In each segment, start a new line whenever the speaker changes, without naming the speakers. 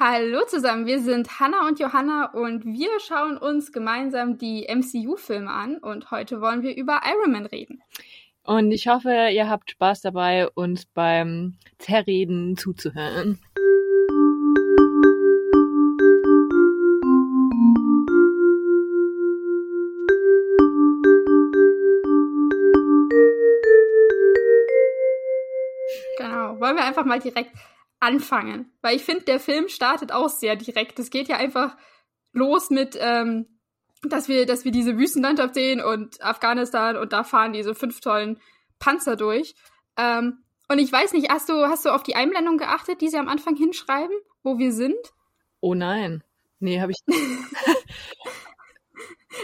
Hallo zusammen, wir sind Hanna und Johanna und wir schauen uns gemeinsam die MCU-Filme an und heute wollen wir über Iron Man reden.
Und ich hoffe, ihr habt Spaß dabei, uns beim Zerreden zuzuhören.
Genau, wollen wir einfach mal direkt anfangen. Weil ich finde, der Film startet auch sehr direkt. Es geht ja einfach los mit, ähm, dass wir, dass wir diese Wüstenlandschaft sehen und Afghanistan und da fahren diese fünf tollen Panzer durch. Ähm, und ich weiß nicht, hast du, hast du auf die Einblendung geachtet, die sie am Anfang hinschreiben, wo wir sind?
Oh nein. Nee, habe ich.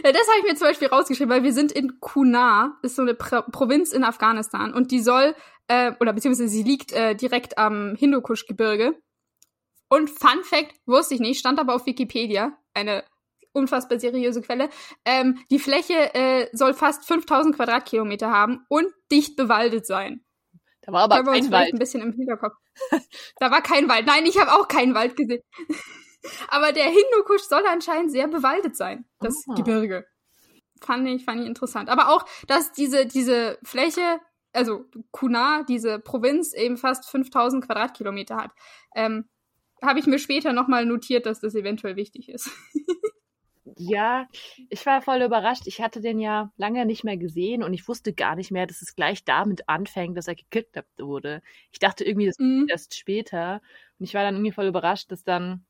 Ja, das habe ich mir zum Beispiel rausgeschrieben, weil wir sind in Kunar, ist so eine Pro Provinz in Afghanistan und die soll äh, oder beziehungsweise sie liegt äh, direkt am Hindukusch-Gebirge. Und Fun Fact, wusste ich nicht, stand aber auf Wikipedia, eine unfassbar seriöse Quelle. Ähm, die Fläche äh, soll fast 5000 Quadratkilometer haben und dicht bewaldet sein.
Da war aber kein Wald.
ein bisschen im Hinterkopf. da war kein Wald. Nein, ich habe auch keinen Wald gesehen. aber der Hindukusch soll anscheinend sehr bewaldet sein, das oh. Gebirge. Fand ich, fand ich interessant. Aber auch, dass diese, diese Fläche also Kunar, diese Provinz, eben fast 5000 Quadratkilometer hat. Ähm, Habe ich mir später nochmal notiert, dass das eventuell wichtig ist.
ja, ich war voll überrascht. Ich hatte den ja lange nicht mehr gesehen und ich wusste gar nicht mehr, dass es gleich damit anfängt, dass er gekidnappt wurde. Ich dachte irgendwie, das mhm. erst später. Und ich war dann irgendwie voll überrascht, dass dann,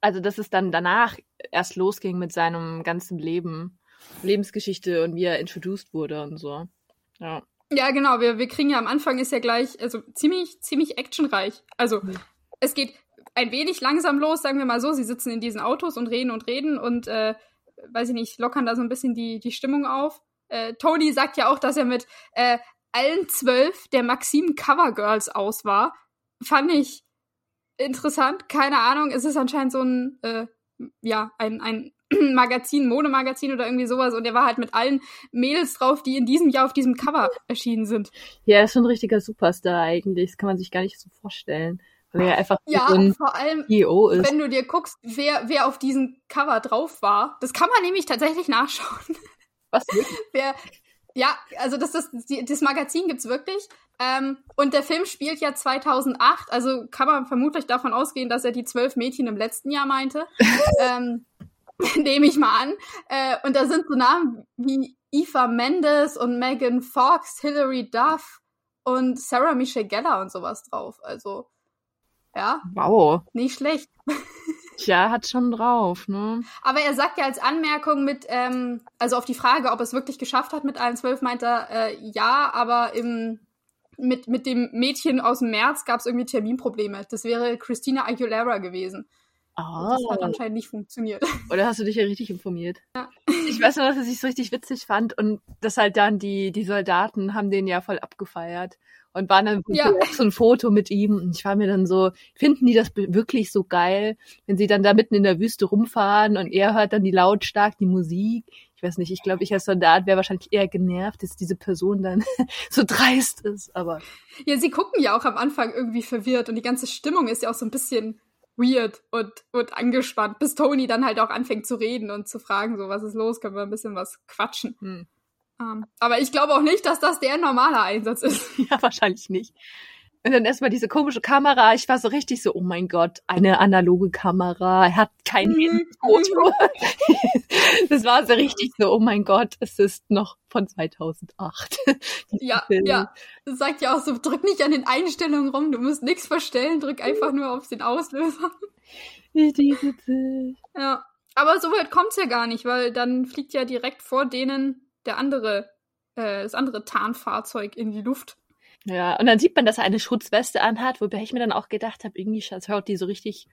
also dass es dann danach erst losging mit seinem ganzen Leben, Lebensgeschichte und wie er introduced wurde und so. Ja.
Ja, genau. Wir, wir kriegen ja am Anfang ist ja gleich, also ziemlich, ziemlich actionreich. Also mhm. es geht ein wenig langsam los, sagen wir mal so. Sie sitzen in diesen Autos und reden und reden und äh, weiß ich nicht, lockern da so ein bisschen die, die Stimmung auf. Äh, Tony sagt ja auch, dass er mit äh, allen zwölf der Maxim Covergirls aus war. Fand ich interessant. Keine Ahnung. Es ist anscheinend so ein, äh, ja, ein, ein Magazin, Modemagazin oder irgendwie sowas und er war halt mit allen Mädels drauf, die in diesem Jahr auf diesem Cover erschienen sind.
Ja, er ist schon ein richtiger Superstar eigentlich. Das kann man sich gar nicht so vorstellen. Weil er einfach
ja,
so ein
vor allem,
CEO ist.
wenn du dir guckst, wer, wer auf diesem Cover drauf war, das kann man nämlich tatsächlich nachschauen.
Was? Wirklich?
wer, ja, also das, das, die, das Magazin gibt's wirklich. Ähm, und der Film spielt ja 2008, also kann man vermutlich davon ausgehen, dass er die zwölf Mädchen im letzten Jahr meinte. ähm, nehme ich mal an. Äh, und da sind so Namen wie Eva Mendes und Megan Fox, Hilary Duff und Sarah Michelle Geller und sowas drauf. Also, ja.
Wow.
Nicht schlecht.
Tja, hat schon drauf, ne?
Aber er sagt ja als Anmerkung mit, ähm, also auf die Frage, ob er es wirklich geschafft hat mit allen zwölf, meint er, äh, ja, aber im, mit, mit dem Mädchen aus dem März gab es irgendwie Terminprobleme. Das wäre Christina Aguilera gewesen. Oh. Das hat ah. anscheinend nicht funktioniert.
Oder hast du dich ja richtig informiert?
Ja.
Ich weiß nur, dass ich es richtig witzig fand und dass halt dann die, die Soldaten haben den ja voll abgefeiert und waren dann
ja.
so ein Foto mit ihm und ich war mir dann so, finden die das wirklich so geil, wenn sie dann da mitten in der Wüste rumfahren und er hört dann die lautstark die Musik. Ich weiß nicht, ich glaube, ich als Soldat wäre wahrscheinlich eher genervt, dass diese Person dann so dreist ist, aber.
Ja, sie gucken ja auch am Anfang irgendwie verwirrt und die ganze Stimmung ist ja auch so ein bisschen weird und, und angespannt, bis Tony dann halt auch anfängt zu reden und zu fragen, so, was ist los, können wir ein bisschen was quatschen. Hm. Um, ähm, aber ich glaube auch nicht, dass das der normale Einsatz ist.
Ja, wahrscheinlich nicht. Und dann erstmal diese komische Kamera. Ich war so richtig so, oh mein Gott, eine analoge Kamera. Er hat kein mhm. Foto. das war so richtig so, oh mein Gott, es ist noch von 2008.
ja, ja. Das sagt ja auch so, drück nicht an den Einstellungen rum, du musst nichts verstellen, drück einfach nur auf den Auslöser. Ja. Aber so weit kommt's ja gar nicht, weil dann fliegt ja direkt vor denen der andere, äh, das andere Tarnfahrzeug in die Luft.
Ja, und dann sieht man, dass er eine Schutzweste anhat, wobei ich mir dann auch gedacht habe, irgendwie schaut die so richtig,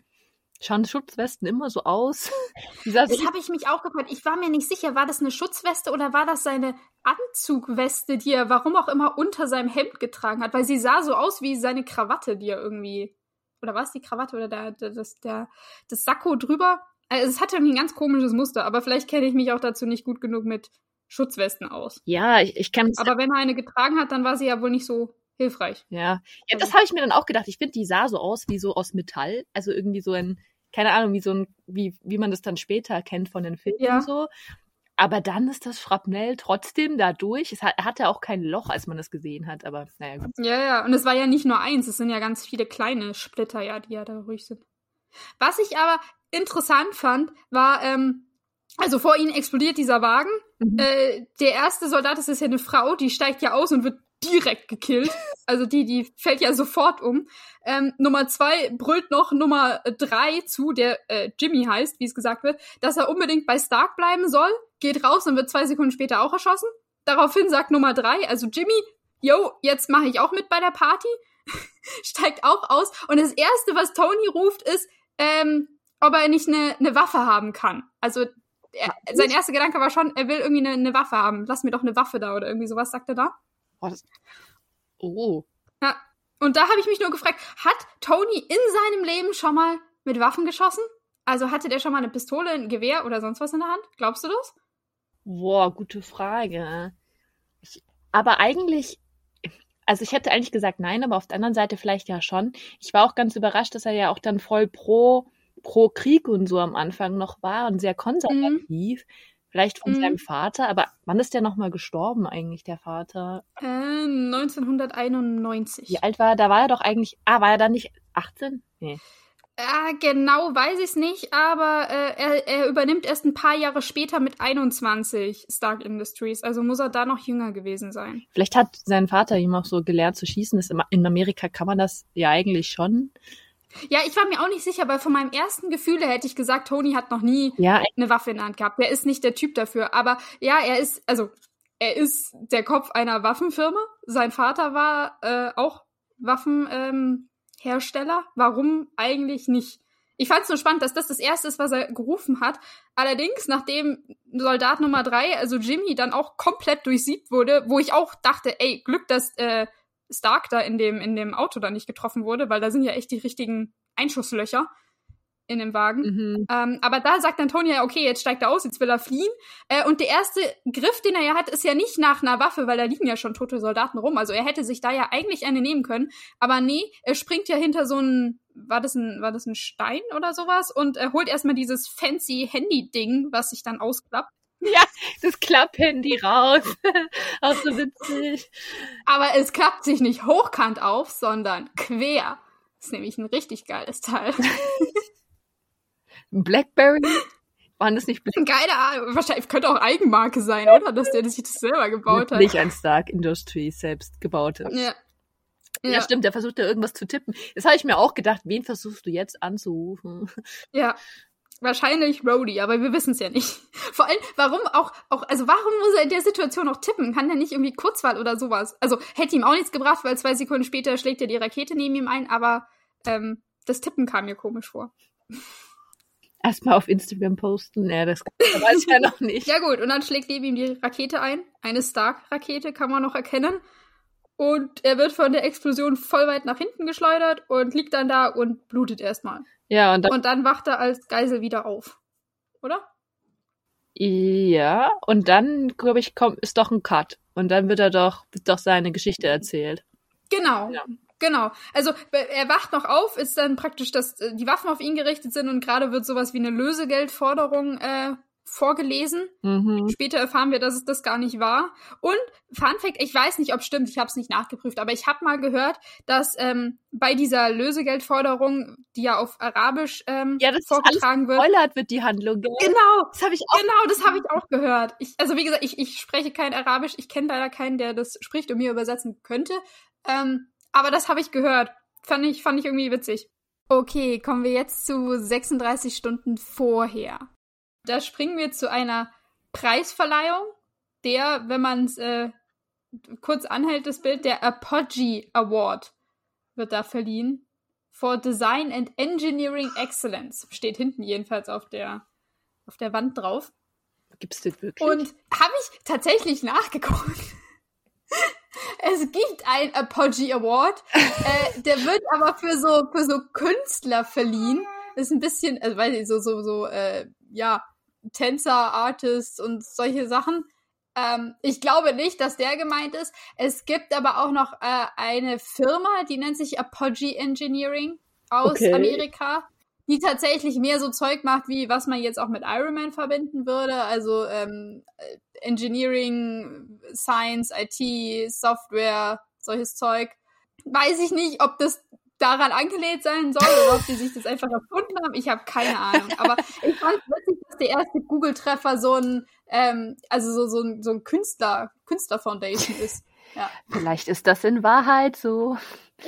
schauen Schutzwesten immer so aus.
das habe ich mich auch gefragt. Ich war mir nicht sicher, war das eine Schutzweste oder war das seine Anzugweste, die er warum auch immer unter seinem Hemd getragen hat? Weil sie sah so aus wie seine Krawatte, die er irgendwie, oder war es die Krawatte oder der, der, das, der, das Sakko drüber? Also es hatte irgendwie ein ganz komisches Muster, aber vielleicht kenne ich mich auch dazu nicht gut genug mit Schutzwesten aus.
Ja, ich, ich kann.
Aber wenn er eine getragen hat, dann war sie ja wohl nicht so hilfreich.
Ja, ja das habe ich mir dann auch gedacht. Ich finde, die sah so aus wie so aus Metall. Also irgendwie so ein, keine Ahnung, wie so ein, wie, wie man das dann später kennt von den Filmen ja. so. Aber dann ist das Schrapnell trotzdem da durch. Es hat, hatte auch kein Loch, als man das gesehen hat, aber naja, gut.
Ja, ja, und es war ja nicht nur eins, es sind ja ganz viele kleine Splitter, ja, die ja da ruhig sind. Was ich aber interessant fand, war, ähm, also vor ihnen explodiert dieser Wagen. Mhm. Äh, der erste Soldat, das ist ja eine Frau, die steigt ja aus und wird direkt gekillt. Also die, die fällt ja sofort um. Ähm, Nummer zwei brüllt noch Nummer drei zu, der äh, Jimmy heißt, wie es gesagt wird, dass er unbedingt bei Stark bleiben soll, geht raus und wird zwei Sekunden später auch erschossen. Daraufhin sagt Nummer drei, also Jimmy, yo, jetzt mache ich auch mit bei der Party, steigt auch aus. Und das Erste, was Tony ruft, ist, ähm, ob er nicht eine, eine Waffe haben kann. Also er, sein erster Gedanke war schon, er will irgendwie eine, eine Waffe haben. Lass mir doch eine Waffe da oder irgendwie sowas, sagt er da.
Oh.
Ja. Und da habe ich mich nur gefragt, hat Tony in seinem Leben schon mal mit Waffen geschossen? Also hatte der schon mal eine Pistole, ein Gewehr oder sonst was in der Hand? Glaubst du das?
Boah, gute Frage. Ich, aber eigentlich, also ich hätte eigentlich gesagt nein, aber auf der anderen Seite vielleicht ja schon. Ich war auch ganz überrascht, dass er ja auch dann voll pro, pro Krieg und so am Anfang noch war und sehr konservativ. Mhm. Vielleicht von mhm. seinem Vater, aber wann ist der nochmal gestorben eigentlich, der Vater?
Äh, 1991.
Wie alt war er? Da war er doch eigentlich, ah, war er dann nicht 18? Nee.
Äh, genau weiß ich es nicht, aber äh, er, er übernimmt erst ein paar Jahre später mit 21 Stark Industries. Also muss er da noch jünger gewesen sein.
Vielleicht hat sein Vater ihm auch so gelernt zu schießen. In Amerika kann man das ja eigentlich schon.
Ja, ich war mir auch nicht sicher, weil von meinem ersten Gefühl hätte ich gesagt, Tony hat noch nie
ja.
eine Waffe in der Hand gehabt. Der ist nicht der Typ dafür. Aber ja, er ist, also er ist der Kopf einer Waffenfirma. Sein Vater war äh, auch Waffenhersteller. Ähm, Warum eigentlich nicht? Ich fand es nur spannend, dass das das Erste ist, was er gerufen hat. Allerdings, nachdem Soldat Nummer drei, also Jimmy, dann auch komplett durchsiebt wurde, wo ich auch dachte, ey, Glück, dass äh, Stark da in dem, in dem Auto da nicht getroffen wurde, weil da sind ja echt die richtigen Einschusslöcher in dem Wagen. Mhm. Ähm, aber da sagt Antonia, okay, jetzt steigt er aus, jetzt will er fliehen. Äh, und der erste Griff, den er ja hat, ist ja nicht nach einer Waffe, weil da liegen ja schon tote Soldaten rum. Also er hätte sich da ja eigentlich eine nehmen können. Aber nee, er springt ja hinter so ein, war das ein, war das ein Stein oder sowas? Und er holt erstmal dieses fancy Handy-Ding, was sich dann ausklappt.
Ja, das Klapphandy raus. Auch so witzig.
Aber es klappt sich nicht hochkant auf, sondern quer. Das ist nämlich ein richtig geiles Teil.
Blackberry? Waren das nicht
Blackberry? Geile Ahnung. Wahrscheinlich könnte auch Eigenmarke sein, oder? Dass der sich das selber gebaut hat.
Nicht ein Stark Industries selbst gebaut hat. Ja. Ja. ja, stimmt, der versucht ja irgendwas zu tippen. Das habe ich mir auch gedacht, wen versuchst du jetzt anzurufen?
Ja, Wahrscheinlich Rody, aber wir wissen es ja nicht. Vor allem, warum auch, auch, also warum muss er in der Situation noch tippen? Kann der nicht irgendwie Kurzwahl oder sowas? Also hätte ihm auch nichts gebracht, weil zwei Sekunden später schlägt er die Rakete neben ihm ein, aber ähm, das Tippen kam mir komisch vor.
Erstmal auf Instagram posten, ja, das weiß ich ja noch nicht.
ja gut, und dann schlägt neben ihm die Rakete ein. Eine Stark-Rakete kann man noch erkennen. Und er wird von der Explosion voll weit nach hinten geschleudert und liegt dann da und blutet erstmal.
Ja, und dann,
und dann wacht er als Geisel wieder auf. Oder?
Ja, und dann, glaube ich, kommt, ist doch ein Cut. Und dann wird er doch, wird doch seine Geschichte erzählt.
Genau. Ja. Genau. Also er wacht noch auf, ist dann praktisch, dass äh, die Waffen auf ihn gerichtet sind und gerade wird sowas wie eine Lösegeldforderung äh, vorgelesen. Mhm. Später erfahren wir, dass es das gar nicht war. Und Fun Fact, ich weiß nicht, ob stimmt, ich habe es nicht nachgeprüft, aber ich habe mal gehört, dass ähm, bei dieser Lösegeldforderung, die ja auf Arabisch ähm,
ja, das
vorgetragen
wird, spoilert wird die Handlung.
Gell? Genau, das habe ich auch. Genau, das habe ich auch gehört. Ich, also wie gesagt, ich, ich spreche kein Arabisch, ich kenne leider keinen, der das spricht und mir übersetzen könnte. Ähm, aber das habe ich gehört. Fand ich, fand ich irgendwie witzig. Okay, kommen wir jetzt zu 36 Stunden vorher. Da springen wir zu einer Preisverleihung, der, wenn man es äh, kurz anhält, das Bild, der Apogee Award wird da verliehen. For Design and Engineering Excellence. Steht hinten jedenfalls auf der, auf der Wand drauf.
Gibt's das wirklich?
Und habe ich tatsächlich nachgeguckt. es gibt einen Apogee Award. äh, der wird aber für so, für so Künstler verliehen. Das ist ein bisschen, also weiß ich, so, so, so, äh, ja, Tänzer, Artists und solche Sachen. Ähm, ich glaube nicht, dass der gemeint ist. Es gibt aber auch noch äh, eine Firma, die nennt sich Apogee Engineering aus okay. Amerika, die tatsächlich mehr so Zeug macht, wie was man jetzt auch mit Iron Man verbinden würde. Also ähm, Engineering, Science, IT, Software, solches Zeug. Weiß ich nicht, ob das daran angelehnt sein soll oder ob die sich das einfach erfunden haben. Ich habe keine Ahnung. Aber ich fand es witzig, dass der erste Google-Treffer so ein, ähm, also so, so ein, so ein Künstler, Künstler-Foundation ist. Ja.
Vielleicht ist das in Wahrheit so.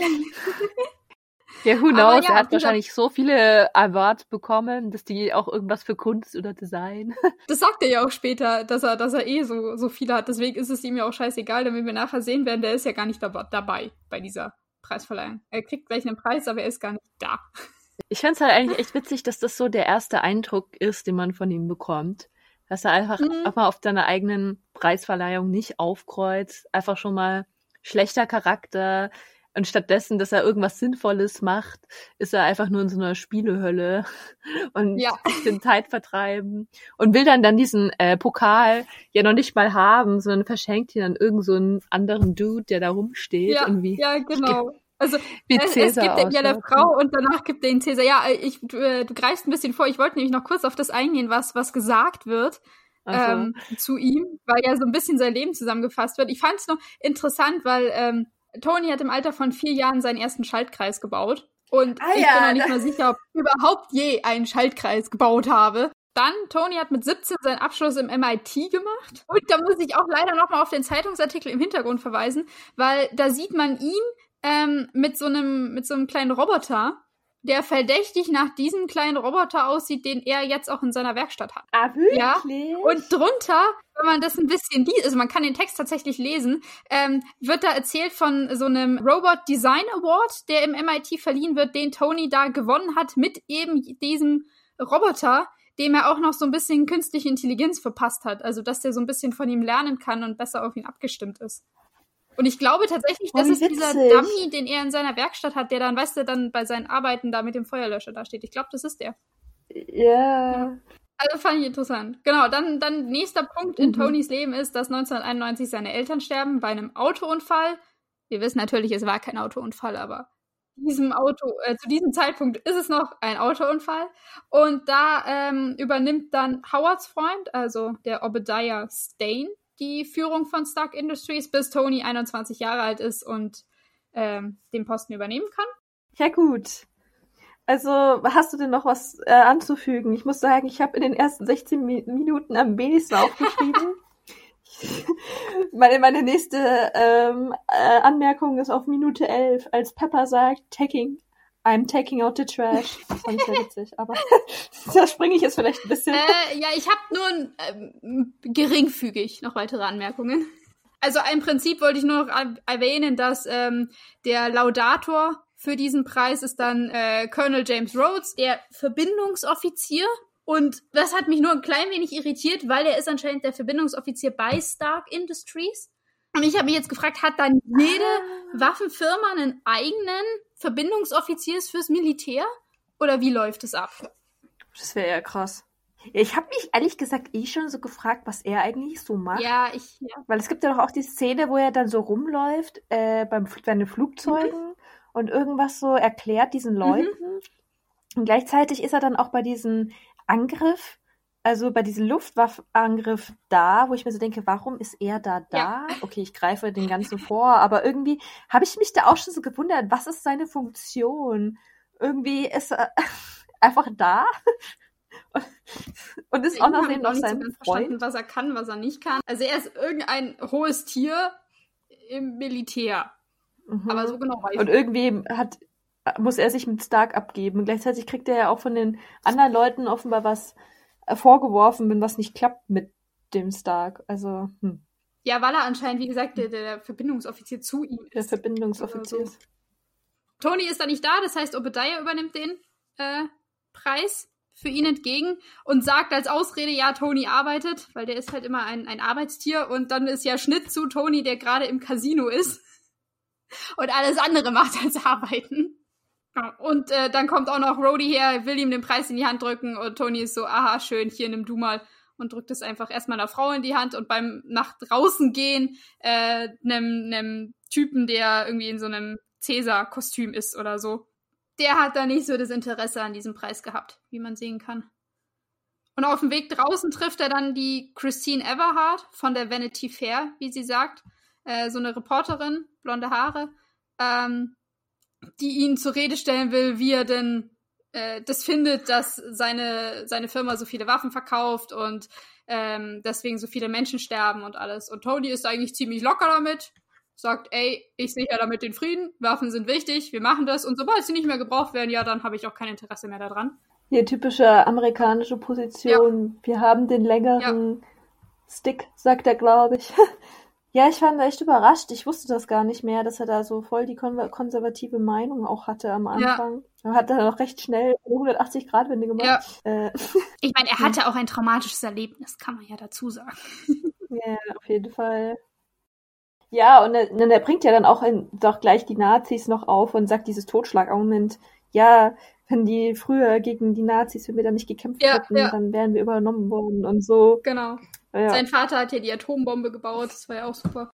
Ja, who knows? Ja, er hat wahrscheinlich so viele Awards bekommen, dass die auch irgendwas für Kunst oder Design.
Das sagt er ja auch später, dass er, dass er eh so, so viele hat. Deswegen ist es ihm ja auch scheißegal, damit wir nachher sehen werden, der ist ja gar nicht dabei bei dieser Preisverleihung. Er kriegt gleich einen Preis, aber er ist gar nicht da.
Ich fände es halt eigentlich echt witzig, dass das so der erste Eindruck ist, den man von ihm bekommt. Dass er einfach, mhm. einfach auf seiner eigenen Preisverleihung nicht aufkreuzt, einfach schon mal schlechter Charakter, und stattdessen, dass er irgendwas Sinnvolles macht, ist er einfach nur in so einer Spielehölle und ja. den Zeit vertreiben und will dann dann diesen äh, Pokal ja noch nicht mal haben, sondern verschenkt ihn an irgendeinen so anderen Dude, der da rumsteht.
Ja,
irgendwie.
ja genau. Also Wie es, es gibt den ja der Frau und danach gibt den Cäsar. Ja, ich, du, äh, du greifst ein bisschen vor. Ich wollte nämlich noch kurz auf das eingehen, was, was gesagt wird. So. Ähm, zu ihm, weil ja so ein bisschen sein Leben zusammengefasst wird. Ich fand es noch interessant, weil ähm, Tony hat im Alter von vier Jahren seinen ersten Schaltkreis gebaut. Und ah, ich ja, bin noch nicht mal sicher, ob ich überhaupt je einen Schaltkreis gebaut habe. Dann, Tony hat mit 17 seinen Abschluss im MIT gemacht. Und da muss ich auch leider nochmal auf den Zeitungsartikel im Hintergrund verweisen, weil da sieht man ihn ähm, mit so einem mit so einem kleinen Roboter der verdächtig nach diesem kleinen Roboter aussieht, den er jetzt auch in seiner Werkstatt hat.
Ah, wirklich? Ja?
Und drunter, wenn man das ein bisschen liest, also man kann den Text tatsächlich lesen, ähm, wird da erzählt von so einem Robot Design Award, der im MIT verliehen wird, den Tony da gewonnen hat mit eben diesem Roboter, dem er auch noch so ein bisschen künstliche Intelligenz verpasst hat. Also, dass der so ein bisschen von ihm lernen kann und besser auf ihn abgestimmt ist. Und ich glaube tatsächlich, das ist dieser Dummy, den er in seiner Werkstatt hat, der dann, weißt du, dann bei seinen Arbeiten da mit dem Feuerlöscher da steht. Ich glaube, das ist der.
Ja.
Also fand ich interessant. Genau, dann, dann nächster Punkt in mhm. Tonys Leben ist, dass 1991 seine Eltern sterben bei einem Autounfall. Wir wissen natürlich, es war kein Autounfall, aber diesem Auto, äh, zu diesem Zeitpunkt ist es noch ein Autounfall. Und da ähm, übernimmt dann Howards Freund, also der Obadiah Stain, die Führung von Stark Industries, bis Tony 21 Jahre alt ist und ähm, den Posten übernehmen kann.
Ja gut. Also hast du denn noch was äh, anzufügen? Ich muss sagen, ich habe in den ersten 16 Mi Minuten am wenigsten aufgeschrieben. meine, meine nächste ähm, äh, Anmerkung ist auf Minute 11, als Pepper sagt, taking I'm taking out the trash. Das fand ich sehr witzig, aber da springe ich jetzt vielleicht ein bisschen.
Äh, ja, ich habe nur ähm, geringfügig noch weitere Anmerkungen. Also im Prinzip wollte ich nur noch erwähnen, dass ähm, der Laudator für diesen Preis ist dann äh, Colonel James Rhodes, der Verbindungsoffizier. Und das hat mich nur ein klein wenig irritiert, weil er ist anscheinend der Verbindungsoffizier bei Stark Industries. Und ich habe mich jetzt gefragt, hat dann jede ah. Waffenfirma einen eigenen Verbindungsoffiziers fürs Militär? Oder wie läuft es ab?
Das wäre ja krass. Ich habe mich ehrlich gesagt eh schon so gefragt, was er eigentlich so macht.
Ja, ich. Ja.
Weil es gibt ja doch auch die Szene, wo er dann so rumläuft äh, beim seinen Flugzeugen mhm. und irgendwas so erklärt diesen mhm. Leuten. Mhm. Und gleichzeitig ist er dann auch bei diesem Angriff also bei diesem Luftwaffenangriff da, wo ich mir so denke, warum ist er da da? Ja. Okay, ich greife den ganzen vor, aber irgendwie habe ich mich da auch schon so gewundert, was ist seine Funktion? Irgendwie ist er einfach da und ist auch noch, noch sein so Freund.
was er kann, was er nicht kann. Also er ist irgendein hohes Tier im Militär. Mhm. Aber so genau weiß
Und irgendwie hat muss er sich mit Stark abgeben. Gleichzeitig kriegt er ja auch von den anderen Leuten offenbar was vorgeworfen, wenn was nicht klappt mit dem Stark. Also, hm.
Ja, weil er anscheinend, wie gesagt, der, der Verbindungsoffizier zu ihm
ist. Der Verbindungsoffizier. So.
Tony ist da nicht da, das heißt, Obadiah übernimmt den äh, Preis für ihn entgegen und sagt als Ausrede, ja, Tony arbeitet, weil der ist halt immer ein, ein Arbeitstier und dann ist ja Schnitt zu Tony, der gerade im Casino ist und alles andere macht als arbeiten. Und äh, dann kommt auch noch Rhodey her, will ihm den Preis in die Hand drücken und Tony ist so, aha, schön, hier nimm du mal und drückt es einfach erstmal einer Frau in die Hand und beim nach draußen gehen äh, einem, einem Typen, der irgendwie in so einem Cäsar-Kostüm ist oder so. Der hat da nicht so das Interesse an diesem Preis gehabt, wie man sehen kann. Und auf dem Weg draußen trifft er dann die Christine Everhart von der Vanity Fair, wie sie sagt. Äh, so eine Reporterin, blonde Haare, ähm, die ihn zur Rede stellen will, wie er denn äh, das findet, dass seine, seine Firma so viele Waffen verkauft und ähm, deswegen so viele Menschen sterben und alles. Und Tony ist eigentlich ziemlich locker damit, sagt, ey, ich sichere damit den Frieden, Waffen sind wichtig, wir machen das und sobald sie nicht mehr gebraucht werden, ja, dann habe ich auch kein Interesse mehr daran.
Hier typische amerikanische Position. Ja. Wir haben den längeren ja. Stick, sagt er, glaube ich. ja, ich war echt überrascht. Ich wusste das gar nicht mehr, dass er da so voll die konservative Meinung auch hatte am Anfang. Ja. Er hat dann auch recht schnell eine 180 Grad Wende gemacht.
Ja. Äh. Ich meine, er hatte auch ein traumatisches Erlebnis, kann man ja dazu sagen.
ja, auf jeden Fall. Ja, und er, und er bringt ja dann auch in, doch gleich die Nazis noch auf und sagt dieses Totschlagargument, ja, wenn die früher gegen die Nazis, wenn wir da nicht gekämpft ja, hätten, ja. dann wären wir übernommen worden und so.
Genau. Ja. Sein Vater hat ja die Atombombe gebaut, das war ja auch super.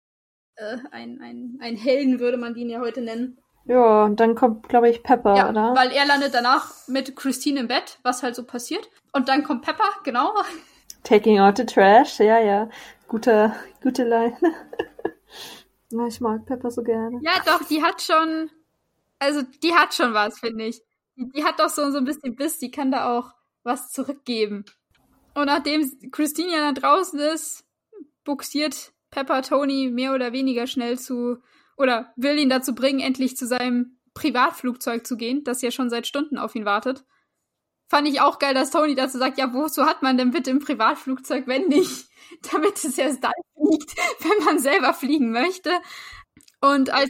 Äh, ein, ein, ein Helden würde man den ja heute nennen.
Ja, und dann kommt, glaube ich, Pepper, ja, oder?
Weil er landet danach mit Christine im Bett, was halt so passiert. Und dann kommt Pepper, genau.
Taking out the trash, ja, ja. Gute, gute Line. ich mag Pepper so gerne.
Ja, doch, die hat schon, also die hat schon was, finde ich. Die, die hat doch so, so ein bisschen Biss, die kann da auch was zurückgeben. Und nachdem Christine ja dann draußen ist, buxiert Pepper Tony mehr oder weniger schnell zu, oder will ihn dazu bringen, endlich zu seinem Privatflugzeug zu gehen, das ja schon seit Stunden auf ihn wartet. Fand ich auch geil, dass Tony dazu sagt, ja, wozu hat man denn bitte im Privatflugzeug, wenn nicht, damit es erst dann fliegt, wenn man selber fliegen möchte. Und als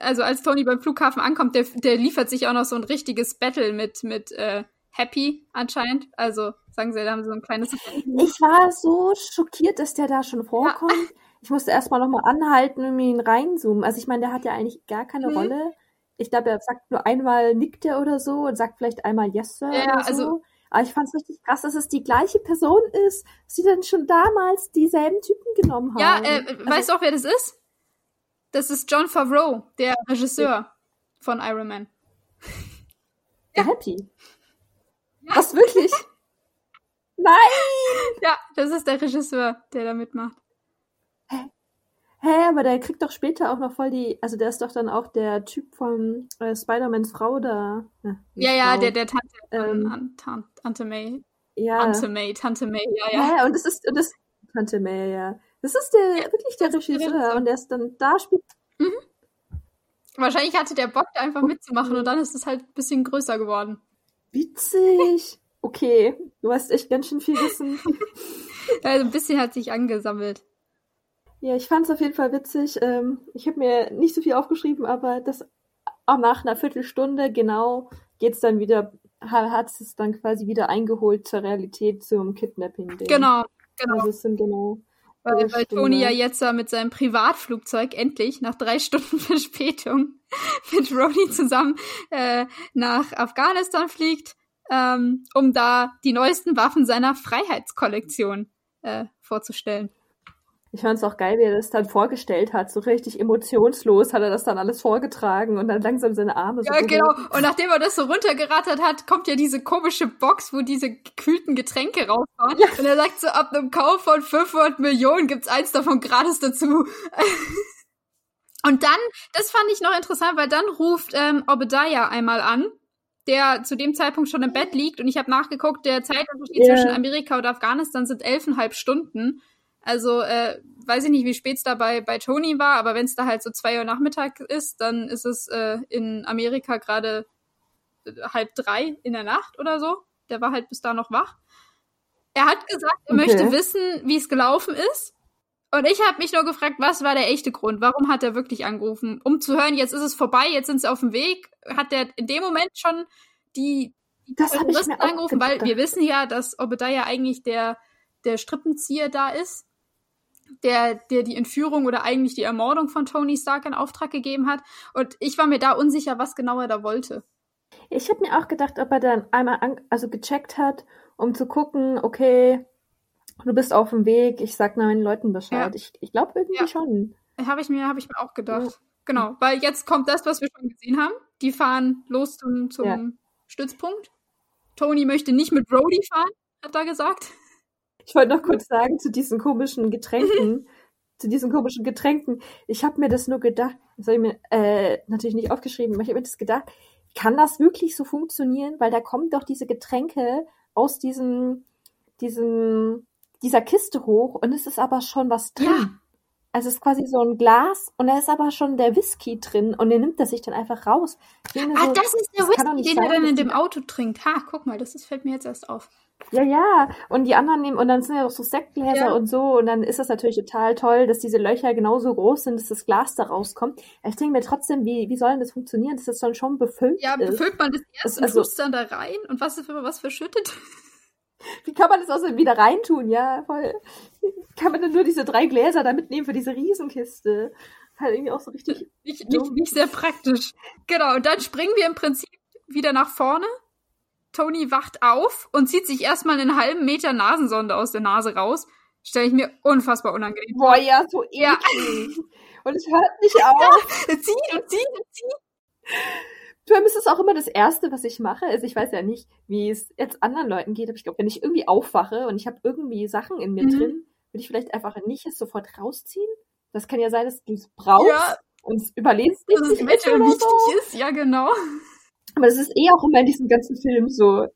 also als Tony beim Flughafen ankommt, der, der liefert sich auch noch so ein richtiges Battle mit, mit äh, Happy anscheinend. Also sagen sie, da haben sie so ein kleines.
Ich war so schockiert, dass der da schon vorkommt. Ja. Ich musste erstmal nochmal anhalten und ihn reinzoomen. Also ich meine, der hat ja eigentlich gar keine mhm. Rolle. Ich glaube, er sagt nur einmal nickt er oder so und sagt vielleicht einmal Yes, Sir. Ja, oder so. also. Aber ich fand es richtig krass, dass es die gleiche Person ist, dass sie dann schon damals dieselben Typen genommen haben.
Ja, äh, also, weißt du auch, wer das ist? Das ist John Favreau, der Regisseur ja. von Iron Man.
Ja. Happy. Ja. Was wirklich? Nein!
Ja, das ist der Regisseur, der da mitmacht.
Hä? Hä, aber der kriegt doch später auch noch voll die. Also der ist doch dann auch der Typ von äh, Spider-Mans Frau da.
Ja, ja, ja, der, der Tante, ähm, Tante May. Ja. Tante May, Tante May, ja, ja.
Ja, und das ist, und das, Tante May, ja. Das ist der, ja, wirklich der Regisseur und der ist dann da spielt. Mhm.
Wahrscheinlich hatte der Bock, da einfach mitzumachen und dann ist es halt ein bisschen größer geworden.
Witzig. Okay, du hast echt ganz schön viel Wissen.
also ein bisschen hat sich angesammelt.
Ja, ich fand es auf jeden Fall witzig. Ähm, ich habe mir nicht so viel aufgeschrieben, aber das auch nach einer Viertelstunde genau geht es dann wieder, hat es dann quasi wieder eingeholt zur Realität, zum Kidnapping.
-Ding. Genau, genau. Also es sind genau weil, weil Tony ja jetzt mit seinem Privatflugzeug endlich nach drei Stunden Verspätung mit Roni zusammen äh, nach Afghanistan fliegt, ähm, um da die neuesten Waffen seiner Freiheitskollektion äh, vorzustellen.
Ich fand es auch geil, wie er das dann vorgestellt hat. So richtig emotionslos hat er das dann alles vorgetragen und dann langsam seine Arme
so. Ja, genau. Und nachdem er das so runtergerattert hat, kommt ja diese komische Box, wo diese gekühlten Getränke rausfahren. Ja. Und er sagt so, ab einem Kauf von 500 Millionen gibt's eins davon gratis dazu. und dann, das fand ich noch interessant, weil dann ruft ähm, Obadiah einmal an der zu dem Zeitpunkt schon im Bett liegt und ich habe nachgeguckt, der Zeitunterschied yeah. zwischen Amerika und Afghanistan sind elfeinhalb Stunden. Also, äh, weiß ich nicht, wie spät es da bei, bei Tony war, aber wenn es da halt so zwei Uhr Nachmittag ist, dann ist es äh, in Amerika gerade äh, halb drei in der Nacht oder so. Der war halt bis da noch wach. Er hat gesagt, er okay. möchte wissen, wie es gelaufen ist. Und ich habe mich nur gefragt, was war der echte Grund? Warum hat er wirklich angerufen? Um zu hören, jetzt ist es vorbei, jetzt sind sie auf dem Weg. Hat er in dem Moment schon die, die Terroristen angerufen? Weil wir wissen ja, dass Obadiah eigentlich der, der Strippenzieher da ist der, der die Entführung oder eigentlich die Ermordung von Tony Stark in Auftrag gegeben hat. Und ich war mir da unsicher, was genau er da wollte.
Ich habe mir auch gedacht, ob er dann einmal also gecheckt hat, um zu gucken, okay, du bist auf dem Weg, ich sag meinen Leuten Bescheid.
Ja.
Ich, ich glaube irgendwie
Ja.
schon.
Habe ich mir, habe ich mir auch gedacht. Genau, weil jetzt kommt das, was wir schon gesehen haben. Die fahren los zum, zum
Ja.
Stützpunkt. Tony möchte nicht mit Brody fahren, hat er gesagt.
Ich wollte noch kurz sagen zu diesen komischen Getränken. zu diesen komischen Getränken. Ich habe mir das nur gedacht, das habe ich mir äh, natürlich nicht aufgeschrieben, aber ich habe mir das gedacht, kann das wirklich so funktionieren? Weil da kommen doch diese Getränke aus diesem, diesem, dieser Kiste hoch und es ist aber schon was drin.
Ja.
Also es ist quasi so ein Glas und da ist aber schon der Whisky drin und der nimmt das sich dann einfach raus.
Ah,
so,
das ist der
das
Whisky, den er
sein,
dann in dem Auto trinkt. Ha, guck mal, das ist, fällt mir jetzt erst auf.
Ja, ja. Und die anderen nehmen, und dann sind ja noch so Sektgläser
Ja.
und so. Und dann ist das natürlich total toll, dass diese Löcher genauso groß sind, dass das Glas da rauskommt. Ich denke mir trotzdem, wie, wie soll denn das funktionieren, dass das dann schon befüllt
Ja,
ist?
befüllt man das erst
Das-
und
also-
tust dann da rein und was ist, wenn man was verschüttet?
Wie kann man das außerdem wieder reintun? Ja, voll. Kann man denn nur diese drei Gläser da mitnehmen für diese Riesenkiste? Halt irgendwie auch so richtig.
Nicht, nicht, nicht sehr praktisch. Genau, und dann springen wir im Prinzip wieder nach vorne. Tony wacht auf und zieht sich erstmal einen halben Meter Nasensonde aus der Nase raus. Stelle ich mir unfassbar unangenehm vor.
Boah, ja, so
Ja.
eklig. Und es hört nicht auf.
Er zieht und zieht und zieht.
Allem ist es auch immer das Erste, was ich mache. Also ich weiß ja nicht, wie es jetzt anderen Leuten geht, aber ich glaube, wenn ich irgendwie aufwache und ich habe irgendwie Sachen in mir
Mhm.
drin, würde ich vielleicht einfach nicht es sofort rausziehen. Das kann ja sein, dass du es brauchst
Ja.
und es überlebst
Dass es eventuell wichtig
so.
ist. Ja, genau.
Aber das ist eh auch immer in diesem ganzen Film so.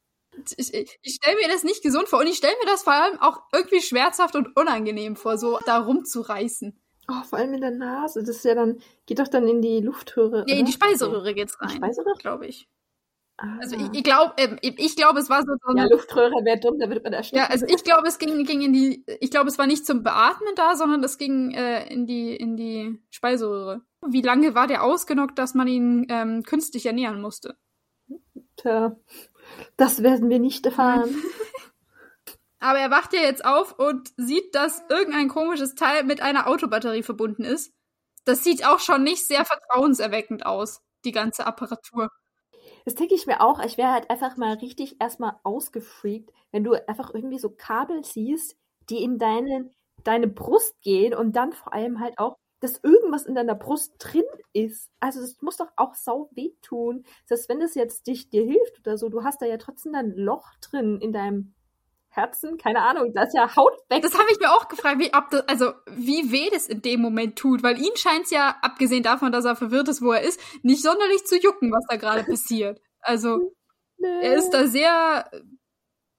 Ich, ich, ich stelle mir das nicht gesund vor und ich stelle mir das vor allem auch irgendwie schmerzhaft und unangenehm vor, so da rumzureißen.
Oh, vor allem in der Nase. Das ist ja dann, geht doch dann in die Luftröhre.
Ja, in
oder?
die Speiseröhre geht's
Die
rein.
Speiseröhre?
Glaube ich.
Ah.
Also ich, ich glaube, ähm, ich, glaube, es war so, so
ja, Luftröhre wäre dumm, da wird man ersticken.
Ja, also ich glaube, es ging, ging in die, ich glaube, es war nicht zum Beatmen da, sondern es ging äh, in die in die Speiseröhre. Wie lange war der ausgenockt, dass man ihn ähm, künstlich ernähren musste?
Tja, das werden wir nicht erfahren.
Aber er wacht ja jetzt auf und sieht, dass irgendein komisches Teil mit einer Autobatterie verbunden ist. Das sieht auch schon nicht sehr vertrauenserweckend aus, die ganze Apparatur.
Das denke ich mir auch. Ich wäre halt einfach mal richtig erstmal ausgefreakt, wenn du einfach irgendwie so Kabel siehst, die in deine, deine Brust gehen und dann vor allem halt auch, dass irgendwas in deiner Brust drin ist. Also das muss doch auch sau wehtun. Selbst wenn das jetzt dich dir hilft oder so, du hast da ja trotzdem ein Loch drin in deinem Herzen. Keine Ahnung, da ist ja Haut weg.
Das habe ich mir auch gefragt, wie, ob das, also, wie weh das in dem Moment tut, weil ihn scheint's ja, abgesehen davon, dass er verwirrt ist, wo er ist, nicht sonderlich zu jucken, was da gerade passiert. Also, er ist da sehr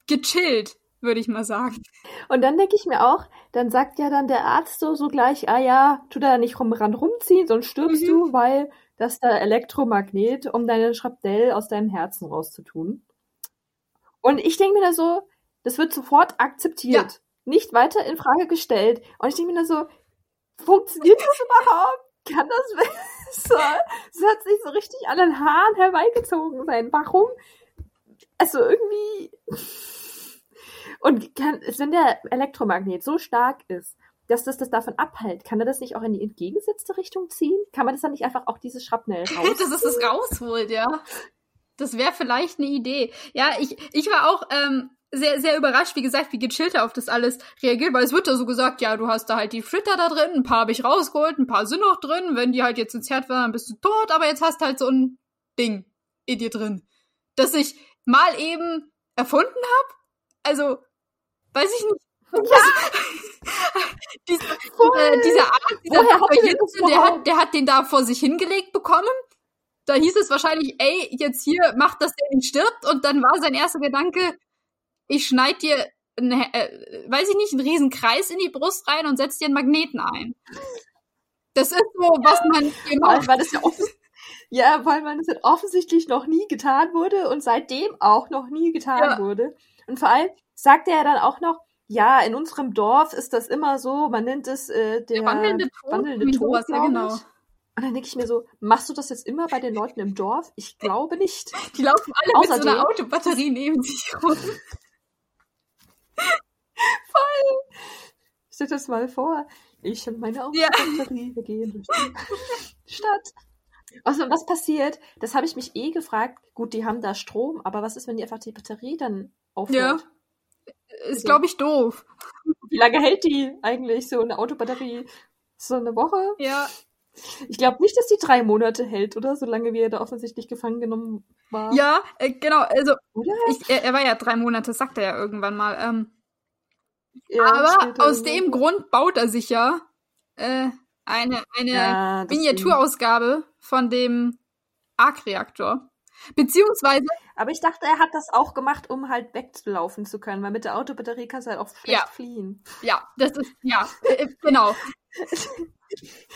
gechillt, würde ich mal sagen.
Und dann denke ich mir auch, dann sagt ja dann der Arzt so, so gleich, ah ja, tu da nicht rum ran rumziehen, sonst stirbst
Mhm.
du, weil das ist der Elektromagnet, um deine Schrapnell aus deinem Herzen rauszutun. Und ich denke mir da so, das wird sofort akzeptiert,
Ja.
nicht weiter in Frage gestellt. Und ich denke mir da so, funktioniert das überhaupt? Kann das so, das hat sich so richtig an den Haaren herbeigezogen sein. Warum? Also irgendwie. Und kann, wenn der Elektromagnet so stark ist, dass das das davon abhält, kann er das nicht auch in die entgegengesetzte Richtung ziehen? Kann man das dann nicht einfach auch dieses Schrapnell raus?
Dass es das rausholt, ja. Das wäre vielleicht eine Idee. Ja, ich, ich war auch ähm, sehr, sehr überrascht, wie gesagt, wie gechillt er auf das alles reagiert, weil es wird da so gesagt, ja, du hast da halt die Fritter da drin, ein paar habe ich rausgeholt, ein paar sind noch drin, wenn die halt jetzt ins Herd waren, dann bist du tot, aber jetzt hast halt so ein Ding in dir drin, das ich mal eben erfunden habe. Also, weiß ich nicht. Diese,
Voll.
dieser, Arzt, dieser
er
Jensen, der hat, der hat den da vor sich hingelegt bekommen. Da hieß es wahrscheinlich, ey, jetzt hier, mach, dass der nicht stirbt. Und dann war sein erster Gedanke, ich schneid dir, einen, äh, weiß ich nicht, einen riesen Kreis in die Brust rein und setz dir einen Magneten ein. Das ist so, was man hier macht.
weil das ja, ja, weil man das halt offensichtlich noch nie getan wurde und seitdem auch noch nie getan
Ja.
wurde. Und vor allem sagt er ja dann auch noch, ja, in unserem Dorf ist das immer so, man nennt es äh, der,
Der wandelnde Tod,
wandelnde Tod,
ja, genau.
ich. Und dann denke ich mir so, machst du das jetzt immer bei den Leuten im Dorf? Ich glaube nicht.
Die laufen alle mit so
Außerdem-
einer Autobatterie neben sich rum.
Stell dir das mal vor. Ich und meine
Ja.
Autobatterie, wir gehen durch die Stadt. Also was passiert? Das habe ich mich eh gefragt. Gut, die haben da Strom, aber was ist, wenn die einfach die Batterie dann aufhört?
ist, glaube ich, doof.
Wie lange hält die eigentlich so eine Autobatterie? So eine Woche?
Ja.
Ich glaube nicht, dass die drei Monate hält, oder? Solange wie er da offensichtlich gefangen genommen war.
Ja, äh, genau. Also, ich, er, er war ja drei Monate, sagt er ja irgendwann mal. Ähm,
Ja,
aber aus dem Grund baut er sich ja äh, eine, eine
Ja.
Miniaturausgabe von dem Arc-Reaktor. Beziehungsweise,
Aber ich dachte, er hat das auch gemacht, um halt wegzulaufen zu können, weil mit der Autobatterie kannst du halt auch schlecht
Ja.
fliehen.
ja, das ist, ja, äh, genau.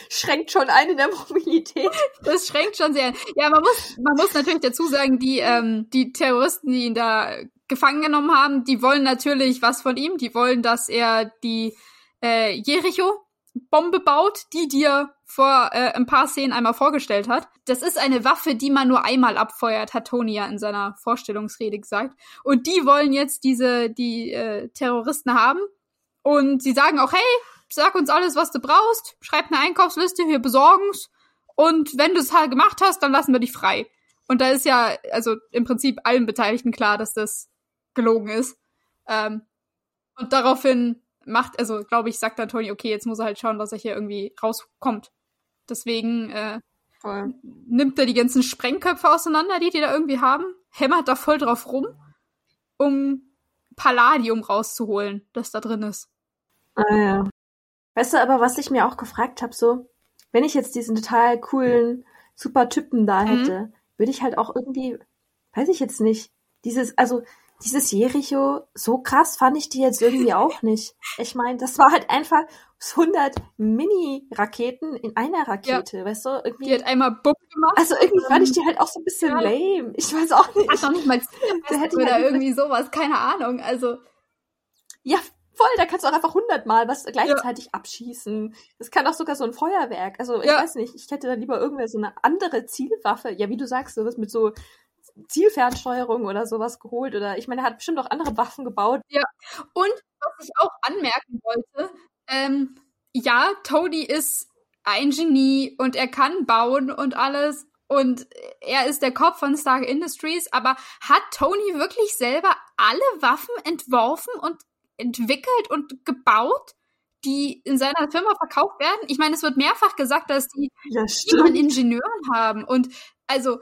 Schränkt schon ein in der Mobilität.
Das schränkt schon sehr. Ja, man muss, man muss natürlich dazu sagen, die, ähm, die Terroristen, die ihn da gefangen genommen haben, die wollen natürlich was von ihm. Die wollen, dass er die äh, Jericho-Bombe baut, die dir vor äh, ein paar Szenen einmal vorgestellt hat. Das ist eine Waffe, die man nur einmal abfeuert, hat Tony ja in seiner Vorstellungsrede gesagt. Und die wollen jetzt diese, die äh, Terroristen haben. Und sie sagen auch, hey, sag uns alles, was du brauchst, schreib eine Einkaufsliste, wir besorgen's. Und wenn du es halt gemacht hast, dann lassen wir dich frei. Und da ist ja, also im Prinzip allen Beteiligten klar, dass das gelogen ist. Ähm, und daraufhin macht, also glaube ich, sagt dann Tony, okay, jetzt muss er halt schauen, dass er hier irgendwie rauskommt. Deswegen äh,
Voll.
nimmt er die ganzen Sprengköpfe auseinander, die die da irgendwie haben, hämmert da voll drauf rum, um Palladium rauszuholen, das da drin ist.
Ah, ja. Weißt du aber, was ich mir auch gefragt habe, so, wenn ich jetzt diesen total coolen, super Typen da
Mhm.
hätte, würde ich halt auch irgendwie, weiß ich jetzt nicht, dieses, also dieses Jericho, so krass fand ich die jetzt irgendwie auch nicht. Ich meine, das war halt einfach 100 Mini-Raketen in einer Rakete, weißt du? Irgendwie,
Die hat einmal Bumm gemacht,
also irgendwie fand ich die halt auch so ein bisschen
Ja.
lame. Ich weiß auch nicht.
hat noch nicht mal
ich
oder
halt
irgendwie sowas, keine Ahnung. Also,
Ja, voll, da kannst du auch einfach hundertmal was gleichzeitig abschießen. Das kann auch sogar so ein Feuerwerk. Also ich
Ja.
weiß nicht, ich hätte dann lieber irgendwer so eine andere Zielwaffe, ja, wie du sagst, sowas mit so Zielfernsteuerung oder sowas geholt. Oder ich meine, er hat bestimmt auch andere Waffen gebaut.
Und was ich auch anmerken wollte, ähm, ja, Tony ist ein Genie und er kann bauen und alles und er ist der Kopf von Stark Industries, aber hat Tony wirklich selber alle Waffen entworfen und entwickelt und gebaut, die in seiner Firma verkauft werden? Ich meine, es wird mehrfach gesagt, dass die
Ja,
an Ingenieuren haben. Und also,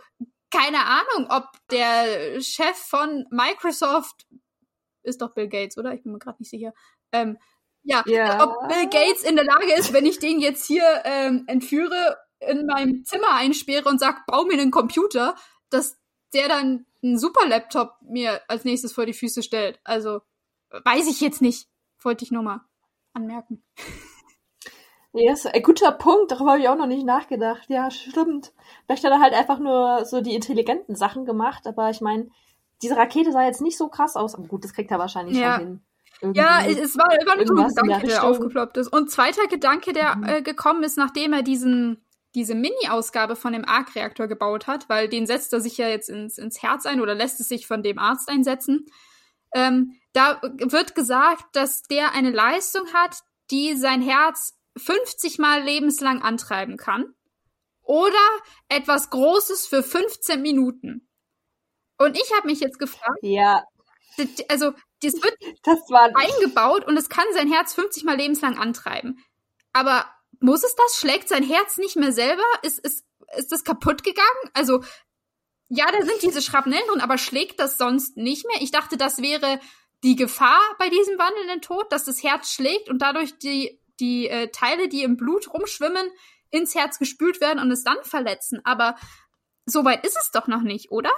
keine Ahnung, ob der Chef von Microsoft ist doch Bill Gates, oder? Ich bin mir gerade nicht sicher. Ähm, ja,
Ja.
ob Bill Gates in der Lage ist, wenn ich den jetzt hier ähm, entführe, in meinem Zimmer einsperre und sag, bau mir einen Computer, dass der dann einen super Laptop mir als nächstes vor die Füße stellt. Also, weiß ich jetzt nicht. Wollte ich nur mal anmerken.
Yes, ein guter Punkt, darüber habe ich auch noch nicht nachgedacht. Ja, stimmt. Vielleicht hat er halt einfach nur so die intelligenten Sachen gemacht, aber ich meine, diese Rakete sah jetzt nicht so krass aus. Aber gut, das kriegt er wahrscheinlich
Ja.
schon hin. Irgendwie.
Ja, es war, war nur so ein
der
Gedanke, der
Richtung.
aufgeploppt ist. Und zweiter Gedanke, der
Mhm.
äh, gekommen ist, nachdem er diesen, diese Mini-Ausgabe von dem Arc-Reaktor gebaut hat, weil den setzt er sich ja jetzt ins, ins Herz ein oder lässt es sich von dem Arzt einsetzen. Ähm, da wird gesagt, dass der eine Leistung hat, die sein Herz 50 Mal lebenslang antreiben kann. Oder etwas Großes für 15 Minuten. Und ich habe mich jetzt gefragt,
ja,
also das wird
das
eingebaut und es kann sein Herz 50 Mal lebenslang antreiben. Aber muss es das? Schlägt sein Herz nicht mehr selber? Ist, ist, ist das kaputt gegangen? Also, ja, da sind diese Schrapnellen drin, aber schlägt das sonst nicht mehr? Ich dachte, das wäre die Gefahr bei diesem wandelnden Tod, dass das Herz schlägt und dadurch die, die äh, Teile, die im Blut rumschwimmen, ins Herz gespült werden und es dann verletzen. Aber so weit ist es doch noch nicht, oder?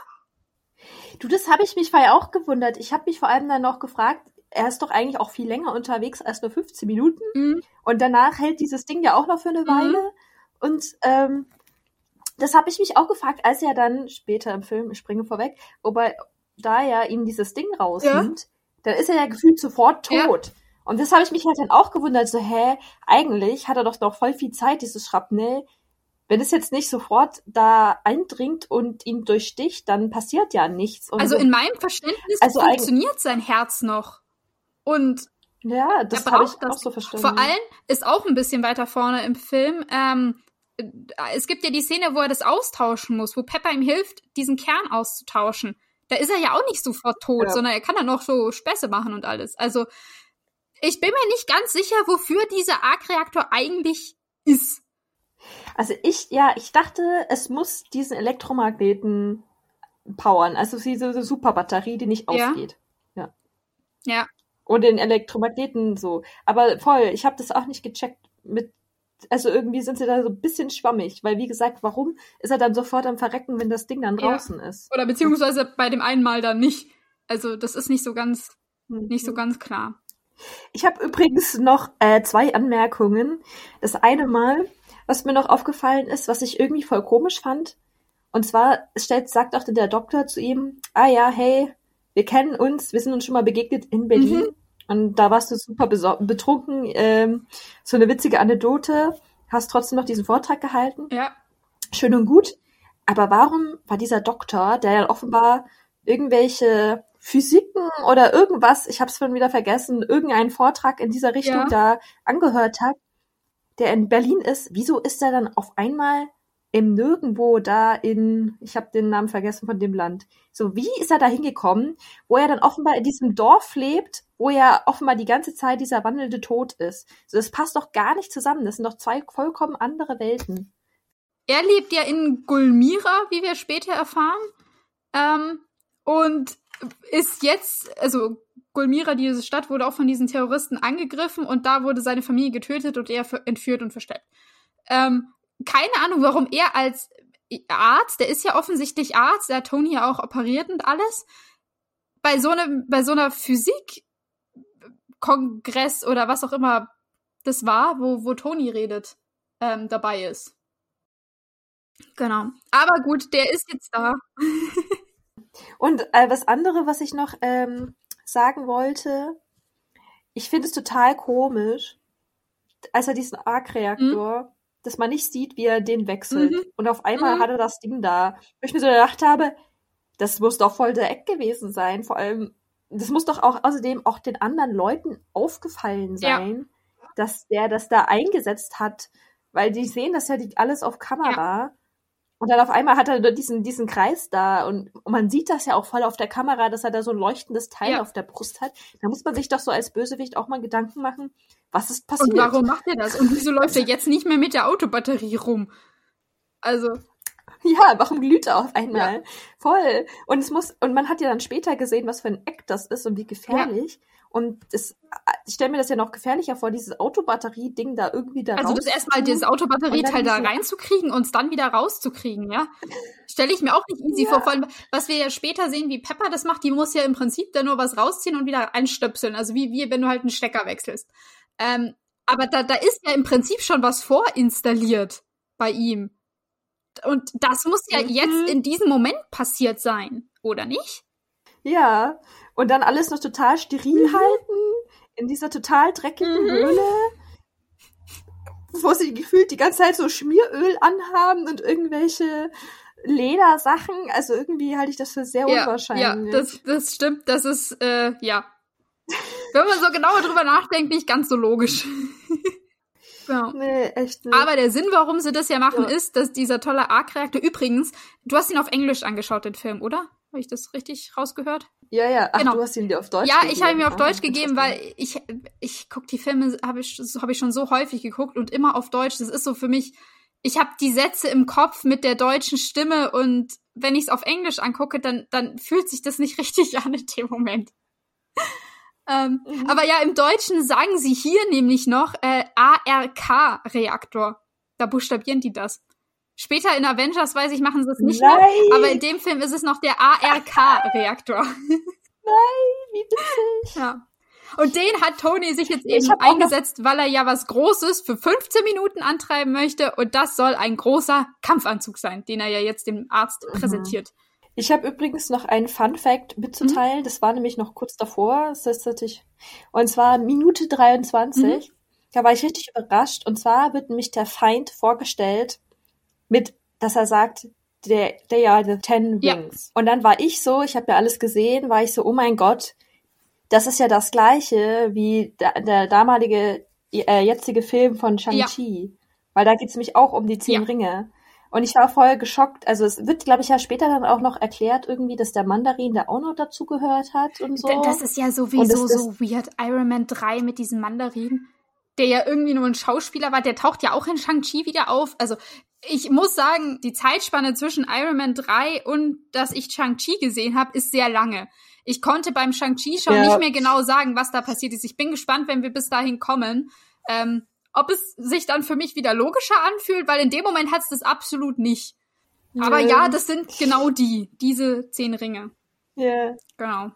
Du, das habe ich mich vorher auch gewundert. Ich habe mich vor allem dann noch gefragt, er ist doch eigentlich auch viel länger unterwegs als nur 15 Minuten.
Mhm.
Und danach hält dieses Ding ja auch noch für eine Weile. Und ähm, das habe ich mich auch gefragt, als er dann später im Film, ich springe vorweg, wobei da ja ihm dieses Ding rausnimmt, dann ist er ja gefühlt sofort
Ja.
tot. Und das habe ich mich halt dann auch gewundert, so, hä, eigentlich hat er doch noch voll viel Zeit, dieses Schrapnell. Wenn es jetzt nicht sofort da eindringt und ihn durchsticht, dann passiert ja nichts. Und
Also
so,
in meinem Verständnis
Also
funktioniert sein Herz noch. Und
ja, das habe ich
das
auch so verstanden.
vor allem ist auch ein bisschen weiter vorne im Film. Ähm, es gibt ja die Szene, wo er das austauschen muss, wo Pepper ihm hilft, diesen Kern auszutauschen. da ist er ja auch nicht sofort tot, ja. sondern er kann dann noch so Späße machen und alles. Also ich bin mir nicht ganz sicher, wofür dieser Arc-Reaktor eigentlich ist.
Also ich, ja, ich dachte, es muss diesen Elektromagneten powern. Also diese Superbatterie, die nicht
ja.
ausgeht. Ja.
Ja.
Und den Elektromagneten so. Aber voll, ich habe das auch nicht gecheckt mit also irgendwie sind sie da so ein bisschen schwammig, weil wie gesagt, warum ist er dann sofort am Verrecken, wenn das Ding dann draußen ja. ist?
Oder beziehungsweise bei dem einen Mal dann nicht. Also das ist nicht so ganz, mhm. nicht so ganz klar.
Ich habe übrigens noch äh, zwei Anmerkungen. Das eine Mal, was mir noch aufgefallen ist, was ich irgendwie voll komisch fand. Und zwar stellt, sagt auch der Doktor zu ihm, ah ja, hey, wir kennen uns, wir sind uns schon mal begegnet in Berlin. Mhm. Und da warst du super betrunken. Ähm, so eine witzige Anekdote. Hast trotzdem noch diesen Vortrag gehalten.
Ja.
Schön und gut. Aber warum war dieser Doktor, der ja offenbar irgendwelche Physiken oder irgendwas, ich habe es schon wieder vergessen, irgendeinen Vortrag in dieser Richtung ja. da angehört hat, der in Berlin ist, wieso ist er dann auf einmal im Nirgendwo da in, ich habe den Namen vergessen von dem Land. So, wie ist er da hingekommen, wo er dann offenbar in diesem Dorf lebt, wo ja offenbar die ganze Zeit dieser wandelnde Tod ist. So, das passt doch gar nicht zusammen. Das sind doch zwei vollkommen andere Welten.
Er lebt ja in Gulmira, wie wir später erfahren. Ähm, und ist jetzt, also Gulmira, diese Stadt, wurde auch von diesen Terroristen angegriffen und da wurde seine Familie getötet und er entführt und versteckt. Ähm, keine Ahnung, warum er als Arzt, der ist ja offensichtlich Arzt, der hat Tony ja auch operiert und alles, bei so einem, bei so einer Physikkongress oder was auch immer das war, wo, wo Tony redet, ähm, dabei ist. Genau. Aber gut, der ist jetzt da.
und äh, was andere, was ich noch ähm, sagen wollte, ich finde es total komisch, als er diesen Arc-Reaktor mhm dass man nicht sieht, wie er den wechselt. Mhm. Und auf einmal mhm. hat er das Ding da. Wo ich mir so gedacht habe, das muss doch voll der Eck gewesen sein. Vor allem, das muss doch auch außerdem auch den anderen Leuten aufgefallen sein, ja. dass der das da eingesetzt hat. Weil die sehen das ja alles auf Kamera. Ja. Und dann auf einmal hat er diesen, diesen Kreis da und, und, man sieht das ja auch voll auf der Kamera, dass er da so ein leuchtendes Teil ja. auf der Brust hat. Da muss man sich doch so als Bösewicht auch mal Gedanken machen, was ist passiert.
Und warum macht er das? Und wieso läuft er jetzt nicht mehr mit der Autobatterie rum? Also.
Ja, warum glüht er auf einmal? Ja. Voll. Und es muss, und man hat ja dann später gesehen, was für ein Eck das ist und wie gefährlich. Ja. Und das, ich stelle mir das ja noch gefährlicher vor, dieses Autobatterie-Ding da irgendwie da
Also das erstmal dieses Autobatterieteil da reinzukriegen und es dann wieder rauszukriegen, ja? Stelle ich mir auch nicht easy ja. vor. Vor allem, was wir ja später sehen, wie Pepper das macht, die muss ja im Prinzip da nur was rausziehen und wieder einstöpseln. Also wie, wie wenn du halt einen Stecker wechselst. Ähm, aber da, da ist ja im Prinzip schon was vorinstalliert bei ihm. Und das muss ja mhm. jetzt in diesem Moment passiert sein, oder nicht?
Ja, und dann alles noch total steril mhm. halten, in dieser total dreckigen mhm. Höhle, wo sie gefühlt die ganze Zeit so Schmieröl anhaben und irgendwelche Ledersachen. Also irgendwie halte ich das für sehr ja, unwahrscheinlich.
Ja, das, das stimmt. Das ist, äh, ja. Wenn man so genauer drüber nachdenkt, nicht ganz so logisch.
Ja. Nee, echt nicht.
Aber der Sinn, warum sie das ja machen, ja. ist, dass dieser tolle Arc-Reaktor, übrigens, du hast ihn auf Englisch angeschaut, den Film, oder? Habe ich das richtig rausgehört?
Ja, ja. Ach, genau. du hast ihn dir auf Deutsch
ja, gegeben. Ja, ich habe ihn mir auf ah, Deutsch gegeben, weil ich, ich gucke die Filme, habe ich, hab ich schon so häufig geguckt und immer auf Deutsch. Das ist so für mich, ich habe die Sätze im Kopf mit der deutschen Stimme und wenn ich es auf Englisch angucke, dann, dann fühlt sich das nicht richtig an in dem Moment. Ähm, mhm. Aber ja, im Deutschen sagen sie hier nämlich noch äh, ARK-Reaktor. Da buchstabieren die das. Später in Avengers, weiß ich, machen sie es nicht Nein. mehr. Aber in dem Film ist es noch der ARK-Reaktor.
Nein, wie witzig.
Ja. Und den hat Tony sich jetzt eben eingesetzt, weil er ja was Großes für 15 Minuten antreiben möchte. Und das soll ein großer Kampfanzug sein, den er ja jetzt dem Arzt mhm. präsentiert.
Ich habe übrigens noch einen Fun Fact mitzuteilen. Mhm. Das war nämlich noch kurz davor. Das ist natürlich, und zwar Minute 23. Mhm. Da war ich richtig überrascht. Und zwar wird nämlich der Feind vorgestellt mit, dass er sagt, der, they are the ten wings. Ja. Und dann war ich so, ich habe ja alles gesehen, war ich so, oh mein Gott, das ist ja das gleiche wie der, der damalige, äh, jetzige Film von Shang-Chi. Ja. Weil da geht's nämlich auch um die zehn ja. Ringe. Und ich war voll geschockt. Also es wird, glaube ich, ja später dann auch noch erklärt irgendwie, dass der Mandarin da auch noch dazugehört hat und so.
Das ist ja sowieso das, so weird. Iron Man 3 mit diesem Mandarin, der ja irgendwie nur ein Schauspieler war, der taucht ja auch in Shang-Chi wieder auf. Also ich muss sagen, die Zeitspanne zwischen Iron Man 3 und dass ich Shang-Chi gesehen habe, ist sehr lange. Ich konnte beim Shang-Chi schon ja. nicht mehr genau sagen, was da passiert ist. Ich bin gespannt, wenn wir bis dahin kommen. Ähm, ob es sich dann für mich wieder logischer anfühlt, weil in dem Moment hat es das absolut nicht. Ja. Aber ja, das sind genau die, diese zehn Ringe.
Ja.
Genau.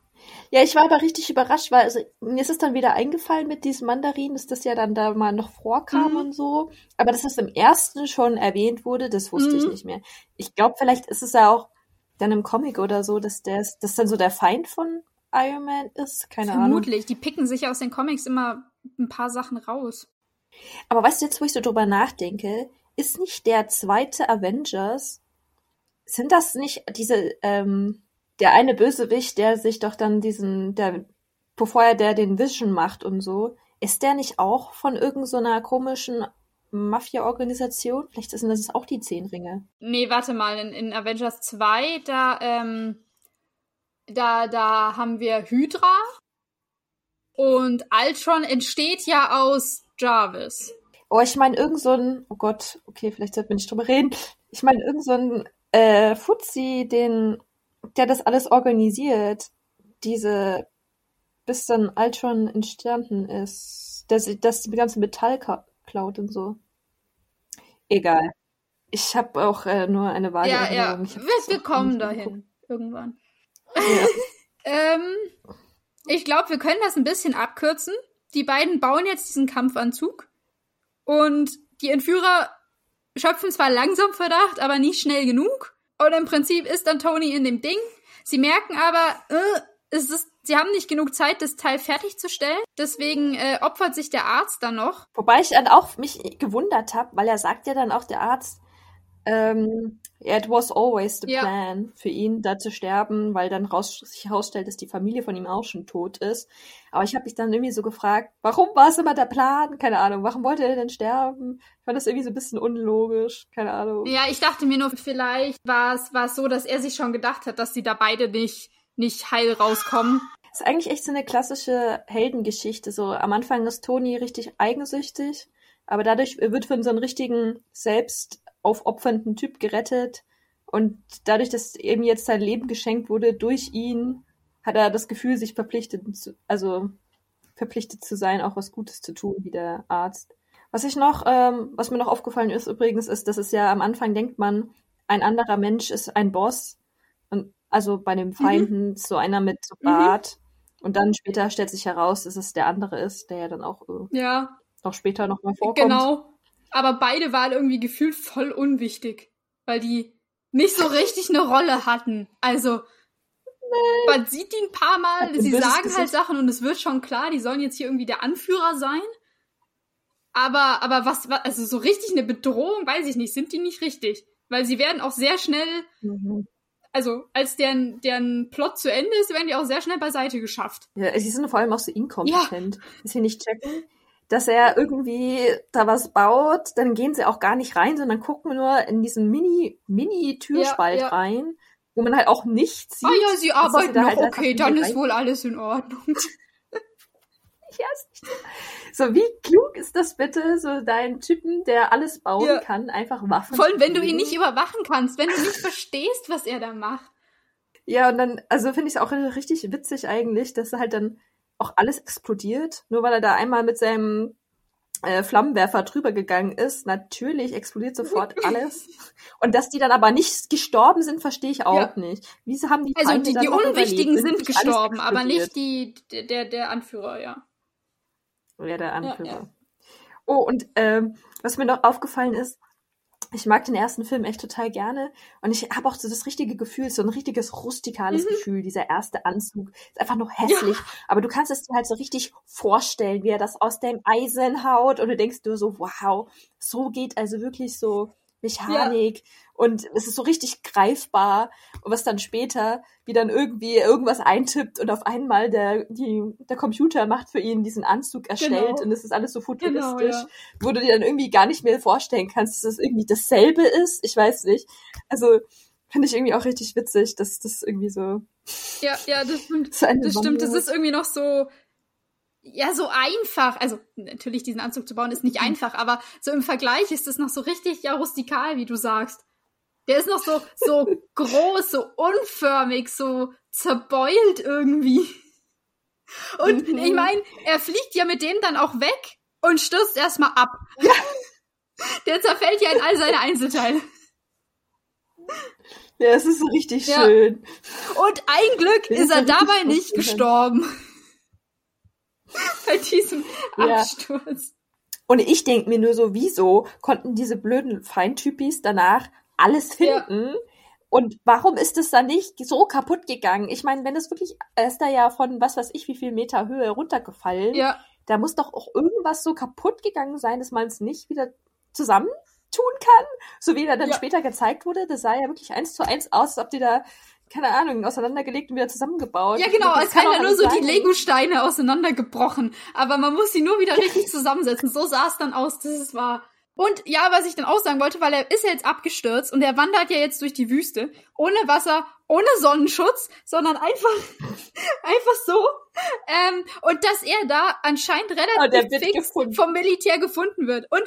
Ja, ich war aber richtig überrascht, weil also, mir ist es dann wieder eingefallen mit diesem Mandarin, dass das ja dann da mal noch vorkam mhm. und so. Aber dass es im ersten schon erwähnt wurde, das wusste mhm. ich nicht mehr. Ich glaube, vielleicht ist es ja auch dann im Comic oder so, dass der das dann so der Feind von Iron Man ist. Keine
Vermutlich.
Ahnung.
Vermutlich. Die picken sich aus den Comics immer ein paar Sachen raus.
Aber weißt du, jetzt, wo ich so drüber nachdenke, ist nicht der zweite Avengers, sind das nicht diese, ähm, der eine Bösewicht, der sich doch dann diesen, der, bevor er der den Vision macht und so, ist der nicht auch von irgendeiner so komischen Mafia-Organisation? Vielleicht sind das auch die Zehn Ringe.
Nee, warte mal, in, in Avengers 2, da, ähm, da, da haben wir Hydra und Ultron entsteht ja aus Jarvis.
Oh, ich meine, irgend so ein, oh Gott, okay, vielleicht sollten wir nicht drüber reden. Ich meine, irgend so ein äh, Fuzzi, den, der das alles organisiert, diese, bis dann Ultron entstanden ist, dass das die ganze Metall klaut und so. Egal. Ich habe auch äh, nur eine vage
Ja, ja. Wir, wir kommen dahin. Irgendwann. Ja. ähm, ich glaube, wir können das ein bisschen abkürzen die beiden bauen jetzt diesen Kampfanzug und die Entführer schöpfen zwar langsam Verdacht, aber nicht schnell genug. Und im Prinzip ist dann Tony in dem Ding. Sie merken aber, äh, es ist, sie haben nicht genug Zeit, das Teil fertigzustellen. Deswegen äh, opfert sich der Arzt dann noch.
Wobei ich dann auch mich gewundert habe, weil er sagt ja dann auch der Arzt, ähm, it was always the ja. plan für ihn, da zu sterben, weil dann raus, sich herausstellt, dass die Familie von ihm auch schon tot ist. Aber ich habe mich dann irgendwie so gefragt, warum war es immer der Plan? Keine Ahnung, warum wollte er denn sterben? Ich fand das irgendwie so ein bisschen unlogisch, keine Ahnung.
Ja, ich dachte mir nur, vielleicht war es so, dass er sich schon gedacht hat, dass sie da beide nicht, nicht heil rauskommen.
Das ist eigentlich echt so eine klassische Heldengeschichte. So am Anfang ist Toni richtig eigensüchtig, aber dadurch wird von so einem richtigen Selbst aufopfernden Typ gerettet. Und dadurch, dass ihm jetzt sein Leben geschenkt wurde durch ihn, hat er das Gefühl, sich verpflichtet zu, also verpflichtet zu sein, auch was Gutes zu tun, wie der Arzt. Was ich noch, ähm, was mir noch aufgefallen ist übrigens, ist, dass es ja am Anfang denkt man, ein anderer Mensch ist ein Boss. Und also bei den Feinden mhm. so einer mit so Bart. Mhm. Und dann später stellt sich heraus, dass es der andere ist, der ja dann auch äh,
ja.
noch später nochmal vorkommt.
Genau aber beide waren irgendwie gefühlt voll unwichtig, weil die nicht so richtig eine Rolle hatten. Also, nee. man sieht die ein paar Mal, sie sagen halt Sachen und es wird schon klar, die sollen jetzt hier irgendwie der Anführer sein. Aber, aber was, also so richtig eine Bedrohung, weiß ich nicht, sind die nicht richtig. Weil sie werden auch sehr schnell, mhm. also als deren, deren Plot zu Ende ist, werden die auch sehr schnell beiseite geschafft.
Ja, sie sind vor allem auch so inkompetent, ja. dass sie nicht checken dass er irgendwie da was baut, dann gehen sie auch gar nicht rein, sondern gucken nur in diesen Mini, Mini-Türspalt ja, ja. rein, wo man halt auch nichts
sieht. Ah ja, sie arbeiten da halt okay, dann ist wohl alles in Ordnung.
ja, so, wie klug ist das bitte, so dein Typen, der alles bauen ja. kann, einfach Waffen.
Voll, wenn du ihn nicht überwachen kannst, wenn du nicht verstehst, was er da macht.
Ja, und dann, also finde ich es auch richtig witzig eigentlich, dass er halt dann auch alles explodiert, nur weil er da einmal mit seinem äh, Flammenwerfer drüber gegangen ist. Natürlich explodiert sofort alles. Und dass die dann aber nicht gestorben sind, verstehe ich auch ja. nicht. Wieso haben die
Also Feinde die, die Unwichtigen sind gestorben, aber nicht die der der Anführer, ja.
Ja, der Anführer. Ja, ja. Oh, und ähm, was mir noch aufgefallen ist, ich mag den ersten Film echt total gerne und ich habe auch so das richtige Gefühl, so ein richtiges rustikales mhm. Gefühl. Dieser erste Anzug ist einfach nur hässlich, ja. aber du kannst es dir halt so richtig vorstellen, wie er das aus dem Eisen haut und du denkst nur so, wow, so geht also wirklich so Mechanik. Ja. Und es ist so richtig greifbar. Und was dann später, wie dann irgendwie irgendwas eintippt und auf einmal der, die, der Computer macht für ihn diesen Anzug erstellt genau. und es ist alles so futuristisch, genau, ja. wo du dir dann irgendwie gar nicht mehr vorstellen kannst, dass es irgendwie dasselbe ist. Ich weiß nicht. Also, finde ich irgendwie auch richtig witzig, dass das irgendwie so.
Ja, ja, das stimmt. das stimmt. Das ist irgendwie noch so, ja, so einfach. Also, natürlich, diesen Anzug zu bauen ist nicht einfach, aber so im Vergleich ist das noch so richtig, ja, rustikal, wie du sagst. Der ist noch so, so groß, so unförmig, so zerbeult irgendwie. Und mhm. ich meine, er fliegt ja mit dem dann auch weg und stürzt erstmal ab. Ja. Der zerfällt ja in all seine Einzelteile.
Ja, es ist richtig ja. schön.
Und ein Glück ist er dabei nicht gestorben. Bei diesem ja. Absturz.
Und ich denke mir nur so, wieso konnten diese blöden Feintypis danach alles finden? Ja. Und warum ist es dann nicht so kaputt gegangen? Ich meine, wenn es wirklich, er ist da ja von was weiß ich wie viel Meter Höhe runtergefallen, ja. da muss doch auch irgendwas so kaputt gegangen sein, dass man es nicht wieder zusammen tun kann, so wie er dann ja. später gezeigt wurde. Das sah ja wirklich eins zu eins aus, als ob die da keine Ahnung, auseinandergelegt und wieder zusammengebaut.
Ja, genau, als wären ja nur so sein. die Lego-Steine auseinandergebrochen. Aber man muss sie nur wieder richtig zusammensetzen. So sah es dann aus, das ist wahr. Und ja, was ich dann auch sagen wollte, weil er ist ja jetzt abgestürzt und er wandert ja jetzt durch die Wüste. Ohne Wasser, ohne Sonnenschutz, sondern einfach, einfach so. Ähm, und dass er da anscheinend relativ oh, fix vom Militär gefunden wird. Und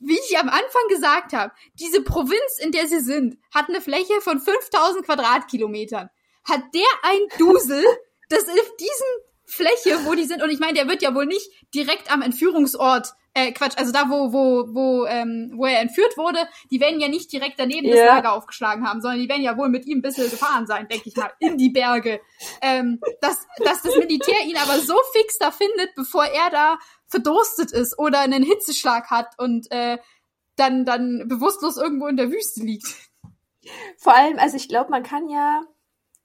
wie ich am Anfang gesagt habe, diese Provinz, in der sie sind, hat eine Fläche von 5000 Quadratkilometern. Hat der ein Dusel, das auf diesen Fläche, wo die sind, und ich meine, der wird ja wohl nicht direkt am Entführungsort, äh, Quatsch, also da, wo, wo, wo, ähm, wo er entführt wurde, die werden ja nicht direkt daneben yeah. das Lager aufgeschlagen haben, sondern die werden ja wohl mit ihm ein bisschen gefahren sein, denke ich mal, in die Berge. Ähm, dass, dass das Militär ihn aber so fix da findet, bevor er da verdurstet ist oder einen Hitzeschlag hat und äh, dann, dann bewusstlos irgendwo in der Wüste liegt.
Vor allem, also ich glaube, man kann ja,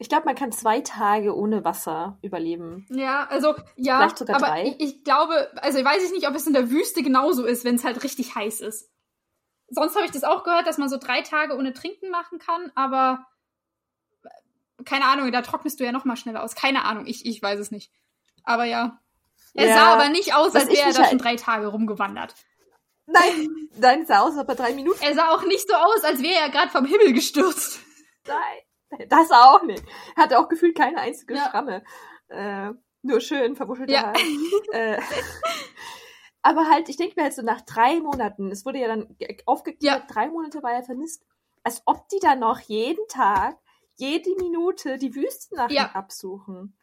ich glaube, man kann zwei Tage ohne Wasser überleben.
Ja, also ja, Vielleicht sogar aber drei. Ich, ich glaube, also ich weiß nicht, ob es in der Wüste genauso ist, wenn es halt richtig heiß ist. Sonst habe ich das auch gehört, dass man so drei Tage ohne Trinken machen kann, aber keine Ahnung, da trocknest du ja noch mal schneller aus. Keine Ahnung, ich, ich weiß es nicht. Aber ja. Er ja, sah aber nicht aus, als wäre er da schon drei Tage rumgewandert.
Nein, nein, sah aus, als ob er drei Minuten.
Er sah auch nicht so aus, als wäre er gerade vom Himmel gestürzt.
Nein, das auch nicht. Er hatte auch gefühlt keine einzige ja. Schramme. Äh, nur schön verwuschelte ja. Haare. äh, aber halt, ich denke mir halt so nach drei Monaten, es wurde ja dann aufgeklärt, ja. drei Monate war er vermisst, als ob die dann noch jeden Tag, jede Minute die Wüste nach ihm absuchen.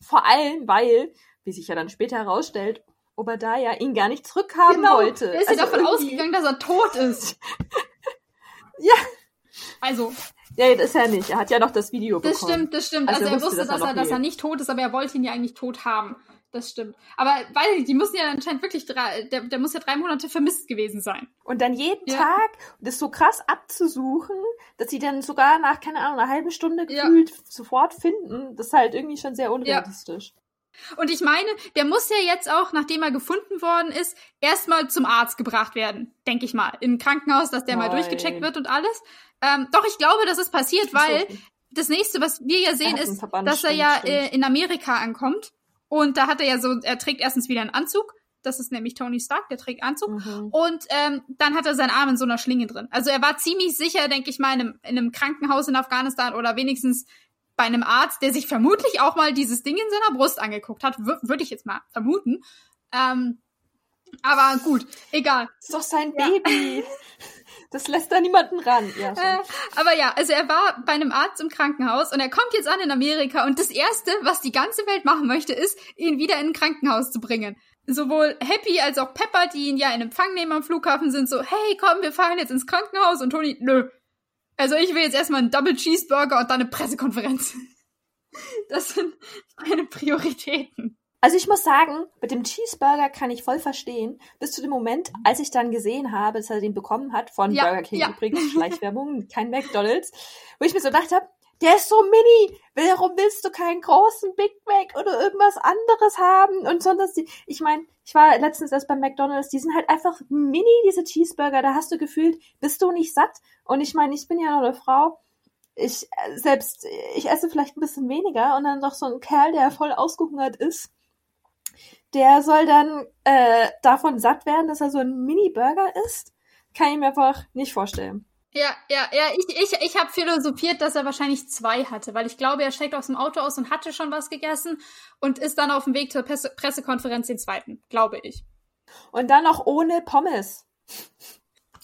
Vor allem, weil wie sich ja dann später herausstellt, Obadiah ihn gar nicht zurückhaben genau, wollte.
Er ist also ja davon irgendwie... ausgegangen, dass er tot ist.
ja.
Also.
Ja, das ist ja nicht. Er hat ja noch das Video
das bekommen. Das stimmt, das stimmt. Also, also er wusste, dass, er, dass, er, dass er nicht tot ist, aber er wollte ihn ja eigentlich tot haben. Das stimmt. Aber weil die müssen ja anscheinend wirklich drei, der, der muss ja drei Monate vermisst gewesen sein.
Und dann jeden ja. Tag das so krass abzusuchen, dass sie dann sogar nach, keine Ahnung, einer halben Stunde gefühlt ja. sofort finden, das ist halt irgendwie schon sehr unrealistisch. Ja.
Und ich meine, der muss ja jetzt auch, nachdem er gefunden worden ist, erstmal zum Arzt gebracht werden, denke ich mal. Im Krankenhaus, dass der Nein. mal durchgecheckt wird und alles. Ähm, doch, ich glaube, das ist passiert, weil das nächste, was wir ja sehen, ist, dass er ja äh, in Amerika ankommt. Und da hat er ja so, er trägt erstens wieder einen Anzug. Das ist nämlich Tony Stark, der trägt Anzug. Mhm. Und ähm, dann hat er seinen Arm in so einer Schlinge drin. Also er war ziemlich sicher, denke ich mal, in einem, in einem Krankenhaus in Afghanistan oder wenigstens bei einem Arzt, der sich vermutlich auch mal dieses Ding in seiner Brust angeguckt hat, würde ich jetzt mal vermuten. Ähm, aber gut, egal.
Das ist doch sein ja. Baby. Das lässt da niemanden ran. Ja,
äh, aber ja, also er war bei einem Arzt im Krankenhaus und er kommt jetzt an in Amerika und das Erste, was die ganze Welt machen möchte, ist, ihn wieder in ein Krankenhaus zu bringen. Sowohl Happy als auch Pepper, die ihn ja in Empfang nehmen am Flughafen, sind so, hey, komm, wir fahren jetzt ins Krankenhaus und Toni, nö, also ich will jetzt erstmal einen Double Cheeseburger und dann eine Pressekonferenz. Das sind meine Prioritäten.
Also ich muss sagen, mit dem Cheeseburger kann ich voll verstehen, bis zu dem Moment, als ich dann gesehen habe, dass er den bekommen hat, von ja, Burger King ja. übrigens, Schleichwerbung, kein McDonalds, wo ich mir so gedacht habe, der ist so mini. Warum willst du keinen großen Big Mac oder irgendwas anderes haben? Und sonst, die, ich meine, ich war letztens erst beim McDonalds, die sind halt einfach mini, diese Cheeseburger. Da hast du gefühlt, bist du nicht satt? Und ich meine, ich bin ja noch eine Frau. Ich selbst, ich esse vielleicht ein bisschen weniger und dann doch so ein Kerl, der voll ausgehungert ist, der soll dann äh, davon satt werden, dass er so ein Mini-Burger isst. Kann ich mir einfach nicht vorstellen.
Ja, ja, ja, ich, ich, ich habe philosophiert, dass er wahrscheinlich zwei hatte, weil ich glaube, er steigt aus dem Auto aus und hatte schon was gegessen und ist dann auf dem Weg zur Presse Pressekonferenz den zweiten, glaube ich.
Und dann noch ohne Pommes.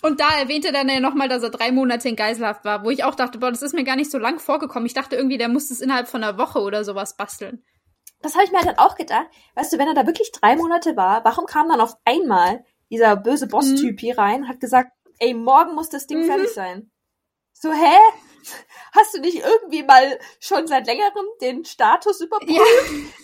Und da erwähnte er dann ja nochmal, dass er drei Monate in Geiselhaft war, wo ich auch dachte, boah, das ist mir gar nicht so lang vorgekommen. Ich dachte irgendwie, der muss es innerhalb von einer Woche oder sowas basteln.
Das habe ich mir halt dann auch gedacht. Weißt du, wenn er da wirklich drei Monate war, warum kam dann auf einmal dieser böse Boss-Typ mhm. hier rein, hat gesagt, ey, morgen muss das Ding mhm. fertig sein. So, hä? Hast du nicht irgendwie mal schon seit längerem den Status überprüft, ja.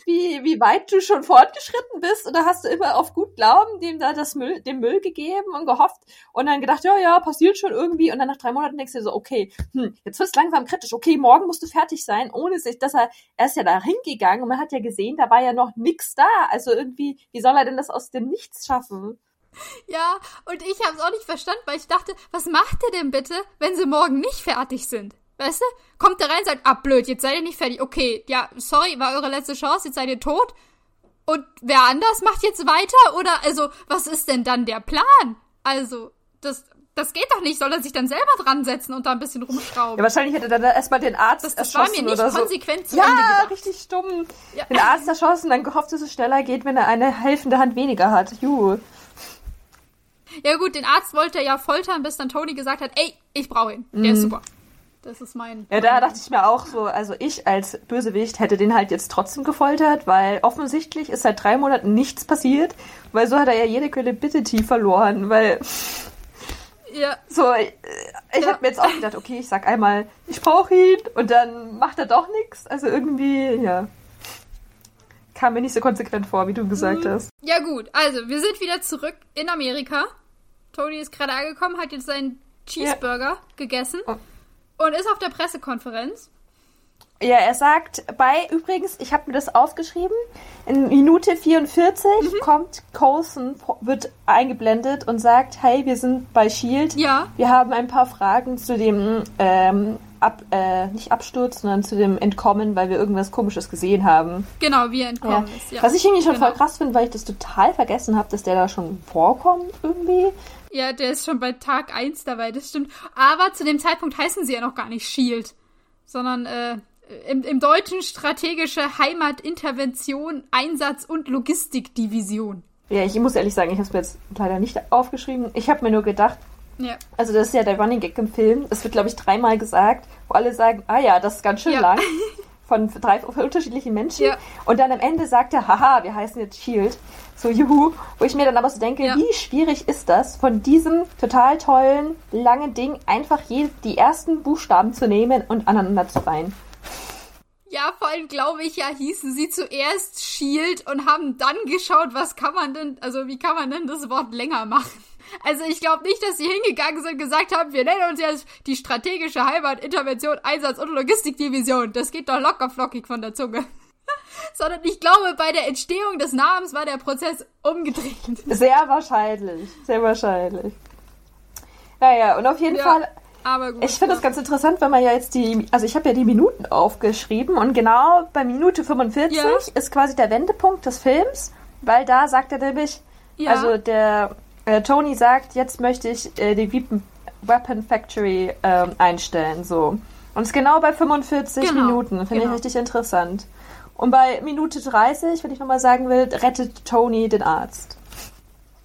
wie, wie weit du schon fortgeschritten bist? Oder hast du immer auf gut Glauben dem da das Müll, dem Müll gegeben und gehofft und dann gedacht, ja, ja, passiert schon irgendwie. Und dann nach drei Monaten denkst du dir so, okay, hm, jetzt wird's langsam kritisch. Okay, morgen musst du fertig sein, ohne sich, dass er, er ist ja da hingegangen und man hat ja gesehen, da war ja noch nix da. Also irgendwie, wie soll er denn das aus dem Nichts schaffen?
Ja, und ich habe es auch nicht verstanden, weil ich dachte, was macht ihr denn bitte, wenn sie morgen nicht fertig sind? Weißt du? Kommt da rein und sagt, ah blöd, jetzt seid ihr nicht fertig. Okay, ja, sorry, war eure letzte Chance, jetzt seid ihr tot. Und wer anders macht jetzt weiter? Oder, also, was ist denn dann der Plan? Also, das, das geht doch nicht. Soll er sich dann selber dran setzen und da ein bisschen rumschrauben?
Ja, wahrscheinlich hätte er dann erstmal den Arzt
das,
das erschossen
war mir nicht
oder so.
konsequent zu
ja,
Ende gedacht.
richtig stumm. Ja. Den Arzt erschossen, dann gehofft, dass es schneller geht, wenn er eine helfende Hand weniger hat. Juhu.
Ja gut, den Arzt wollte er ja foltern, bis dann Tony gesagt hat, ey, ich brauche ihn. Der mhm. ist super. Das ist mein.
Ja, da dachte ich mir auch so, also ich als Bösewicht hätte den halt jetzt trotzdem gefoltert, weil offensichtlich ist seit drei Monaten nichts passiert, weil so hat er ja jede Credibility verloren, weil.
Ja.
So, ich, ich ja. habe mir jetzt auch gedacht, okay, ich sag einmal, ich brauche ihn und dann macht er doch nichts. Also irgendwie, ja. Kam mir nicht so konsequent vor, wie du gesagt mhm. hast.
Ja, gut, also wir sind wieder zurück in Amerika. Tony ist gerade angekommen, hat jetzt seinen Cheeseburger ja. gegessen oh. und ist auf der Pressekonferenz.
Ja, er sagt bei, übrigens, ich habe mir das aufgeschrieben, in Minute 44 mhm. kommt Coulson, wird eingeblendet und sagt, hey, wir sind bei S.H.I.E.L.D.
Ja.
Wir haben ein paar Fragen zu dem, ähm, Ab, äh, nicht Absturz, sondern zu dem Entkommen, weil wir irgendwas Komisches gesehen haben.
Genau, wie er entkommen ja. ist. Ja.
Was ich irgendwie schon genau. voll krass finde, weil ich das total vergessen habe, dass der da schon vorkommt irgendwie.
Ja, der ist schon bei Tag 1 dabei, das stimmt. Aber zu dem Zeitpunkt heißen sie ja noch gar nicht Shield, sondern äh, im, im Deutschen strategische Heimatintervention, Einsatz und Logistikdivision.
Ja, ich muss ehrlich sagen, ich habe es mir jetzt leider nicht aufgeschrieben. Ich habe mir nur gedacht,
ja.
also das ist ja der Running Gag im Film. Es wird, glaube ich, dreimal gesagt, wo alle sagen, ah ja, das ist ganz schön ja. lang. Von drei unterschiedlichen Menschen.
Ja.
Und dann am Ende sagt er, haha, wir heißen jetzt Shield. So, juhu. Wo ich mir dann aber so denke, wie schwierig ist das, von diesem total tollen, langen Ding einfach die ersten Buchstaben zu nehmen und aneinander zu reihen.
Ja, vor allem glaube ich ja, hießen sie zuerst Shield und haben dann geschaut, was kann man denn, also wie kann man denn das Wort länger machen? Also ich glaube nicht, dass sie hingegangen sind und gesagt haben, wir nennen uns jetzt die strategische Heimat, Intervention, Einsatz und Logistikdivision. Das geht doch locker flockig von der Zunge. Sondern ich glaube, bei der Entstehung des Namens war der Prozess umgedreht.
Sehr wahrscheinlich, sehr wahrscheinlich. Naja, und auf jeden ja. Fall
aber gut.
Ich finde es ganz interessant, wenn man ja jetzt die, also ich habe ja die Minuten aufgeschrieben und genau bei Minute 45 ja. ist quasi der Wendepunkt des Films, weil da sagt er nämlich, ja. also der äh, Tony sagt, jetzt möchte ich äh, die Weapon, Weapon Factory äh, einstellen, so. Und es ist genau bei 45 genau. Minuten, finde genau. ich richtig interessant. Und bei Minute 30, wenn ich nochmal sagen will, rettet Tony den Arzt.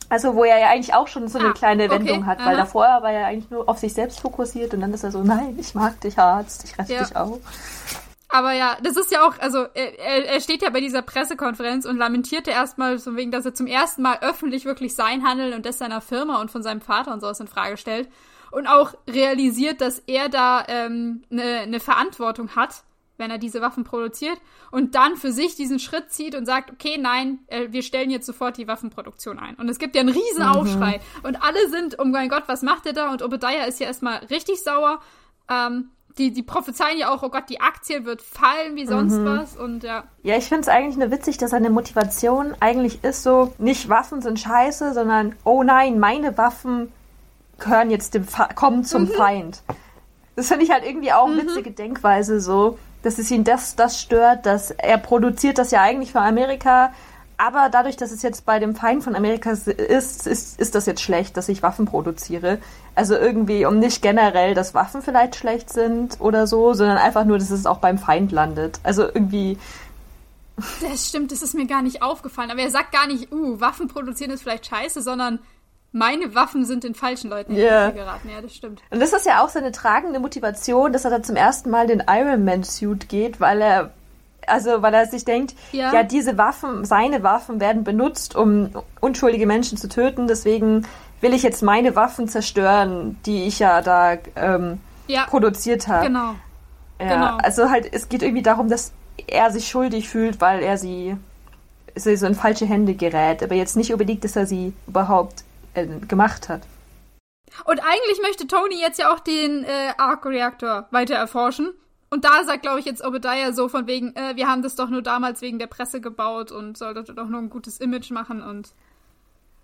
Also wo er ja eigentlich auch schon so eine ah, kleine Wendung okay, hat, weil aha. davor war er eigentlich nur auf sich selbst fokussiert und dann ist er so, nein, ich mag dich, Arzt, ich rette ja. dich auch.
Aber ja, das ist ja auch, also er, er steht ja bei dieser Pressekonferenz und lamentierte erstmal so wegen, dass er zum ersten Mal öffentlich wirklich sein Handeln und das seiner Firma und von seinem Vater und sowas in Frage stellt und auch realisiert, dass er da ähm, eine ne Verantwortung hat wenn er diese Waffen produziert und dann für sich diesen Schritt zieht und sagt, okay, nein, äh, wir stellen jetzt sofort die Waffenproduktion ein. Und es gibt ja einen riesen mhm. Aufschrei mhm. und alle sind, oh mein Gott, was macht er da? Und Obadiah ist ja erstmal richtig sauer. Ähm, die, die prophezeien ja auch, oh Gott, die Aktie wird fallen wie sonst mhm. was und ja.
Ja, ich finde es eigentlich nur witzig, dass seine Motivation eigentlich ist so, nicht Waffen sind scheiße, sondern, oh nein, meine Waffen gehören jetzt dem, Fe kommen zum mhm. Feind. Das finde ich halt irgendwie auch mhm. witzige Denkweise so, dass es ihn das, das stört, dass er produziert das ja eigentlich für Amerika, aber dadurch, dass es jetzt bei dem Feind von Amerika ist, ist, ist das jetzt schlecht, dass ich Waffen produziere. Also irgendwie, um nicht generell, dass Waffen vielleicht schlecht sind oder so, sondern einfach nur, dass es auch beim Feind landet. Also irgendwie.
Das stimmt, das ist mir gar nicht aufgefallen. Aber er sagt gar nicht, uh, Waffen produzieren ist vielleicht scheiße, sondern meine Waffen sind den falschen Leuten yeah. geraten. Ja, das stimmt.
Und das ist ja auch seine tragende Motivation, dass er dann zum ersten Mal den Iron Man Suit geht, weil er also weil er sich denkt, ja. ja. diese Waffen, seine Waffen werden benutzt, um unschuldige Menschen zu töten, deswegen will ich jetzt meine Waffen zerstören, die ich ja da ähm, ja. produziert habe.
Genau.
Ja, genau. Also halt, es geht irgendwie darum, dass er sich schuldig fühlt, weil er sie, sie so in falsche Hände gerät, aber jetzt nicht unbedingt, dass er sie überhaupt äh, gemacht hat.
Und eigentlich möchte Tony jetzt ja auch den äh, Arc-Reaktor weiter erforschen. Und da sagt, glaube ich, jetzt Obadiah so von wegen, äh, wir haben das doch nur damals wegen der Presse gebaut und sollte doch nur ein gutes Image machen und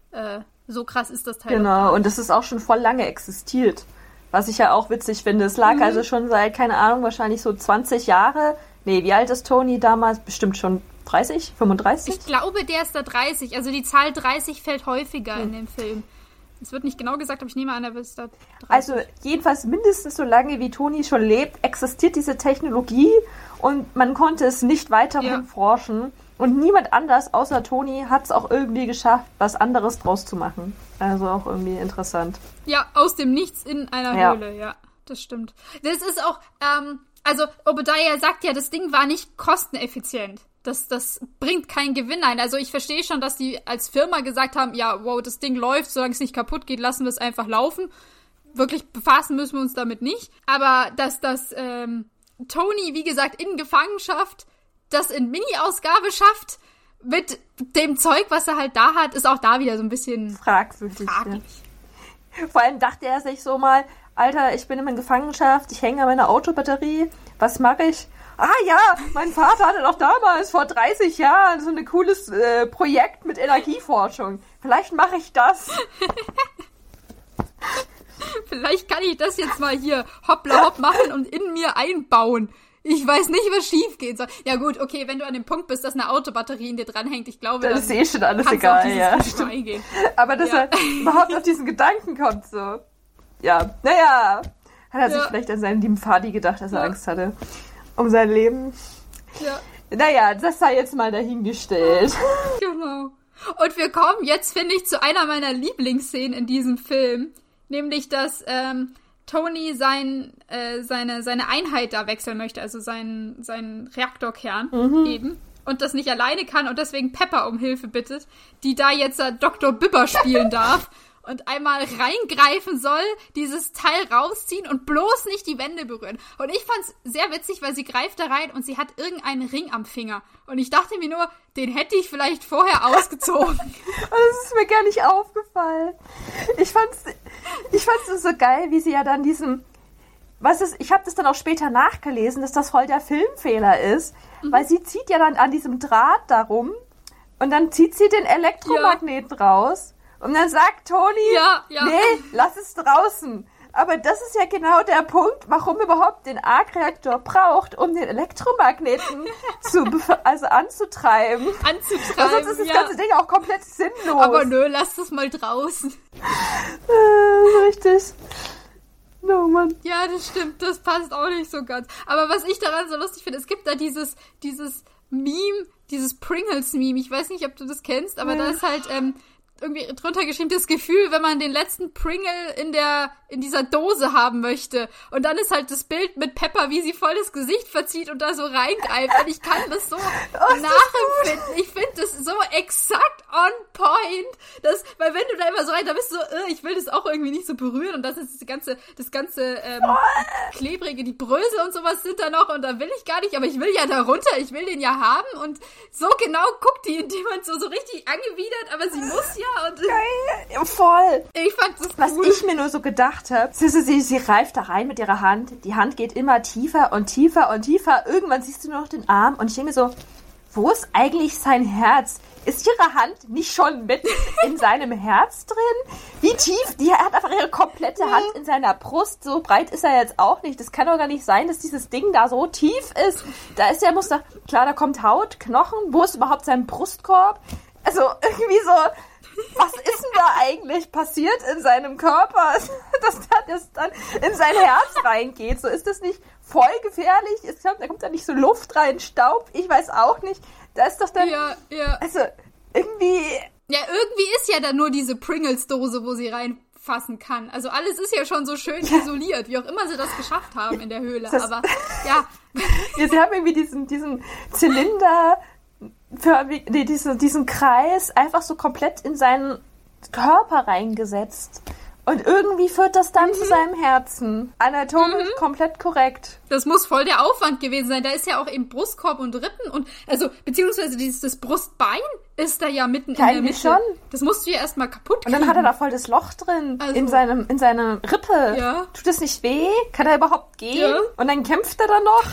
äh, so krass ist das Teil.
Genau, und das ist auch schon voll lange existiert. Was ich ja auch witzig finde. Es lag mhm. also schon seit, keine Ahnung, wahrscheinlich so 20 Jahre. Nee, wie alt ist Tony damals? Bestimmt schon 30, 35?
Ich glaube, der ist da 30. Also die Zahl 30 fällt häufiger mhm. in dem Film. Es wird nicht genau gesagt, aber ich nehme an, er ist da. 30.
Also jedenfalls mindestens so lange wie Toni schon lebt, existiert diese Technologie und man konnte es nicht weiter ja. forschen. Und niemand anders außer Toni hat es auch irgendwie geschafft, was anderes draus zu machen. Also auch irgendwie interessant.
Ja, aus dem Nichts in einer ja. Höhle, ja, das stimmt. Das ist auch, ähm, also Obadiah sagt ja, das Ding war nicht kosteneffizient das, das bringt keinen Gewinn ein. Also ich verstehe schon, dass die als Firma gesagt haben, ja, wow, das Ding läuft, solange es nicht kaputt geht, lassen wir es einfach laufen. Wirklich befassen müssen wir uns damit nicht. Aber dass das ähm, Tony, wie gesagt, in Gefangenschaft das in Mini-Ausgabe schafft, mit dem Zeug, was er halt da hat, ist auch da wieder so ein bisschen
fragwürdig. Ja. Vor allem dachte er sich so mal, Alter, ich bin in Gefangenschaft, ich hänge an meiner Autobatterie, was mache ich? Ah ja, mein Vater hatte doch damals vor 30 Jahren so ein cooles äh, Projekt mit Energieforschung. Vielleicht mache ich das.
Vielleicht kann ich das jetzt mal hier hoppla hopp machen und in mir einbauen. Ich weiß nicht, was schief gehen soll. Ja gut, okay, wenn du an dem Punkt bist, dass eine Autobatterie in dir dranhängt, ich glaube,
dann ist eh schon alles egal, ja. Aber dass ja. er überhaupt auf diesen Gedanken kommt, so. Ja, naja, hat er ja. sich vielleicht an seinen lieben Fadi gedacht, dass er ja. Angst hatte um sein Leben. Ja. Naja, das sei jetzt mal dahingestellt.
Genau. Und wir kommen jetzt, finde ich, zu einer meiner Lieblingsszenen in diesem Film. Nämlich, dass ähm, Tony sein, äh, seine, seine Einheit da wechseln möchte, also seinen, seinen Reaktorkern mhm. eben. Und das nicht alleine kann und deswegen Pepper um Hilfe bittet, die da jetzt äh, Dr. Bibber spielen darf und einmal reingreifen soll, dieses Teil rausziehen und bloß nicht die Wände berühren. Und ich fand's sehr witzig, weil sie greift da rein und sie hat irgendeinen Ring am Finger. Und ich dachte mir nur, den hätte ich vielleicht vorher ausgezogen.
das ist mir gar nicht aufgefallen. Ich fand's, ich fand's so geil, wie sie ja dann diesen was ist, ich habe das dann auch später nachgelesen, dass das voll der Filmfehler ist, mhm. weil sie zieht ja dann an diesem Draht darum und dann zieht sie den Elektromagneten ja. raus und dann sagt Toni, ja, ja. nee, lass es draußen. Aber das ist ja genau der Punkt, warum überhaupt den Arc-Reaktor braucht, um den Elektromagneten zu, also anzutreiben.
Anzutreiben.
Weil sonst ist das ja. ganze Ding auch komplett sinnlos.
Aber nö, lass das mal draußen.
Äh, richtig. No, Mann.
Ja, das stimmt. Das passt auch nicht so ganz. Aber was ich daran so lustig finde, es gibt da dieses, dieses Meme, dieses Pringles-Meme. Ich weiß nicht, ob du das kennst, aber ja. da ist halt, ähm, irgendwie drunter geschrieben, das Gefühl, wenn man den letzten Pringle in der, in dieser Dose haben möchte. Und dann ist halt das Bild mit Pepper, wie sie voll das Gesicht verzieht und da so reingreift. Und ich kann das so oh, nachempfinden. Ich finde das so exakt on point. Das, weil wenn du da immer so rein, da bist du so, äh, ich will das auch irgendwie nicht so berühren und das ist das ganze, das ganze ähm, klebrige, die Brösel und sowas sind da noch und da will ich gar nicht, aber ich will ja da runter, ich will den ja haben und so genau guckt die in dem Moment so, so richtig angewidert, aber sie muss ja und
Geil, voll.
ich fand das
Was
cool.
ich mir nur so gedacht habe, sie, sie, sie, reift da rein mit ihrer Hand, die Hand geht immer tiefer und tiefer und tiefer, irgendwann siehst du nur noch den Arm und ich denke mir so, wo ist eigentlich sein Herz? Ist ihre Hand nicht schon mit in seinem Herz drin? Wie tief? Die hat einfach ihre komplette Hand in seiner Brust. So breit ist er jetzt auch nicht. Das kann doch gar nicht sein, dass dieses Ding da so tief ist. Da ist ja, muss da, klar, da kommt Haut, Knochen. Wo ist überhaupt sein Brustkorb? Also irgendwie so, was ist denn da eigentlich passiert in seinem Körper, dass da das dann in sein Herz reingeht? So ist das nicht voll gefährlich? Ich glaube, da kommt da nicht so Luft rein, Staub, ich weiß auch nicht. Da ist doch dann,
Ja, ja.
also irgendwie,
Ja, irgendwie ist ja da nur diese Pringles-Dose, wo sie reinfassen kann. Also alles ist ja schon so schön isoliert, wie auch immer sie das geschafft haben in der Höhle.
Das-
Aber ja,
ja, sie haben irgendwie diesen, diesen Zylinder, förmig- nee, diesen, diesen Kreis einfach so komplett in seinen Körper reingesetzt. Und irgendwie führt das dann zu seinem Herzen. Anatomisch komplett korrekt.
das muss voll der Aufwand gewesen sein. Da ist ja auch eben Brustkorb und Rippen und also beziehungsweise dieses das Brustbein ist da ja mitten in der Mitte.
schon.
Das musst du ja erstmal kaputt
Und
kriegen.
dann hat er da voll das Loch drin
Also-
in seinem in seiner Rippe.
Ja.
Tut das nicht weh? Kann er überhaupt gehen?
Ja.
Und dann kämpft er dann noch.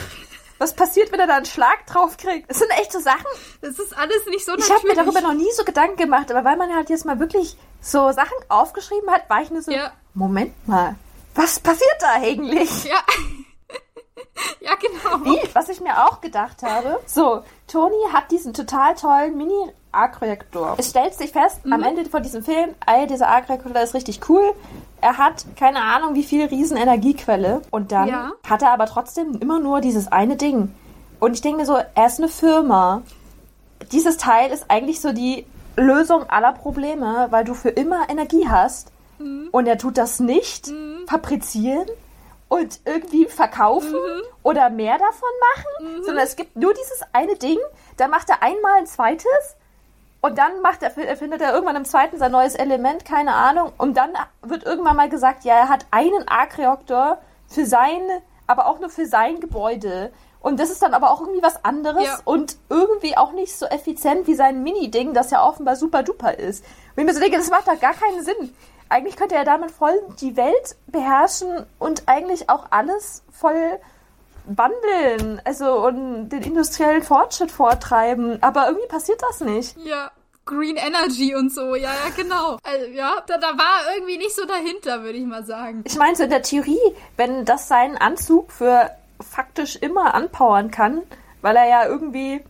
Was passiert, wenn er da einen Schlag drauf kriegt? Das sind echt so Sachen.
das ist alles nicht so
Ich habe mir
natürlich.
darüber noch nie so Gedanken gemacht, aber weil man halt jetzt mal wirklich so Sachen aufgeschrieben hat, war ich nur so,
Ja.
Moment mal, was passiert da eigentlich?
Ja. ja, genau.
Wie, was ich mir auch gedacht habe, so, Toni hat diesen total tollen Mini-Arc-Reaktor. Es stellt sich fest, am
Mhm.
Ende von diesem Film, ey, dieser Arc-Reaktor ist richtig cool. Er hat keine Ahnung, wie viel riesen Energiequelle. Und dann
Ja.
hat er aber trotzdem immer nur dieses eine Ding. Und ich denke mir so, er ist eine Firma. Dieses Teil ist eigentlich so die Lösung aller Probleme, weil du für immer Energie hast.
Mhm.
Und er tut das nicht fabrizieren und irgendwie verkaufen oder mehr davon machen, sondern es gibt nur dieses eine Ding, dann macht er einmal ein zweites und dann macht er, erfindet er irgendwann im zweiten sein neues Element, keine Ahnung, und dann wird irgendwann mal gesagt, ja, er hat einen Arc-Reaktor für sein, aber auch nur für sein Gebäude. Und das ist dann aber auch irgendwie was anderes
Ja.
und irgendwie auch nicht so effizient wie sein Mini-Ding, das ja offenbar super duper ist. Und ich mir so denke, das macht doch gar keinen Sinn. Eigentlich könnte er damit voll die Welt beherrschen und eigentlich auch alles voll wandeln, also und den industriellen Fortschritt vortreiben. Aber irgendwie passiert das nicht.
Ja. Green Energy und so, ja, ja, genau. Also, ja, da, da war irgendwie nicht so dahinter, würde ich mal sagen.
Ich meine, so in der Theorie, wenn das seinen Anzug für faktisch immer anpowern kann, weil er ja irgendwie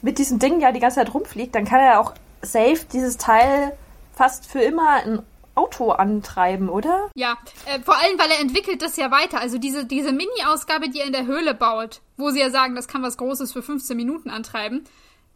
mit diesem Ding ja die ganze Zeit rumfliegt, dann kann er ja auch safe dieses Teil fast für immer ein Auto antreiben, oder?
Ja, äh, vor allem, weil er entwickelt das ja weiter. Also diese, diese Mini-Ausgabe, die er in der Höhle baut, wo sie ja sagen, das kann was Großes für 15 Minuten antreiben,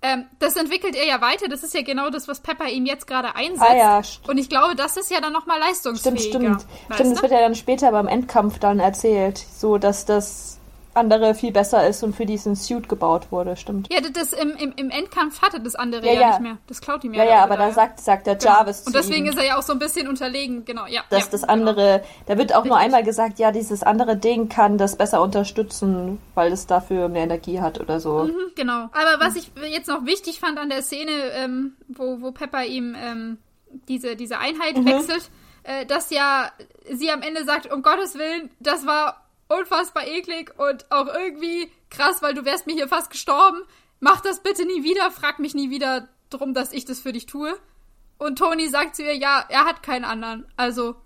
ähm, das entwickelt er ja weiter. Das ist ja genau das, was Pepper ihm jetzt gerade einsetzt.
Ah ja,
Und ich glaube, das ist ja dann nochmal leistungsfähiger.
stimmt, stimmt. Stimmt, das wird ja dann später beim Endkampf dann erzählt, so dass das andere viel besser ist und für diesen Suit gebaut wurde, stimmt.
Ja, das, im, im, im Endkampf hatte das andere
Ja,
ja,
ja.
nicht mehr. Das klaut ihm
Ja,
ja.
ja, aber da sagt, sagt der
Genau.
Jarvis
Und
zu
deswegen
ihm.
ist er ja auch so ein bisschen unterlegen, genau, ja.
dass
ja,
das
genau.
andere, da wird auch nur
Richtig.
einmal gesagt, ja, dieses andere Ding kann das besser unterstützen, weil es dafür mehr Energie hat oder so.
Mhm, genau. Aber was ich jetzt noch wichtig fand an der Szene, ähm, wo, wo Pepper ihm ähm, diese, diese Einheit
Mhm.
wechselt, äh, dass ja sie am Ende sagt, um Gottes Willen, das war unfassbar eklig und auch irgendwie krass, weil du wärst mir hier fast gestorben. Mach das bitte nie wieder, frag mich nie wieder drum, dass ich das für dich tue. Und Tony sagt zu ihr, ja, er hat keinen anderen. Also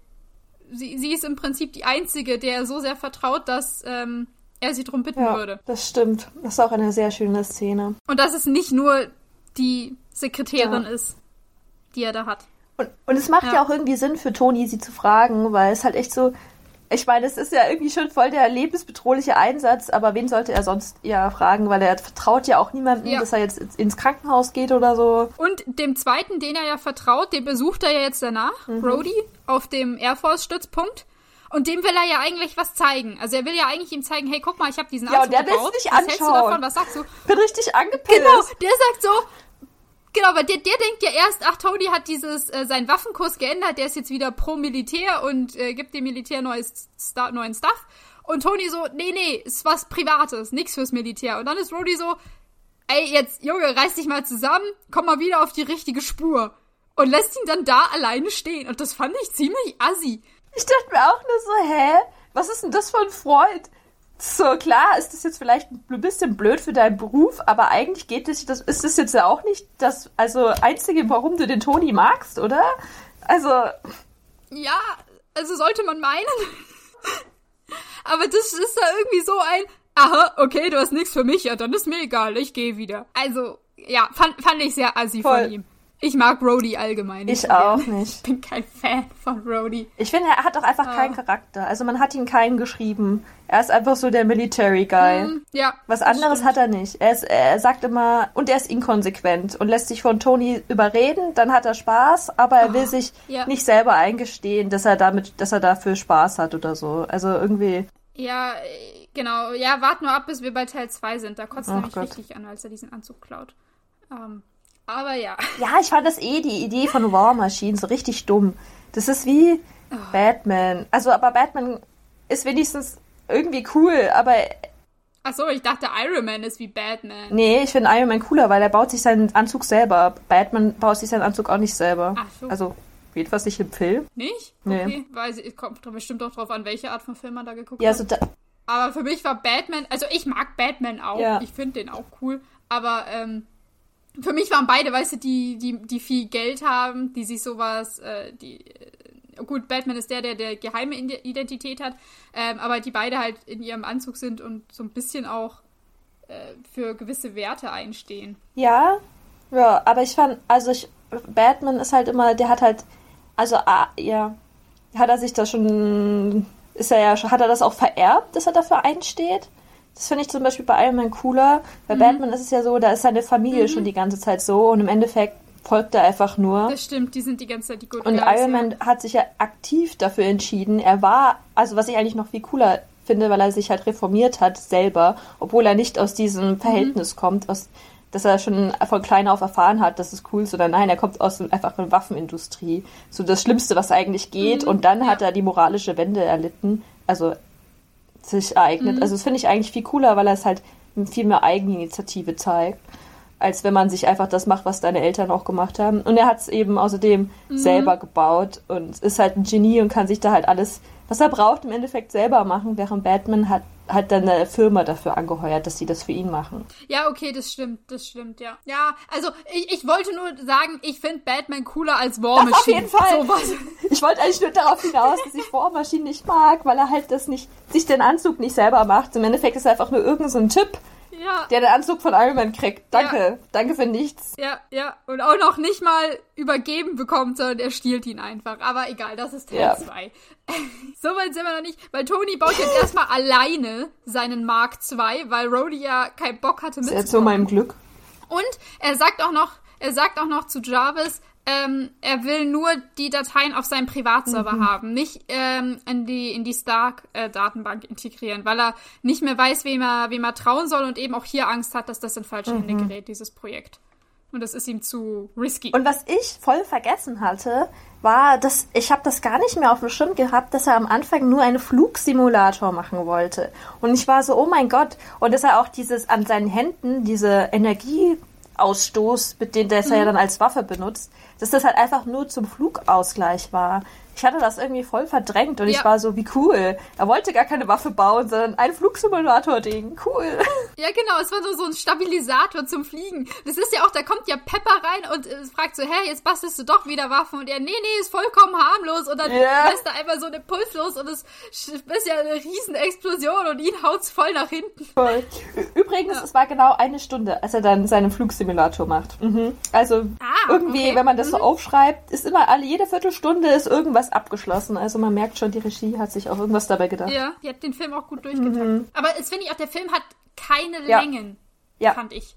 sie, sie ist im Prinzip die Einzige, der er so sehr vertraut, dass ähm, er sie drum bitten
Ja,
würde.
das stimmt. Das ist auch eine sehr schöne Szene.
Und dass es nicht nur die Sekretärin
Ja.
ist, die er da hat.
Und, und es macht ja.
Ja.
auch irgendwie Sinn für Toni, sie zu fragen, weil es halt echt so, ich meine, es ist ja irgendwie schon voll der lebensbedrohliche Einsatz, aber wen sollte er sonst eher fragen, weil er vertraut ja auch niemandem,
Ja.
dass er jetzt ins Krankenhaus geht oder so.
Und dem zweiten, den er ja vertraut, den besucht er ja jetzt danach,
Mhm.
Brody, auf dem Air Force-Stützpunkt. Und dem will er ja eigentlich was zeigen. Also er will ja eigentlich ihm zeigen, hey, guck mal, ich habe diesen
Ja,
Anzug
und der will's
gebaut.
nicht
was hältst du
anschauen.
davon? Was sagst du?
Bin richtig angepisst.
Genau, der sagt so, Genau, weil der, der denkt ja erst, ach, Tony hat dieses, äh, seinen Waffenkurs geändert, der ist jetzt wieder pro Militär und äh, gibt dem Militär neues, Sta neuen Stuff. Und Tony so, nee, nee, ist was Privates, nix fürs Militär. Und dann ist Rhodey so, ey, jetzt, Junge, reiß dich mal zusammen, komm mal wieder auf die richtige Spur. Und lässt ihn dann da alleine stehen. Und das fand ich ziemlich assi.
Ich dachte mir auch nur so, hä? Was ist denn das für ein Freund? So, klar ist das jetzt vielleicht ein bisschen blöd für deinen Beruf, aber eigentlich geht es, das ist das jetzt ja auch nicht das, also einzige, warum du den Toni magst, oder? Also.
Ja, also sollte man meinen. aber das ist da irgendwie so ein, aha, okay, du hast nichts für mich, ja, dann ist mir egal, ich gehe wieder. Also, ja, fand, fand ich sehr assi Voll. von ihm. Ich mag Rhodey allgemein.
Nicht ich auch nicht.
Ich bin kein Fan von Rhodey.
Ich finde, er hat auch einfach ah. keinen Charakter. Also man hat ihn keinen geschrieben. Er ist einfach so der Military Guy. Mm,
ja.
Was anderes stimmt. hat er nicht. Er, ist, er sagt immer, und er ist inkonsequent und lässt sich von Tony überreden, dann hat er Spaß, aber er oh, will sich ja. nicht selber eingestehen, dass er damit, dass er dafür Spaß hat oder so. Also irgendwie.
Ja, genau. Ja, wart nur ab, bis wir bei Teil 2 sind. Da kotzt er mich richtig an, als er diesen Anzug klaut. Ähm, aber ja.
Ja, ich fand das eh die Idee von War Machine so richtig dumm. Das ist wie oh. Batman. Also, aber Batman ist wenigstens irgendwie cool, aber.
Achso, ich dachte Iron Man ist wie Batman.
Nee, ich finde Iron Man cooler, weil er baut sich seinen Anzug selber. Batman baut sich seinen Anzug auch nicht selber. Ach so. Also, jedenfalls nicht im Film.
Nicht? Nee. Okay, weil es kommt bestimmt auch drauf an, welche Art von Film man da geguckt
ja, hat. Also da
aber für mich war Batman, also ich mag Batman auch. Ja. Ich finde den auch cool. Aber ähm, für mich waren beide, weißt du, die, die, die viel Geld haben, die sich sowas, äh, die, äh, gut, Batman ist der, der der geheime Identität hat, ähm, aber die beide halt in ihrem Anzug sind und so ein bisschen auch äh, für gewisse Werte einstehen.
Ja, ja, aber ich fand, also ich, Batman ist halt immer, der hat halt, also, ah, ja, hat er sich da schon, ist er ja, hat er das auch vererbt, dass er dafür einsteht? Das finde ich zum Beispiel bei Iron Man cooler. Bei mhm. Batman ist es ja so, da ist seine Familie mhm. schon die ganze Zeit so und im Endeffekt folgt er einfach nur.
Das stimmt, die sind die ganze Zeit die
Good Und Guys, Iron Man ja. hat sich ja aktiv dafür entschieden. Er war, also was ich eigentlich noch viel cooler finde, weil er sich halt reformiert hat selber, obwohl er nicht aus diesem mhm. Verhältnis mhm. kommt, aus, dass er schon von klein auf erfahren hat, dass es cool ist, sondern nein, er kommt aus einfach einer Waffenindustrie. So das Schlimmste, was eigentlich geht. Mhm. Und dann ja. hat er die moralische Wende erlitten. Also sich ereignet. Mhm. Also das finde ich eigentlich viel cooler, weil er es halt viel mehr Eigeninitiative zeigt, als wenn man sich einfach das macht, was deine Eltern auch gemacht haben. Und er hat es eben außerdem mhm. selber gebaut und ist halt ein Genie und kann sich da halt alles, was er braucht, im Endeffekt selber machen, während Batman hat hat dann eine Firma dafür angeheuert, dass sie das für ihn machen.
Ja, okay, das stimmt, das stimmt, ja. Ja, also ich, ich wollte nur sagen, ich finde Batman cooler als War Machine.
auf jeden Fall. So ich wollte eigentlich nur darauf hinaus, dass ich War Machine nicht mag, weil er halt das nicht, sich den Anzug nicht selber macht. Im Endeffekt ist er einfach nur irgendein so Typ, ja. Der den Anzug von Iron Man kriegt. Danke. Ja. Danke für nichts.
Ja, ja. Und auch noch nicht mal übergeben bekommt, sondern er stiehlt ihn einfach. Aber egal, das ist Teil 2. Ja. so weit sind wir noch nicht, weil Tony baut jetzt erstmal alleine seinen Mark 2, weil Rhodey ja keinen Bock hatte
mitzukommen. Ist zu meinem Glück.
Und er sagt auch noch, er sagt auch noch zu Jarvis, ähm, er will nur die Dateien auf seinem Privatserver mhm. haben, nicht ähm, in die, in die Stark-Datenbank integrieren, weil er nicht mehr weiß, wem er, wem er trauen soll und eben auch hier Angst hat, dass das in falsche mhm. Hände gerät, dieses Projekt. Und das ist ihm zu risky.
Und was ich voll vergessen hatte, war, dass ich habe das gar nicht mehr auf dem Schirm gehabt, dass er am Anfang nur einen Flugsimulator machen wollte. Und ich war so, oh mein Gott. Und dass er auch dieses an seinen Händen, diese Energieausstoß, mit dem der mhm. er ja dann als Waffe benutzt, dass das halt einfach nur zum Flugausgleich war. Ich hatte das irgendwie voll verdrängt und ja. ich war so, wie cool. Er wollte gar keine Waffe bauen, sondern ein Flugsimulator-Ding. Cool.
Ja, genau. Es war so, so ein Stabilisator zum Fliegen. Das ist ja auch, da kommt ja Pepper rein und äh, fragt so, hä, jetzt bastelst du doch wieder Waffen. Und er, nee, nee, ist vollkommen harmlos. Und dann yeah. lässt er einfach so eine Puls los und es ist ja eine riesen Explosion und ihn haut's voll nach hinten.
Voll. Übrigens, ja. es war genau eine Stunde, als er dann seinen Flugsimulator macht. Mhm. Also ah, irgendwie, okay. wenn man das mhm. so aufschreibt, ist immer alle, jede Viertelstunde ist irgendwas abgeschlossen. Also man merkt schon, die Regie hat sich auch irgendwas dabei gedacht.
Ja, die hat den Film auch gut durchgetaktet. Mhm. Aber es finde ich auch, der Film hat keine ja. Längen, ja. fand ich.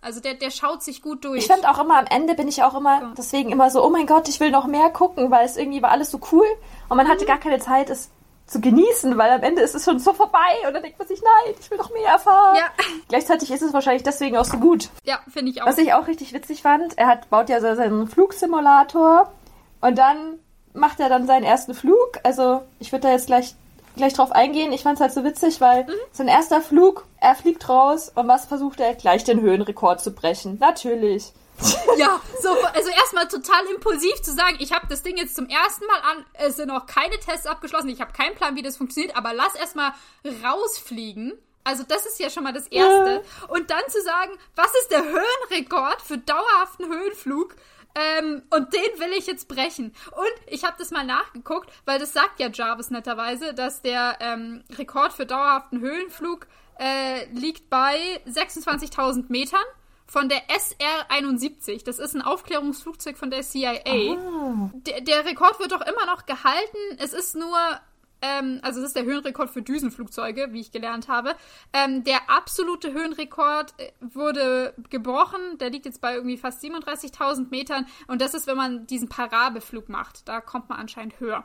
Also der, der schaut sich gut durch.
Ich fand auch immer am Ende bin ich auch immer so. deswegen immer so, oh mein Gott, ich will noch mehr gucken, weil es irgendwie war alles so cool und man mhm. hatte gar keine Zeit, es zu genießen, weil am Ende ist es schon so vorbei und dann denkt man sich, nein, ich will noch mehr erfahren. Ja. Gleichzeitig ist es wahrscheinlich deswegen auch so gut.
Ja, finde ich auch.
Was ich auch richtig witzig fand, er hat, baut ja seinen Flugsimulator und dann macht er dann seinen ersten Flug. Also ich würde da jetzt gleich gleich drauf eingehen. Ich fand es halt so witzig, weil mhm. sein erster Flug, er fliegt raus und was versucht er? Gleich den Höhenrekord zu brechen. Natürlich.
Ja, so, also erstmal total impulsiv zu sagen, ich habe das Ding jetzt zum ersten Mal an, es sind noch keine Tests abgeschlossen, ich habe keinen Plan, wie das funktioniert, aber lass erstmal rausfliegen. Also das ist ja schon mal das Erste. Ja. Und dann zu sagen, was ist der Höhenrekord für dauerhaften Höhenflug? Ähm, und den will ich jetzt brechen. Und ich habe das mal nachgeguckt, weil das sagt ja Jarvis netterweise, dass der ähm, Rekord für dauerhaften Höhenflug äh, liegt bei 26.000 Metern von der SR-71. Das ist ein Aufklärungsflugzeug von der CIA. Der, der Rekord wird doch immer noch gehalten. Es ist nur ähm, also es ist der Höhenrekord für Düsenflugzeuge, wie ich gelernt habe. Ähm, der absolute Höhenrekord äh, wurde gebrochen. Der liegt jetzt bei irgendwie fast 37.000 Metern. Und das ist, wenn man diesen Parabelflug macht. Da kommt man anscheinend höher.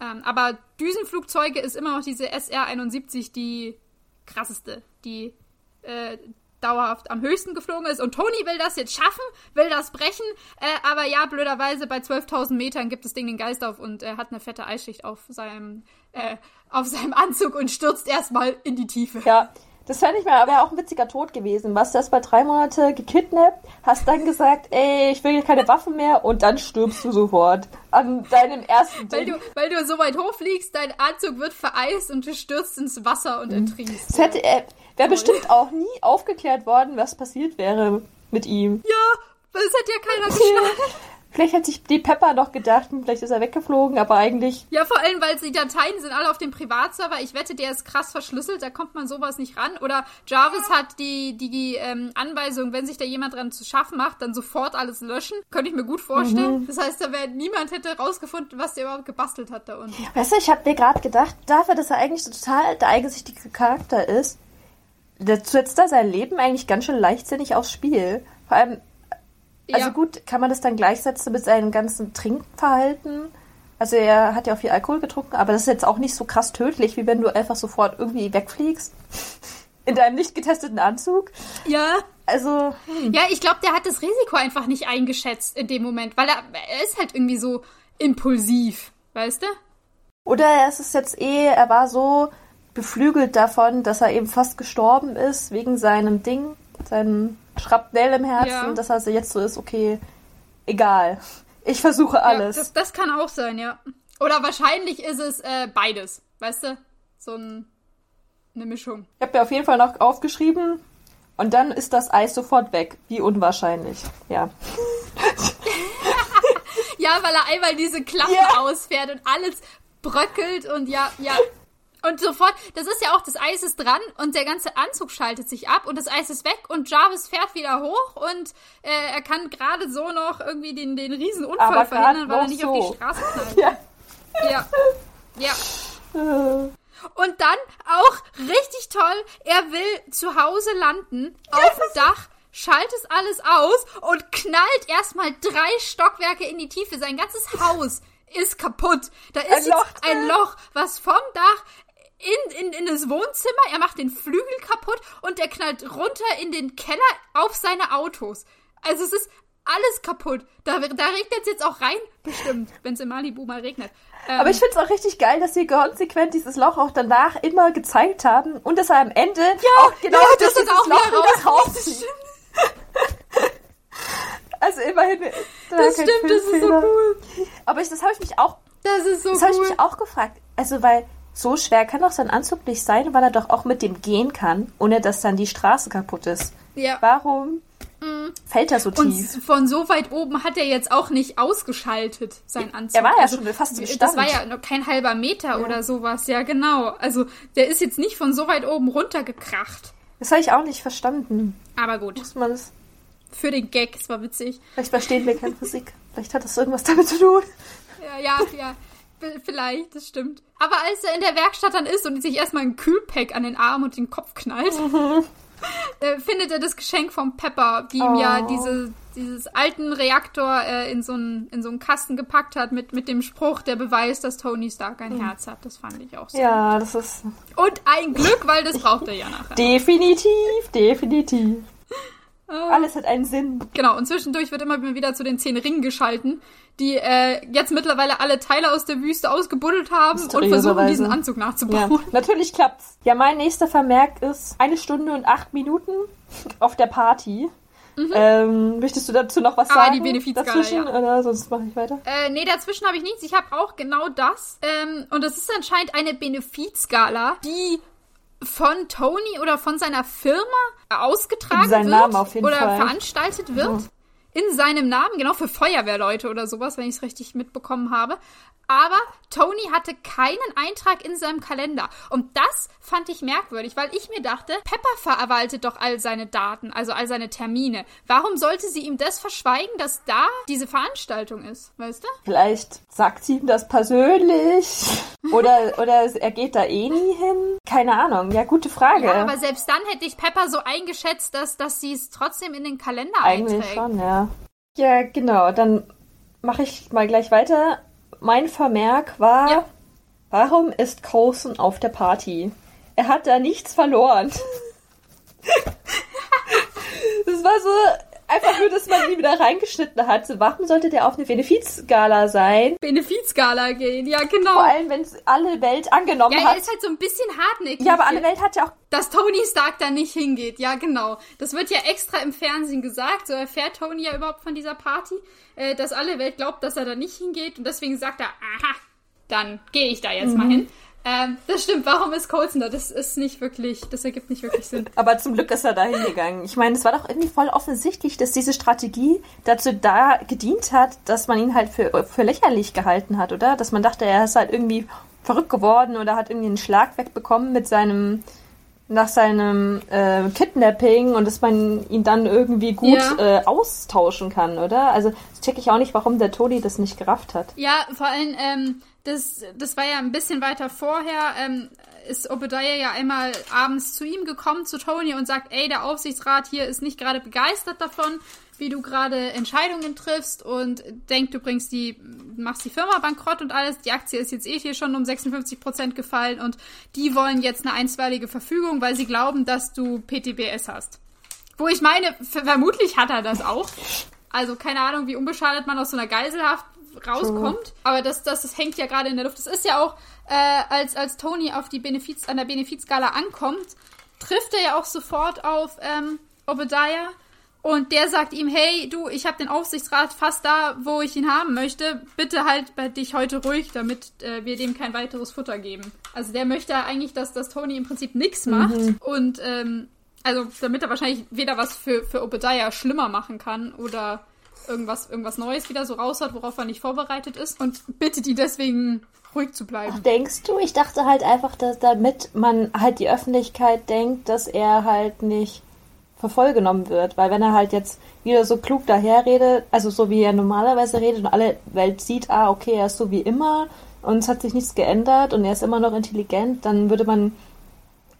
Ähm, aber Düsenflugzeuge ist immer noch diese SR-71 die krasseste, die äh, dauerhaft am höchsten geflogen ist. Und Tony will das jetzt schaffen, will das brechen. Äh, aber ja, blöderweise bei 12.000 Metern gibt das Ding den Geist auf und er hat eine fette Eisschicht auf seinem, äh, auf seinem Anzug und stürzt erstmal in die Tiefe.
Ja. Das fände ich mal, aber auch ein witziger Tod gewesen. Warst du erst mal drei Monate gekidnappt, hast dann gesagt, ey, ich will keine Waffen mehr und dann stirbst du sofort an deinem ersten
weil Du, weil du so weit hochfliegst, dein Anzug wird vereist und du stürzt ins Wasser und mhm. ertrinkst.
Das hätte, äh, Wäre bestimmt auch nie aufgeklärt worden, was passiert wäre mit ihm.
Ja, das hätte ja keiner geschnallt.
Vielleicht hat sich die Pepper noch gedacht, vielleicht ist er weggeflogen, aber eigentlich.
Ja, vor allem, weil die Dateien sind alle auf dem Privatserver. Ich wette, der ist krass verschlüsselt, da kommt man sowas nicht ran. Oder Jarvis hat die, die, ähm, Anweisung, wenn sich da jemand dran zu schaffen macht, dann sofort alles löschen. Könnte ich mir gut vorstellen. Mhm. Das heißt, da wäre niemand hätte rausgefunden, was der überhaupt gebastelt hat da unten.
Weißt du, ich habe mir gerade gedacht, dafür, dass er eigentlich total der eigensichtige Charakter ist, der setzt da sein Leben eigentlich ganz schön leichtsinnig aufs Spiel. Vor allem, also ja. gut, kann man das dann gleichsetzen mit seinem ganzen Trinkverhalten? Also er hat ja auch viel Alkohol getrunken, aber das ist jetzt auch nicht so krass tödlich, wie wenn du einfach sofort irgendwie wegfliegst. In deinem nicht getesteten Anzug.
Ja.
Also.
Hm. Ja, ich glaube, der hat das Risiko einfach nicht eingeschätzt in dem Moment, weil er, er ist halt irgendwie so impulsiv, weißt du?
Oder es ist jetzt eh, er war so beflügelt davon, dass er eben fast gestorben ist wegen seinem Ding, seinem Schrapnell im Herzen, ja. dass er jetzt so ist, okay, egal. Ich versuche alles.
Ja, das, das kann auch sein, ja. Oder wahrscheinlich ist es äh, beides, weißt du? So ein, eine Mischung.
Ich habe mir auf jeden Fall noch aufgeschrieben und dann ist das Eis sofort weg. Wie unwahrscheinlich, ja.
ja, weil er einmal diese Klappe yeah. ausfährt und alles bröckelt und ja, ja, und sofort, das ist ja auch, das Eis ist dran und der ganze Anzug schaltet sich ab und das Eis ist weg und Jarvis fährt wieder hoch und äh, er kann gerade so noch irgendwie den, den Riesenunfall Aber verhindern, weil er nicht so. auf die Straße knallt. Ja. Ja. Ja. Und dann auch richtig toll, er will zu Hause landen, auf dem Dach, schaltet alles aus und knallt erstmal drei Stockwerke in die Tiefe. Sein ganzes Haus ist kaputt. Da ist ein Loch, ein Loch, was vom Dach in, in, in das Wohnzimmer, er macht den Flügel kaputt und er knallt runter in den Keller auf seine Autos. Also es ist alles kaputt. Da, da regnet es jetzt auch rein, bestimmt, wenn es in Malibu mal regnet.
Ähm, Aber ich finde es auch richtig geil, dass sie konsequent dieses Loch auch danach immer gezeigt haben und dass er am Ende ja, auch genau ja, das dieses auch Loch wieder rauszieht. also immerhin.
Da das stimmt, das ist so cool.
Aber ich, das habe ich mich auch.
Das ist so
das
cool.
habe ich mich auch gefragt. Also weil so schwer kann doch sein Anzug nicht sein, weil er doch auch mit dem gehen kann, ohne dass dann die Straße kaputt ist.
Ja.
Warum mhm. fällt er so tief?
Und von so weit oben hat er jetzt auch nicht ausgeschaltet, sein Anzug.
Er war ja also, schon fast im Stand.
Das war ja noch kein halber Meter ja. oder sowas. Ja, genau. Also, der ist jetzt nicht von so weit oben runtergekracht.
Das habe ich auch nicht verstanden.
Aber gut.
Muss man es.
Für den Gag, es war witzig.
Vielleicht verstehen wir keine Physik. Vielleicht hat das irgendwas damit zu tun.
Ja, ja, ja. Vielleicht, das stimmt. Aber als er in der Werkstatt dann ist und sich erstmal ein Kühlpack an den Arm und den Kopf knallt, mhm. äh, findet er das Geschenk vom Pepper, die ihm ja oh. diese dieses alten Reaktor äh, in so einen in so einen Kasten gepackt hat mit mit dem Spruch, der beweist, dass Tony Stark ein mhm. Herz hat. Das fand ich auch so.
Ja, das ist
und ein Glück, weil das braucht er ja nachher.
Definitiv, definitiv. Ah. Alles hat einen Sinn.
Genau, und zwischendurch wird immer wieder zu den zehn Ringen geschalten, die äh, jetzt mittlerweile alle Teile aus der Wüste ausgebuddelt haben und versuchen, diesen Anzug nachzubauen.
Ja, natürlich klappt's. Ja, mein nächster Vermerk ist eine Stunde und acht Minuten auf der Party. Mhm. Ähm, möchtest du dazu noch was ah, sagen?
die Benefizskala,
dazwischen, ja. Oder sonst mache ich weiter?
Äh, nee, dazwischen habe ich nichts. Ich habe auch genau das. Ähm, und das ist anscheinend eine Benefizskala, die von Tony oder von seiner Firma ausgetragen wird
Namen auf jeden
oder
Fall.
veranstaltet wird. Mhm. In seinem Namen, genau für Feuerwehrleute oder sowas, wenn ich es richtig mitbekommen habe aber Tony hatte keinen Eintrag in seinem Kalender. Und das fand ich merkwürdig, weil ich mir dachte, Pepper verwaltet doch all seine Daten, also all seine Termine. Warum sollte sie ihm das verschweigen, dass da diese Veranstaltung ist, weißt du?
Vielleicht sagt sie ihm das persönlich. Oder, oder er geht da eh nie hin. Keine Ahnung. Ja, gute Frage. Ja,
aber selbst dann hätte ich Pepper so eingeschätzt, dass, dass sie es trotzdem in den Kalender
Eigentlich
einträgt.
schon, ja. Ja, genau. Dann mache ich mal gleich weiter mein Vermerk war, ja. warum ist Coulson auf der Party? Er hat da nichts verloren. das war so einfach nur, dass man ihn wieder reingeschnitten hat. So, warum sollte der auf eine Benefizgala sein?
Benefizgala gehen, ja genau.
Vor allem, wenn es alle Welt angenommen
ja,
hat.
Ja, ist halt so ein bisschen hartnäckig.
Ja, aber alle Welt hat ja auch...
Dass Tony Stark da nicht hingeht, ja genau. Das wird ja extra im Fernsehen gesagt. So erfährt Tony ja überhaupt von dieser Party äh, dass alle Welt glaubt, dass er da nicht hingeht und deswegen sagt er, aha, dann gehe ich da jetzt mhm. mal hin. Ähm, das stimmt, warum ist Colson da? Das ist nicht wirklich, das ergibt nicht wirklich Sinn.
Aber zum Glück ist er da hingegangen. Ich meine, es war doch irgendwie voll offensichtlich, dass diese Strategie dazu da gedient hat, dass man ihn halt für, für lächerlich gehalten hat, oder? Dass man dachte, er ist halt irgendwie verrückt geworden oder hat irgendwie einen Schlag wegbekommen mit seinem nach seinem äh, Kidnapping und dass man ihn dann irgendwie gut ja. äh, austauschen kann, oder? Also das check ich auch nicht, warum der Tony das nicht gerafft hat.
Ja, vor allem, ähm, das, das war ja ein bisschen weiter vorher, ähm, ist Obadiah ja einmal abends zu ihm gekommen, zu Tony, und sagt, ey, der Aufsichtsrat hier ist nicht gerade begeistert davon, wie du gerade Entscheidungen triffst und denkst, du bringst die, machst die Firma bankrott und alles. Die Aktie ist jetzt eh hier schon um 56 Prozent gefallen und die wollen jetzt eine einstweilige Verfügung, weil sie glauben, dass du PTBS hast. Wo ich meine, vermutlich hat er das auch. Also keine Ahnung, wie unbeschadet man aus so einer Geiselhaft rauskommt. Aber das, das, das hängt ja gerade in der Luft. Das ist ja auch, äh, als, als Tony auf die Benefiz, an der Benefizskala ankommt, trifft er ja auch sofort auf ähm, Obadiah und der sagt ihm, hey, du, ich habe den Aufsichtsrat fast da, wo ich ihn haben möchte. Bitte halt bei dich heute ruhig, damit äh, wir dem kein weiteres Futter geben. Also der möchte eigentlich, dass, dass Tony im Prinzip nichts macht. Mhm. Und ähm, also damit er wahrscheinlich weder was für, für Obadiah schlimmer machen kann oder irgendwas, irgendwas Neues wieder so raus hat, worauf er nicht vorbereitet ist. Und bittet die deswegen ruhig zu bleiben.
Ach, denkst du? Ich dachte halt einfach, dass damit man halt die Öffentlichkeit denkt, dass er halt nicht für wird. Weil wenn er halt jetzt wieder so klug daherredet, also so wie er normalerweise redet und alle Welt sieht, ah, okay, er ist so wie immer und es hat sich nichts geändert und er ist immer noch intelligent, dann würde man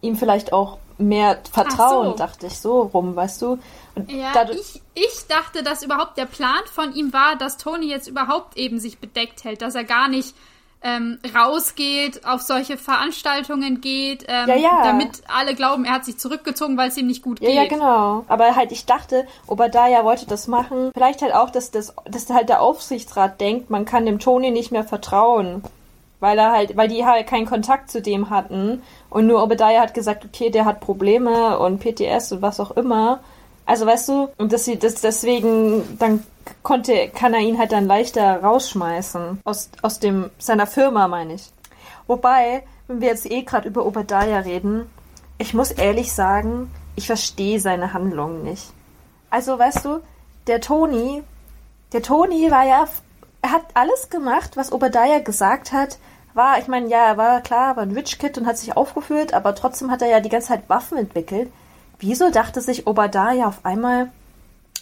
ihm vielleicht auch mehr vertrauen, so. dachte ich, so rum, weißt du?
Und ja, ich, ich dachte, dass überhaupt der Plan von ihm war, dass Tony jetzt überhaupt eben sich bedeckt hält, dass er gar nicht ähm, rausgeht, auf solche Veranstaltungen geht, ähm,
ja, ja.
damit alle glauben, er hat sich zurückgezogen, weil es ihm nicht gut geht.
Ja, ja, genau. Aber halt, ich dachte, Obadiah wollte das machen. Vielleicht halt auch, dass, das, dass halt der Aufsichtsrat denkt, man kann dem Tony nicht mehr vertrauen. Weil er halt, weil die halt keinen Kontakt zu dem hatten. Und nur Obadiah hat gesagt, okay, der hat Probleme und PTS und was auch immer. Also weißt du, und dass sie das deswegen dann konnte, kann er ihn halt dann leichter rausschmeißen. Aus, aus dem, seiner Firma, meine ich. Wobei, wenn wir jetzt eh gerade über Obadiah reden, ich muss ehrlich sagen, ich verstehe seine Handlungen nicht. Also, weißt du, der Tony, der Tony war ja, er hat alles gemacht, was Obadiah gesagt hat, war, ich meine, ja, er war klar, war ein Rich Kid und hat sich aufgeführt, aber trotzdem hat er ja die ganze Zeit Waffen entwickelt. Wieso dachte sich Obadiah auf einmal,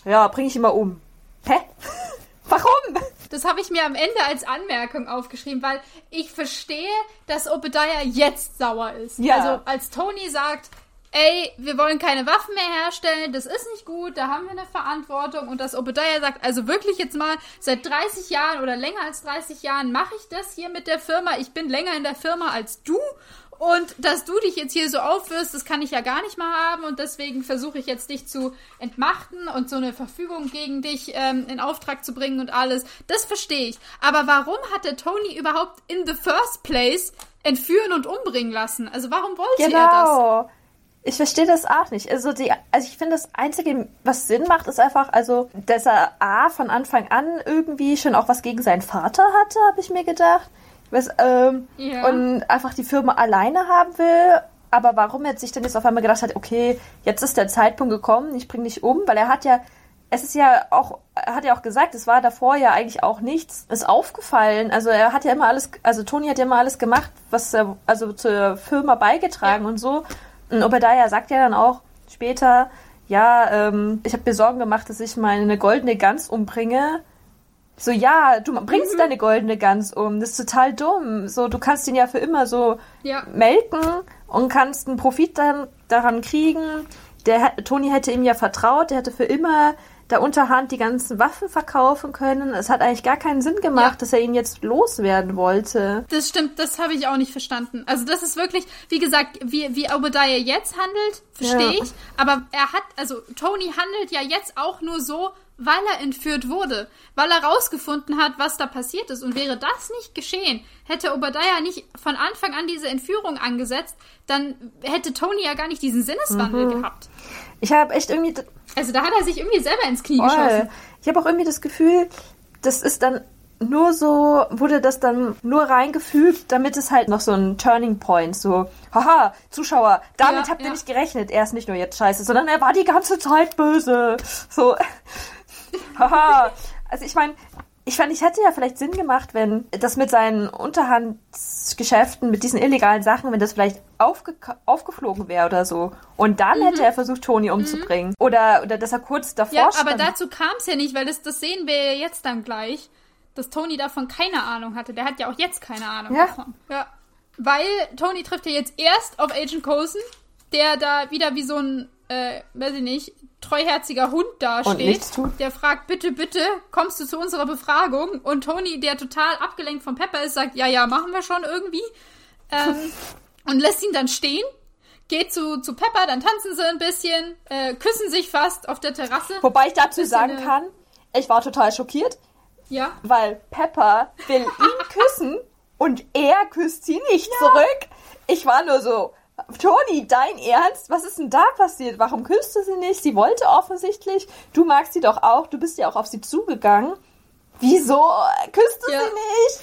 ja, bring ich ihn mal um? Hä? Warum?
Das habe ich mir am Ende als Anmerkung aufgeschrieben, weil ich verstehe, dass Obadiah jetzt sauer ist. Ja. Also als Tony sagt, ey, wir wollen keine Waffen mehr herstellen, das ist nicht gut, da haben wir eine Verantwortung. Und dass Obadiah sagt, also wirklich jetzt mal seit 30 Jahren oder länger als 30 Jahren mache ich das hier mit der Firma. Ich bin länger in der Firma als du und dass du dich jetzt hier so aufwirst, das kann ich ja gar nicht mal haben. Und deswegen versuche ich jetzt dich zu entmachten und so eine Verfügung gegen dich ähm, in Auftrag zu bringen und alles. Das verstehe ich. Aber warum hat der Tony überhaupt in the first place entführen und umbringen lassen? Also warum wollte genau. er das?
Ich verstehe das auch nicht. Also, die, also ich finde, das Einzige, was Sinn macht, ist einfach, also, dass er A von Anfang an irgendwie schon auch was gegen seinen Vater hatte, habe ich mir gedacht. Was, ähm, ja. Und einfach die Firma alleine haben will. Aber warum er sich dann jetzt auf einmal gedacht hat, okay, jetzt ist der Zeitpunkt gekommen, ich bringe dich um, weil er hat ja, es ist ja auch, er hat ja auch gesagt, es war davor ja eigentlich auch nichts, ist aufgefallen. Also er hat ja immer alles, also Toni hat ja immer alles gemacht, was er, also zur Firma beigetragen ja. und so. Und Obadiah sagt ja dann auch später, ja, ähm, ich habe mir Sorgen gemacht, dass ich meine goldene Gans umbringe. So, ja, du bringst mhm. deine goldene Gans um. Das ist total dumm. So, du kannst ihn ja für immer so ja. melken und kannst einen Profit dann daran kriegen. Der Toni hätte ihm ja vertraut, der hätte für immer da unterhand die ganzen Waffen verkaufen können. Es hat eigentlich gar keinen Sinn gemacht, ja. dass er ihn jetzt loswerden wollte.
Das stimmt, das habe ich auch nicht verstanden. Also das ist wirklich, wie gesagt, wie, wie Obadiah jetzt handelt, verstehe ja. ich. Aber er hat, also Tony handelt ja jetzt auch nur so, weil er entführt wurde, weil er rausgefunden hat, was da passiert ist. Und wäre das nicht geschehen, hätte Obadiah nicht von Anfang an diese Entführung angesetzt, dann hätte Tony ja gar nicht diesen Sinneswandel mhm. gehabt.
Ich habe echt irgendwie.
Also da hat er sich irgendwie selber ins Knie voll. geschossen.
Ich habe auch irgendwie das Gefühl, das ist dann nur so, wurde das dann nur reingefügt, damit es halt noch so ein Turning Point, so, haha, Zuschauer, damit ja, habt ihr ja. nicht gerechnet. Er ist nicht nur jetzt scheiße, sondern er war die ganze Zeit böse. So, haha. Also ich meine, ich fand, ich hätte ja vielleicht Sinn gemacht, wenn das mit seinen Unterhandsgeschäften, mit diesen illegalen Sachen, wenn das vielleicht aufge aufgeflogen wäre oder so. Und dann mhm. hätte er versucht, Toni umzubringen. Mhm. Oder, oder dass er kurz davor
Ja, stand. aber dazu kam es ja nicht, weil das, das sehen wir ja jetzt dann gleich, dass Toni davon keine Ahnung hatte. Der hat ja auch jetzt keine Ahnung ja. davon. Ja. Weil Toni trifft ja jetzt erst auf Agent Coulson, der da wieder wie so ein, äh, weiß ich nicht, treuherziger Hund dasteht, der fragt, bitte, bitte, kommst du zu unserer Befragung? Und Tony, der total abgelenkt von Pepper ist, sagt, ja, ja, machen wir schon irgendwie. Ähm, und lässt ihn dann stehen, geht zu, zu Pepper, dann tanzen sie ein bisschen, äh, küssen sich fast auf der Terrasse.
Wobei ich dazu sagen kann, ich war total schockiert.
Ja.
Weil Pepper will ihn küssen und er küsst sie nicht ja. zurück. Ich war nur so, Toni, dein Ernst? Was ist denn da passiert? Warum küsst du sie nicht? Sie wollte offensichtlich. Du magst sie doch auch. Du bist ja auch auf sie zugegangen. Wieso küsst du ja. sie nicht?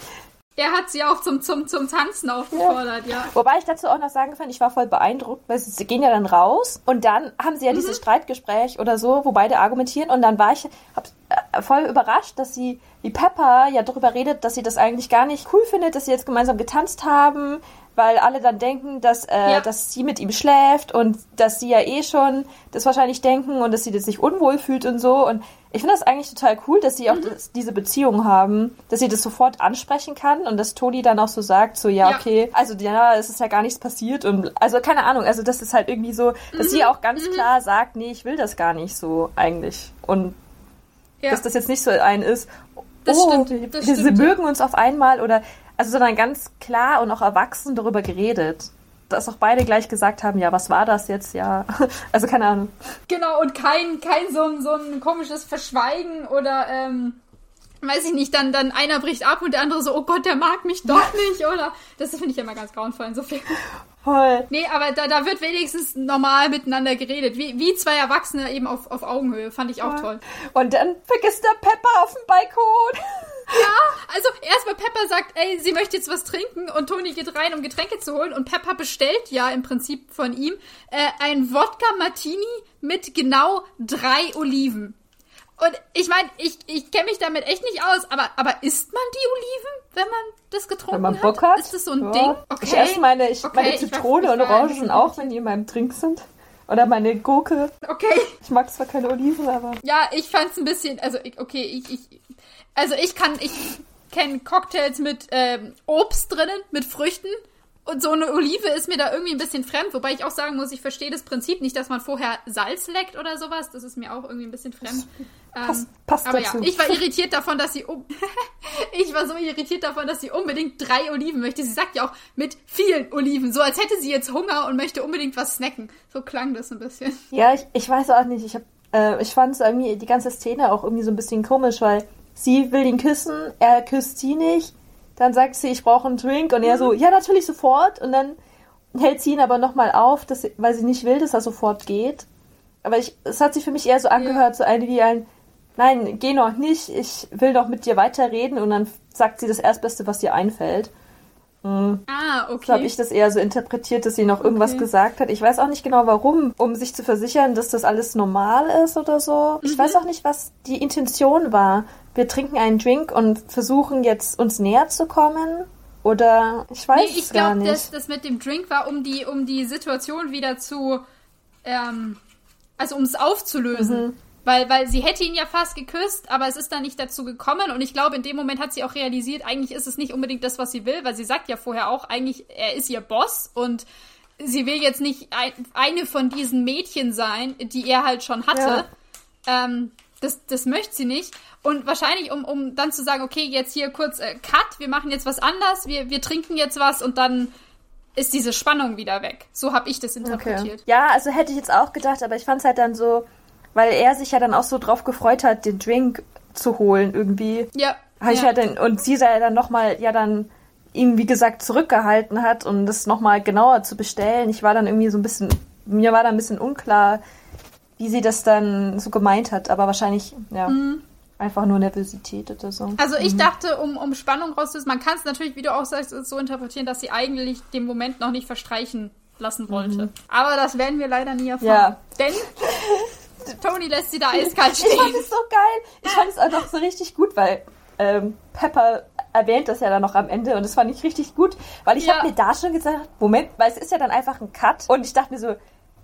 Er hat sie auch zum, zum, zum Tanzen aufgefordert, ja. ja.
Wobei ich dazu auch noch sagen kann, ich war voll beeindruckt, weil sie, sie gehen ja dann raus und dann haben sie ja mhm. dieses Streitgespräch oder so, wo beide argumentieren und dann war ich hab, äh, voll überrascht, dass sie, wie Pepper ja darüber redet, dass sie das eigentlich gar nicht cool findet, dass sie jetzt gemeinsam getanzt haben, weil alle dann denken, dass, äh, ja. dass sie mit ihm schläft und dass sie ja eh schon das wahrscheinlich denken und dass sie das sich unwohl fühlt und so. Und ich finde das eigentlich total cool, dass sie auch mhm. das, diese Beziehung haben, dass sie das sofort ansprechen kann und dass Toni dann auch so sagt, so ja, ja. okay, also ja, es ist ja gar nichts passiert und also keine Ahnung, also das ist halt irgendwie so, dass mhm. sie auch ganz mhm. klar sagt, nee, ich will das gar nicht so eigentlich und ja. dass das jetzt nicht so ein ist, das oh, stimmt, das wir, stimmt. mögen uns auf einmal oder also sondern ganz klar und auch erwachsen darüber geredet. Dass auch beide gleich gesagt haben, ja, was war das jetzt? Ja, also keine Ahnung.
Genau, und kein, kein so, ein, so ein komisches Verschweigen oder, ähm, weiß ich nicht, dann, dann einer bricht ab und der andere so, oh Gott, der mag mich doch nicht, oder? Das finde ich immer ganz grauenvoll insofern. Voll. Nee, aber da, da wird wenigstens normal miteinander geredet. Wie, wie zwei Erwachsene eben auf, auf Augenhöhe. Fand ich auch toll.
Und dann vergisst der Pepper auf dem Balkon.
Ja, also erstmal Pepper sagt, ey, sie möchte jetzt was trinken und Toni geht rein, um Getränke zu holen und Pepper bestellt ja im Prinzip von ihm äh, ein Wodka Martini mit genau drei Oliven. Und ich meine, ich, ich kenne mich damit echt nicht aus, aber, aber isst man die Oliven, wenn man das getrunken wenn man Bock hat? hat? Ist das so ein ja. Ding?
Okay. Ich esse meine, ich, okay, meine Zitrone und Orangen auch, wenn die in meinem Trink sind. Oder meine Gurke.
Okay.
Ich mag zwar keine Oliven, aber.
Ja, ich fand's ein bisschen, also okay, ich, ich also ich kann, ich kenne Cocktails mit ähm, Obst drinnen, mit Früchten. Und so eine Olive ist mir da irgendwie ein bisschen fremd, wobei ich auch sagen muss, ich verstehe das Prinzip nicht, dass man vorher Salz leckt oder sowas. Das ist mir auch irgendwie ein bisschen fremd.
Passt, ähm, passt
aber
dazu.
ja, ich war irritiert davon, dass sie um ich war so irritiert davon, dass sie unbedingt drei Oliven möchte. Sie sagt ja auch mit vielen Oliven, so als hätte sie jetzt Hunger und möchte unbedingt was snacken. So klang das ein bisschen.
Ja, ich, ich weiß auch nicht. Ich hab, äh, ich fand irgendwie die ganze Szene auch irgendwie so ein bisschen komisch, weil sie will ihn küssen, er küsst sie nicht dann sagt sie, ich brauche einen Drink und er so, ja, natürlich sofort. Und dann hält sie ihn aber nochmal auf, dass weil sie nicht will, dass er sofort geht. Aber ich, es hat sich für mich eher so angehört, ja. so ein wie ein, nein, geh noch nicht, ich will noch mit dir weiterreden. Und dann sagt sie das Erstbeste, was ihr einfällt.
Mhm. Ah, okay.
So habe ich das eher so interpretiert, dass sie noch irgendwas okay. gesagt hat. Ich weiß auch nicht genau warum, um sich zu versichern, dass das alles normal ist oder so. Mhm. Ich weiß auch nicht, was die Intention war wir trinken einen Drink und versuchen jetzt uns näher zu kommen? Oder ich weiß nee, ich es gar nicht. Ich
glaube, das, das mit dem Drink war, um die, um die Situation wieder zu, ähm, also um es aufzulösen. Mhm. Weil, weil sie hätte ihn ja fast geküsst, aber es ist dann nicht dazu gekommen. Und ich glaube, in dem Moment hat sie auch realisiert, eigentlich ist es nicht unbedingt das, was sie will, weil sie sagt ja vorher auch, eigentlich, er ist ihr Boss und sie will jetzt nicht ein, eine von diesen Mädchen sein, die er halt schon hatte. Ja. Ähm, das, das möchte sie nicht. Und wahrscheinlich, um, um dann zu sagen, okay, jetzt hier kurz äh, Cut, wir machen jetzt was anders, wir, wir trinken jetzt was und dann ist diese Spannung wieder weg. So habe ich das interpretiert.
Okay. Ja, also hätte ich jetzt auch gedacht, aber ich fand es halt dann so, weil er sich ja dann auch so drauf gefreut hat, den Drink zu holen irgendwie.
Ja.
ja. Ich halt dann, und sie ja dann nochmal, ja dann ihn, wie gesagt, zurückgehalten hat, um das nochmal genauer zu bestellen. Ich war dann irgendwie so ein bisschen, mir war da ein bisschen unklar, wie sie das dann so gemeint hat, aber wahrscheinlich, ja. Mhm. Einfach nur Nervosität oder so.
Also ich mhm. dachte, um, um Spannung rauszulösen, man kann es natürlich, wie du auch sagst, so interpretieren, dass sie eigentlich den Moment noch nicht verstreichen lassen wollte. Mhm. Aber das werden wir leider nie erfahren. Ja. Denn Tony lässt sie da eiskalt stehen.
Ich fand es so geil. Ich fand es auch noch so richtig gut, weil ähm, Pepper erwähnt das ja dann noch am Ende und das fand ich richtig gut, weil ich ja. habe mir da schon gesagt, Moment, weil es ist ja dann einfach ein Cut und ich dachte mir so,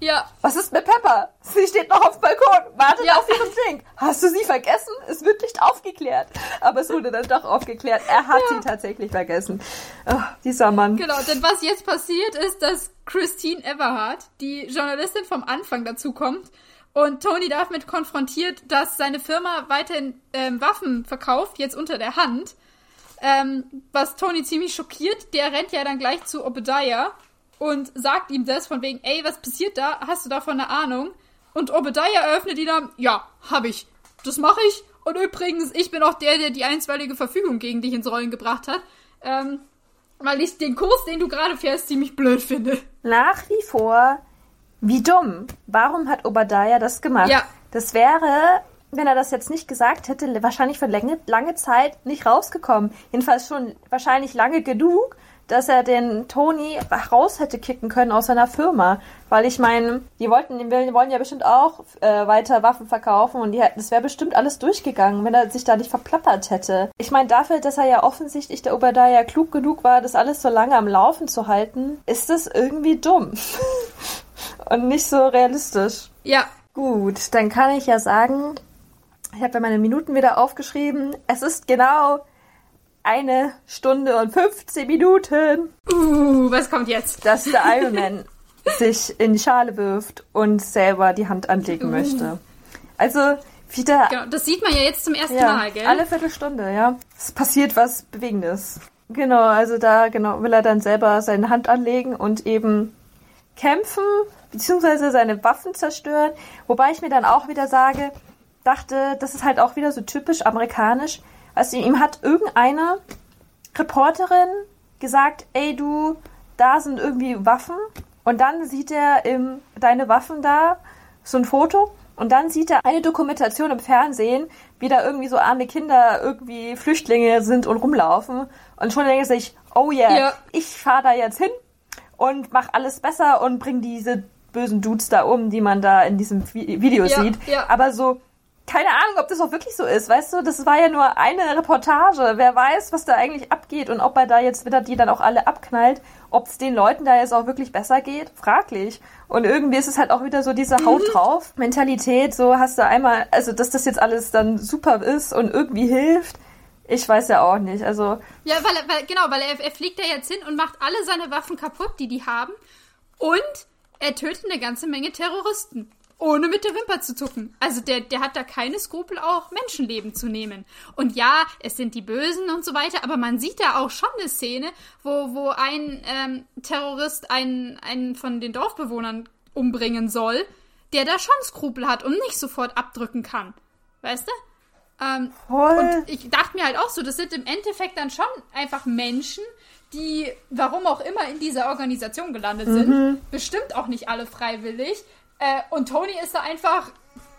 ja.
Was ist mit Pepper? Sie steht noch auf dem Balkon, wartet ja. auf ihren Drink. Hast du sie vergessen? Es wird nicht aufgeklärt. Aber es wurde dann doch aufgeklärt. Er hat ja. sie tatsächlich vergessen. Oh, dieser Mann.
Genau, denn was jetzt passiert ist, dass Christine Everhart, die Journalistin vom Anfang dazu kommt und Tony damit konfrontiert, dass seine Firma weiterhin ähm, Waffen verkauft, jetzt unter der Hand. Ähm, was Tony ziemlich schockiert. Der rennt ja dann gleich zu Obadiah und sagt ihm das von wegen, ey, was passiert da? Hast du davon eine Ahnung? Und Obadiah eröffnet ihn dann, ja, hab ich. Das mache ich. Und übrigens, ich bin auch der, der die einstweilige Verfügung gegen dich ins Rollen gebracht hat. Ähm, weil ich den Kurs, den du gerade fährst, ziemlich blöd finde.
Nach wie vor, wie dumm. Warum hat Obadiah das gemacht? Ja. Das wäre, wenn er das jetzt nicht gesagt hätte, wahrscheinlich für lange, lange Zeit nicht rausgekommen. Jedenfalls schon wahrscheinlich lange genug, dass er den Tony raus hätte kicken können aus seiner Firma. Weil ich meine, die wollten, die wollen ja bestimmt auch äh, weiter Waffen verkaufen und die hätten, das wäre bestimmt alles durchgegangen, wenn er sich da nicht verplappert hätte. Ich meine, dafür, dass er ja offensichtlich der Obadiah klug genug war, das alles so lange am Laufen zu halten, ist das irgendwie dumm. und nicht so realistisch.
Ja.
Gut, dann kann ich ja sagen, ich habe ja meine Minuten wieder aufgeschrieben. Es ist genau eine Stunde und 15 Minuten.
Uh, was kommt jetzt?
Dass der Iron Man sich in die Schale wirft und selber die Hand anlegen uh. möchte. Also wieder.
Genau, das sieht man ja jetzt zum ersten ja, Mal, gell?
Alle Viertelstunde, ja. Es passiert was Bewegendes. Genau, also da genau will er dann selber seine Hand anlegen und eben kämpfen, beziehungsweise seine Waffen zerstören. Wobei ich mir dann auch wieder sage, dachte, das ist halt auch wieder so typisch amerikanisch also ihm hat irgendeine Reporterin gesagt, ey du, da sind irgendwie Waffen. Und dann sieht er im, deine Waffen da, so ein Foto. Und dann sieht er eine Dokumentation im Fernsehen, wie da irgendwie so arme Kinder irgendwie Flüchtlinge sind und rumlaufen. Und schon denkt er sich, oh yeah, ja. ich fahre da jetzt hin und mach alles besser und bring diese bösen Dudes da um, die man da in diesem Video ja, sieht. Ja. Aber so, keine Ahnung, ob das auch wirklich so ist, weißt du? Das war ja nur eine Reportage. Wer weiß, was da eigentlich abgeht und ob er da jetzt wieder die dann auch alle abknallt, ob es den Leuten da jetzt auch wirklich besser geht, fraglich. Und irgendwie ist es halt auch wieder so diese Haut mhm. drauf Mentalität, so hast du einmal, also dass das jetzt alles dann super ist und irgendwie hilft, Ich weiß ja auch nicht. Also.
Ja, weil, weil genau, weil er, er fliegt da jetzt hin und macht alle seine Waffen kaputt, die die haben. Und er tötet eine ganze Menge Terroristen. Ohne mit der Wimper zu zucken. Also der, der hat da keine Skrupel, auch Menschenleben zu nehmen. Und ja, es sind die Bösen und so weiter, aber man sieht da auch schon eine Szene, wo, wo ein ähm, Terrorist einen, einen von den Dorfbewohnern umbringen soll, der da schon Skrupel hat und nicht sofort abdrücken kann. Weißt du? Ähm, und ich dachte mir halt auch so, das sind im Endeffekt dann schon einfach Menschen, die, warum auch immer, in dieser Organisation gelandet sind. Mhm. Bestimmt auch nicht alle freiwillig. Äh, und Tony ist da einfach,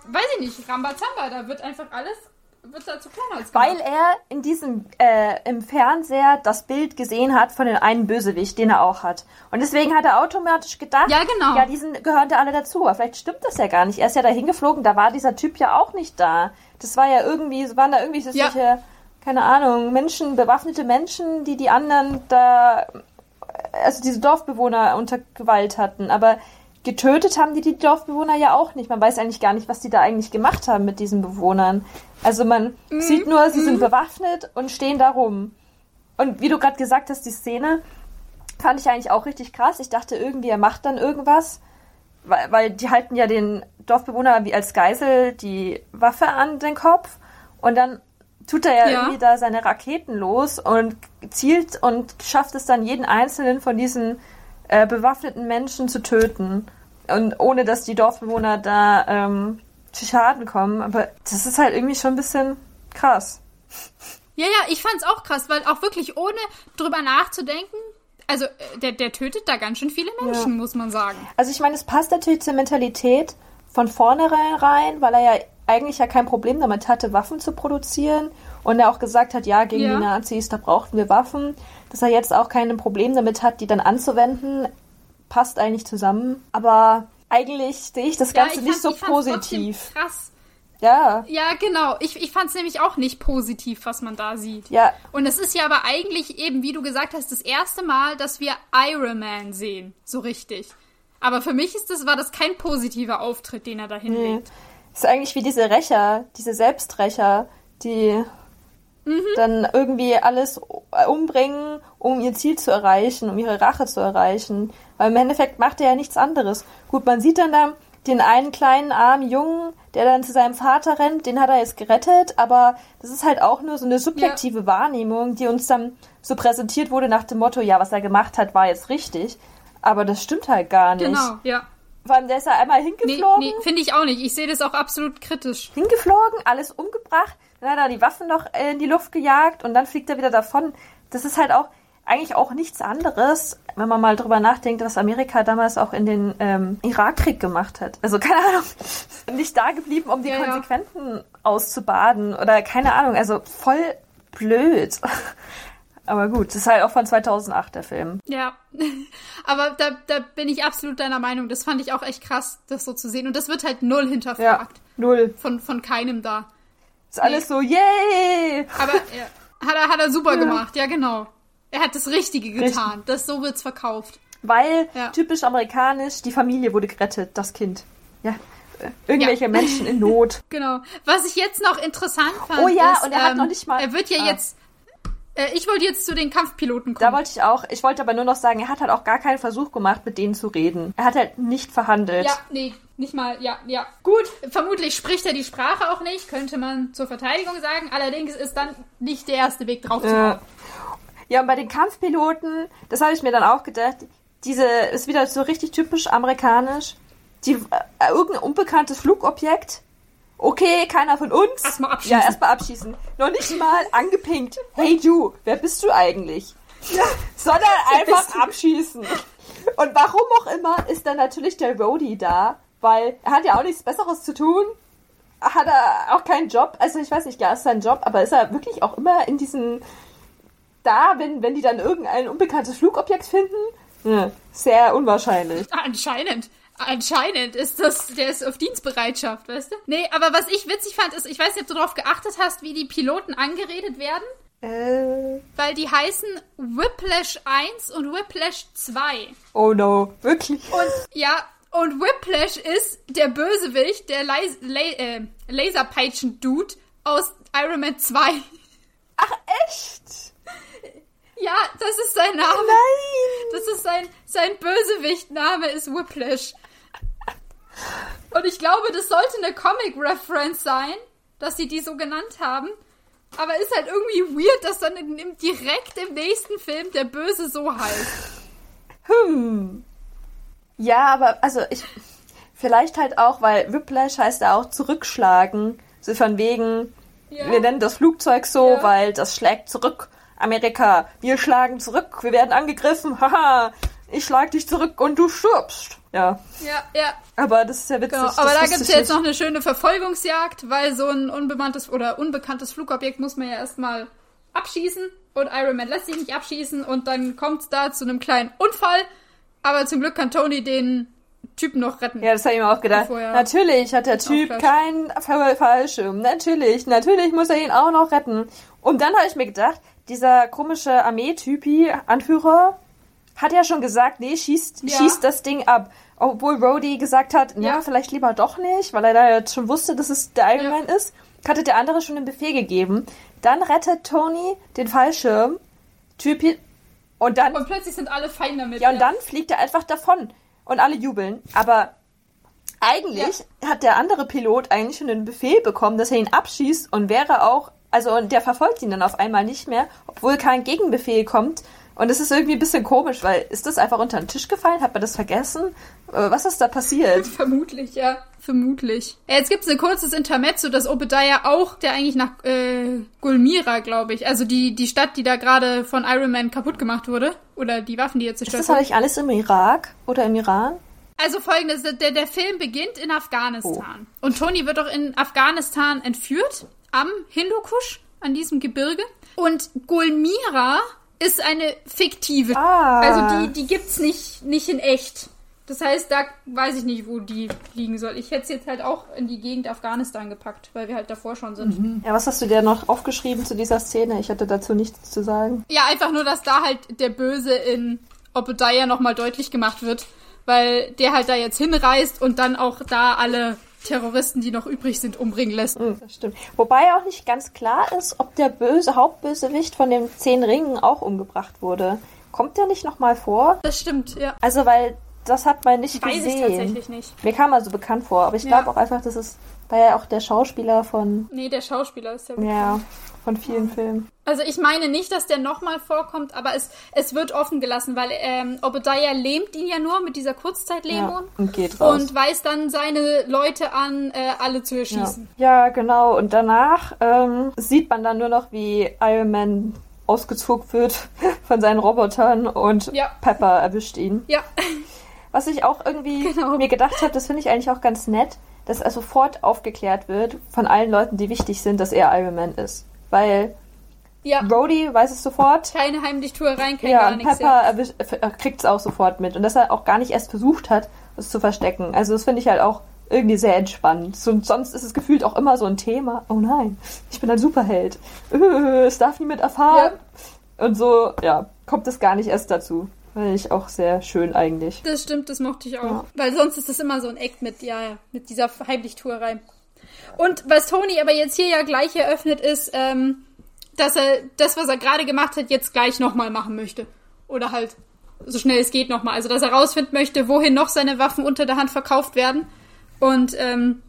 weiß ich nicht, Rambazamba, da wird einfach alles wird da zu klein als
Weil er in diesem, äh, im Fernseher das Bild gesehen hat von dem einen Bösewicht, den er auch hat. Und deswegen hat er automatisch gedacht,
ja, genau.
ja, die gehören da alle dazu. Aber vielleicht stimmt das ja gar nicht. Er ist ja da hingeflogen, da war dieser Typ ja auch nicht da. Das war ja irgendwie, waren da irgendwie ja. solche, keine Ahnung, Menschen, bewaffnete Menschen, die die anderen da, also diese Dorfbewohner unter Gewalt hatten. Aber getötet haben die die Dorfbewohner ja auch nicht. Man weiß eigentlich gar nicht, was die da eigentlich gemacht haben mit diesen Bewohnern. Also man mhm. sieht nur, sie mhm. sind bewaffnet und stehen da rum. Und wie du gerade gesagt hast, die Szene fand ich eigentlich auch richtig krass. Ich dachte irgendwie, er macht dann irgendwas, weil, weil die halten ja den Dorfbewohner wie als Geisel die Waffe an den Kopf und dann tut er ja, ja, irgendwie da seine Raketen los und zielt und schafft es dann jeden einzelnen von diesen äh, bewaffneten Menschen zu töten und ohne dass die Dorfbewohner da ähm, zu Schaden kommen. Aber das ist halt irgendwie schon ein bisschen krass.
Ja, ja, ich fand's auch krass, weil auch wirklich ohne drüber nachzudenken, also äh, der, der tötet da ganz schön viele Menschen, ja. muss man sagen.
Also ich meine, es passt natürlich zur Mentalität von vornherein rein, weil er ja eigentlich ja kein Problem damit hatte, Waffen zu produzieren und er auch gesagt hat, ja, gegen ja. die Nazis, da brauchten wir Waffen. Dass er jetzt auch kein Problem damit hat, die dann anzuwenden, passt eigentlich zusammen. Aber eigentlich sehe ich das Ganze ja, ich nicht fand, so positiv.
Krass.
Ja.
Ja, genau. Ich, ich fand es nämlich auch nicht positiv, was man da sieht.
Ja.
Und es ist ja aber eigentlich eben, wie du gesagt hast, das erste Mal, dass wir Iron Man sehen. So richtig. Aber für mich ist das, war das kein positiver Auftritt, den er da hinlegt. Nee.
Ist eigentlich wie diese Rächer, diese Selbsträcher, die mhm. dann irgendwie alles umbringen, um ihr Ziel zu erreichen, um ihre Rache zu erreichen. Weil im Endeffekt macht er ja nichts anderes. Gut, man sieht dann da den einen kleinen armen Jungen, der dann zu seinem Vater rennt, den hat er jetzt gerettet, aber das ist halt auch nur so eine subjektive ja. Wahrnehmung, die uns dann so präsentiert wurde nach dem Motto, ja, was er gemacht hat, war jetzt richtig. Aber das stimmt halt gar nicht.
Genau, ja.
Vor allem, der ist ja einmal hingeflogen.
Nee, nee finde ich auch nicht. Ich sehe das auch absolut kritisch.
Hingeflogen, alles umgebracht, dann hat er die Waffen noch in die Luft gejagt und dann fliegt er wieder davon. Das ist halt auch eigentlich auch nichts anderes, wenn man mal drüber nachdenkt, was Amerika damals auch in den ähm, Irakkrieg gemacht hat. Also keine Ahnung, nicht da geblieben, um die ja, Konsequenzen ja. auszubaden oder keine Ahnung. Also voll blöd. Aber gut, das ist halt auch von 2008 der Film.
Ja, aber da, da bin ich absolut deiner Meinung. Das fand ich auch echt krass, das so zu sehen. Und das wird halt null hinterfragt. Ja,
null.
Von, von keinem da.
Ist alles so, yay!
Aber ja, hat, er, hat er super ja. gemacht, ja genau. Er hat das Richtige getan. Richtig. Das, so wird's verkauft.
Weil, ja. typisch amerikanisch, die Familie wurde gerettet, das Kind. Ja, irgendwelche ja. Menschen in Not.
Genau. Was ich jetzt noch interessant fand.
Oh ja,
ist,
und er ähm, hat noch nicht mal.
Er wird ja ah. jetzt äh, ich wollte jetzt zu den Kampfpiloten kommen.
Da wollte ich auch. Ich wollte aber nur noch sagen, er hat halt auch gar keinen Versuch gemacht, mit denen zu reden. Er hat halt nicht verhandelt.
Ja, nee, nicht mal. Ja, ja. Gut, vermutlich spricht er die Sprache auch nicht, könnte man zur Verteidigung sagen. Allerdings ist dann nicht der erste Weg drauf zu kommen.
Ja, und bei den Kampfpiloten, das habe ich mir dann auch gedacht, diese ist wieder so richtig typisch amerikanisch. Die, äh, irgendein unbekanntes Flugobjekt Okay, keiner von uns.
Erstmal abschießen.
Ja, erstmal abschießen. Noch nicht mal angepinkt. Hey du, wer bist du eigentlich? Ja, sondern einfach abschießen. Und warum auch immer ist dann natürlich der Roadie da, weil er hat ja auch nichts Besseres zu tun. Hat er auch keinen Job. Also ich weiß nicht, ja, ist sein Job, aber ist er wirklich auch immer in diesen da, wenn, wenn die dann irgendein unbekanntes Flugobjekt finden? Ja, sehr unwahrscheinlich.
Anscheinend. Anscheinend ist das, der ist auf Dienstbereitschaft, weißt du? Nee, aber was ich witzig fand, ist, ich weiß nicht, ob du darauf geachtet hast, wie die Piloten angeredet werden.
Äh.
Weil die heißen Whiplash 1 und Whiplash 2.
Oh no, wirklich?
Und ja, und Whiplash ist der Bösewicht, der Las La äh, Laserpeitschen-Dude aus Iron Man 2.
Ach, Echt?
Ja, das ist sein Name.
Nein!
Das ist sein, sein Bösewichtname ist Whiplash. Und ich glaube, das sollte eine Comic-Reference sein, dass sie die so genannt haben. Aber ist halt irgendwie weird, dass dann in, im, direkt im nächsten Film der Böse so heißt.
Hm. Ja, aber also ich. Vielleicht halt auch, weil Whiplash heißt ja auch zurückschlagen. So von wegen,
Ja.
wir nennen das Flugzeug so,
Ja.
weil das schlägt zurück. Amerika, wir schlagen zurück, wir werden angegriffen, haha, ich schlag dich zurück und du stirbst. Ja,
Ja, ja.
aber das ist ja witzig.
Genau. Aber da gibt's
ich
ja jetzt noch eine schöne Verfolgungsjagd, weil so ein unbemanntes oder unbekanntes Flugobjekt muss man ja erstmal abschießen und Iron Man lässt sich nicht abschießen und dann kommt's da zu einem kleinen Unfall. Aber zum Glück kann Tony den Typen noch retten.
Ja, das habe ich mir auch gedacht. Natürlich hat der Typ keinen Fall- Fallschirm. Natürlich, natürlich muss er ihn auch noch retten. Und dann habe ich mir gedacht, dieser komische Armeetypi, Anführer, hat ja schon gesagt, nee, schießt,
Ja.
schießt das Ding ab. Obwohl Rhodey gesagt hat, ja,
Ja.
vielleicht lieber doch nicht, weil er da jetzt schon wusste, dass es der Iron
Ja.
Man ist. Hatte der andere schon den Befehl gegeben. Dann rettet Tony den Fallschirm. Typi. Und dann
Und plötzlich sind alle fein damit.
ja, und dann fliegt er einfach davon und alle jubeln. Aber eigentlich hat der andere Pilot eigentlich schon den Befehl bekommen, dass er ihn abschießt und wäre auch, also und der verfolgt ihn dann auf einmal nicht mehr, obwohl kein Gegenbefehl kommt. Und es ist irgendwie ein bisschen komisch, weil ist das einfach unter den Tisch gefallen? Hat man das vergessen? Äh, Was ist da passiert?
Vermutlich, ja. Vermutlich. Jetzt gibt's ein kurzes Intermezzo, dass Obadiah auch, der eigentlich nach äh, Gulmira, glaube ich, also die, die Stadt, die da gerade von Iron Man kaputt gemacht wurde, oder die Waffen, die jetzt
Ist
zerstört
das
wurden.
eigentlich alles im Irak oder im Iran?
Also folgendes, der, der Film beginnt in Afghanistan. Und Tony wird auch in Afghanistan entführt, am Hindukusch, an diesem Gebirge. Und Gulmira ist eine fiktive.
Ah.
Also die, die gibt's nicht, nicht in echt. Das heißt, da weiß ich nicht, wo die liegen soll. Ich hätte es jetzt halt auch in die Gegend Afghanistan gepackt, weil wir halt davor schon sind.
Ja, was hast du dir noch aufgeschrieben zu dieser Szene? Ich hatte dazu nichts zu sagen.
Ja, einfach nur, dass da halt der Böse in Obadiah nochmal deutlich gemacht wird, weil der halt da jetzt hinreist und dann auch da alle Terroristen, die noch übrig sind, umbringen lässt.
Hm, Das stimmt. Wobei auch nicht ganz klar ist, ob der böse Hauptbösewicht von den zehn Ringen auch umgebracht wurde. Kommt der nicht nochmal vor?
Das stimmt, ja.
Also, weil das hat man nicht
Weiß ich
gesehen.
tatsächlich nicht.
Mir kam also bekannt vor, aber ich
Ja.
glaube auch einfach, das ist, weil er auch der Schauspieler von,
Nee, der Schauspieler ist ja.
ja, von vielen Filmen.
Also ich meine nicht, dass der nochmal vorkommt, aber es, es wird offen gelassen, weil ähm, Obadiah lähmt ihn ja nur mit dieser
Ja,
Kurzzeitlähmung
und geht raus.
und weist dann seine Leute an, äh, alle zu
ja.
erschießen.
ja, genau. Und danach ähm, sieht man dann nur noch, wie Iron Man ausgezogen wird von seinen Robotern und
Ja.
Pepper erwischt ihn.
Ja,
Was ich auch irgendwie
Genau.
mir gedacht habe, das finde ich eigentlich auch ganz nett, dass er sofort aufgeklärt wird von allen Leuten, die wichtig sind, dass er Iron Man ist. Weil
ja.
Brody weiß es sofort.
Keine Heimlichtuereien, kein
Ja,
gar nichts.
Pepper
Ja.
ja. kriegt es auch sofort mit. Und dass er auch gar nicht erst versucht hat, es zu verstecken. Also das finde ich halt auch irgendwie sehr entspannend. So, und sonst ist es gefühlt auch immer so ein Thema. Oh nein, ich bin ein Superheld. Es darf niemand erfahren. Und so, ja, kommt es gar nicht erst dazu. Finde ich auch sehr schön eigentlich.
Das stimmt, das mochte ich auch.
Ja.
Weil sonst ist das immer so ein Act mit, ja, ja, mit dieser Heimlichtuerei. Und was Tony aber jetzt hier ja gleich eröffnet ist, ähm, dass er das, was er gerade gemacht hat, jetzt gleich nochmal machen möchte. Oder halt so schnell es geht nochmal. Also, dass er rausfinden möchte, wohin noch seine Waffen unter der Hand verkauft werden. Und ähm,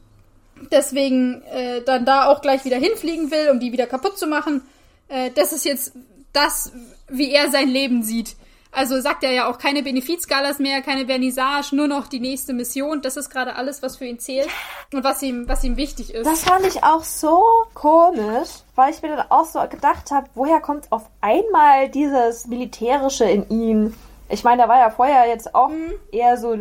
deswegen äh, dann da auch gleich wieder hinfliegen will, um die wieder kaputt zu machen. Äh, das ist jetzt das, wie er sein Leben sieht. Also sagt er ja auch keine Benefizgalas mehr, keine Vernissage, nur noch die nächste Mission. Das ist gerade alles, was für ihn zählt und was ihm, was ihm wichtig ist.
Das fand ich auch so komisch, weil ich mir dann auch so gedacht habe, woher kommt auf einmal dieses Militärische in ihm? Ich meine, da war ja vorher jetzt auch eher so,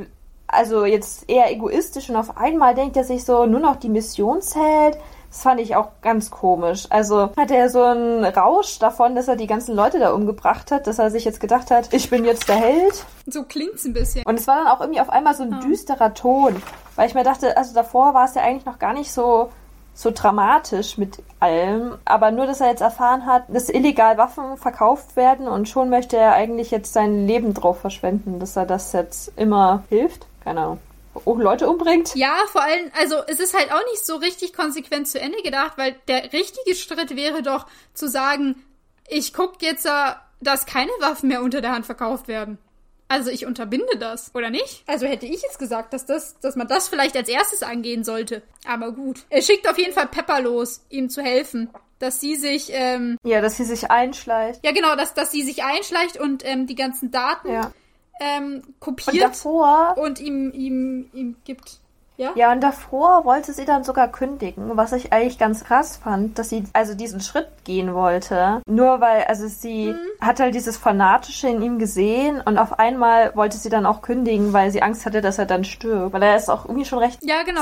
also jetzt eher egoistisch und auf einmal denkt er sich so nur noch die Mission zählt. Das fand ich auch ganz komisch. Also hat er so einen Rausch davon, dass er die ganzen Leute da umgebracht hat, dass er sich jetzt gedacht hat, ich bin jetzt der Held.
so klingt's ein bisschen.
Und es war dann auch irgendwie auf einmal so ein düsterer Ton, weil ich mir dachte, also davor war es ja eigentlich noch gar nicht so so dramatisch mit allem, aber nur, dass er jetzt erfahren hat, dass illegal Waffen verkauft werden und schon möchte er eigentlich jetzt sein Leben drauf verschwenden, dass er das jetzt immer hilft. Keine Ahnung. Oh, Leute umbringt.
Ja, vor allem, also es ist halt auch nicht so richtig konsequent zu Ende gedacht, weil der richtige Schritt wäre doch zu sagen, ich guck jetzt, äh, dass keine Waffen mehr unter der Hand verkauft werden. Also ich unterbinde das, oder nicht? Also hätte ich jetzt gesagt, dass das, dass man das vielleicht als erstes angehen sollte. Aber gut. Er schickt auf jeden Fall Pepper los, ihm zu helfen. Dass sie sich, ähm,
Ja, dass sie sich einschleicht.
ja genau, dass, dass sie sich einschleicht und ähm, die ganzen Daten
Ja.
Ähm,
Und
kopiert
davor,
und ihm, ihm, ihm gibt. Ja?
ja, und davor wollte sie dann sogar kündigen, was ich eigentlich ganz krass fand, dass sie also diesen Schritt gehen wollte. Nur weil, also sie
Mhm.
hat halt dieses Fanatische in ihm gesehen und auf einmal wollte sie dann auch kündigen, weil sie Angst hatte, dass er dann stirbt. Weil er ist auch irgendwie schon recht
Ja, genau.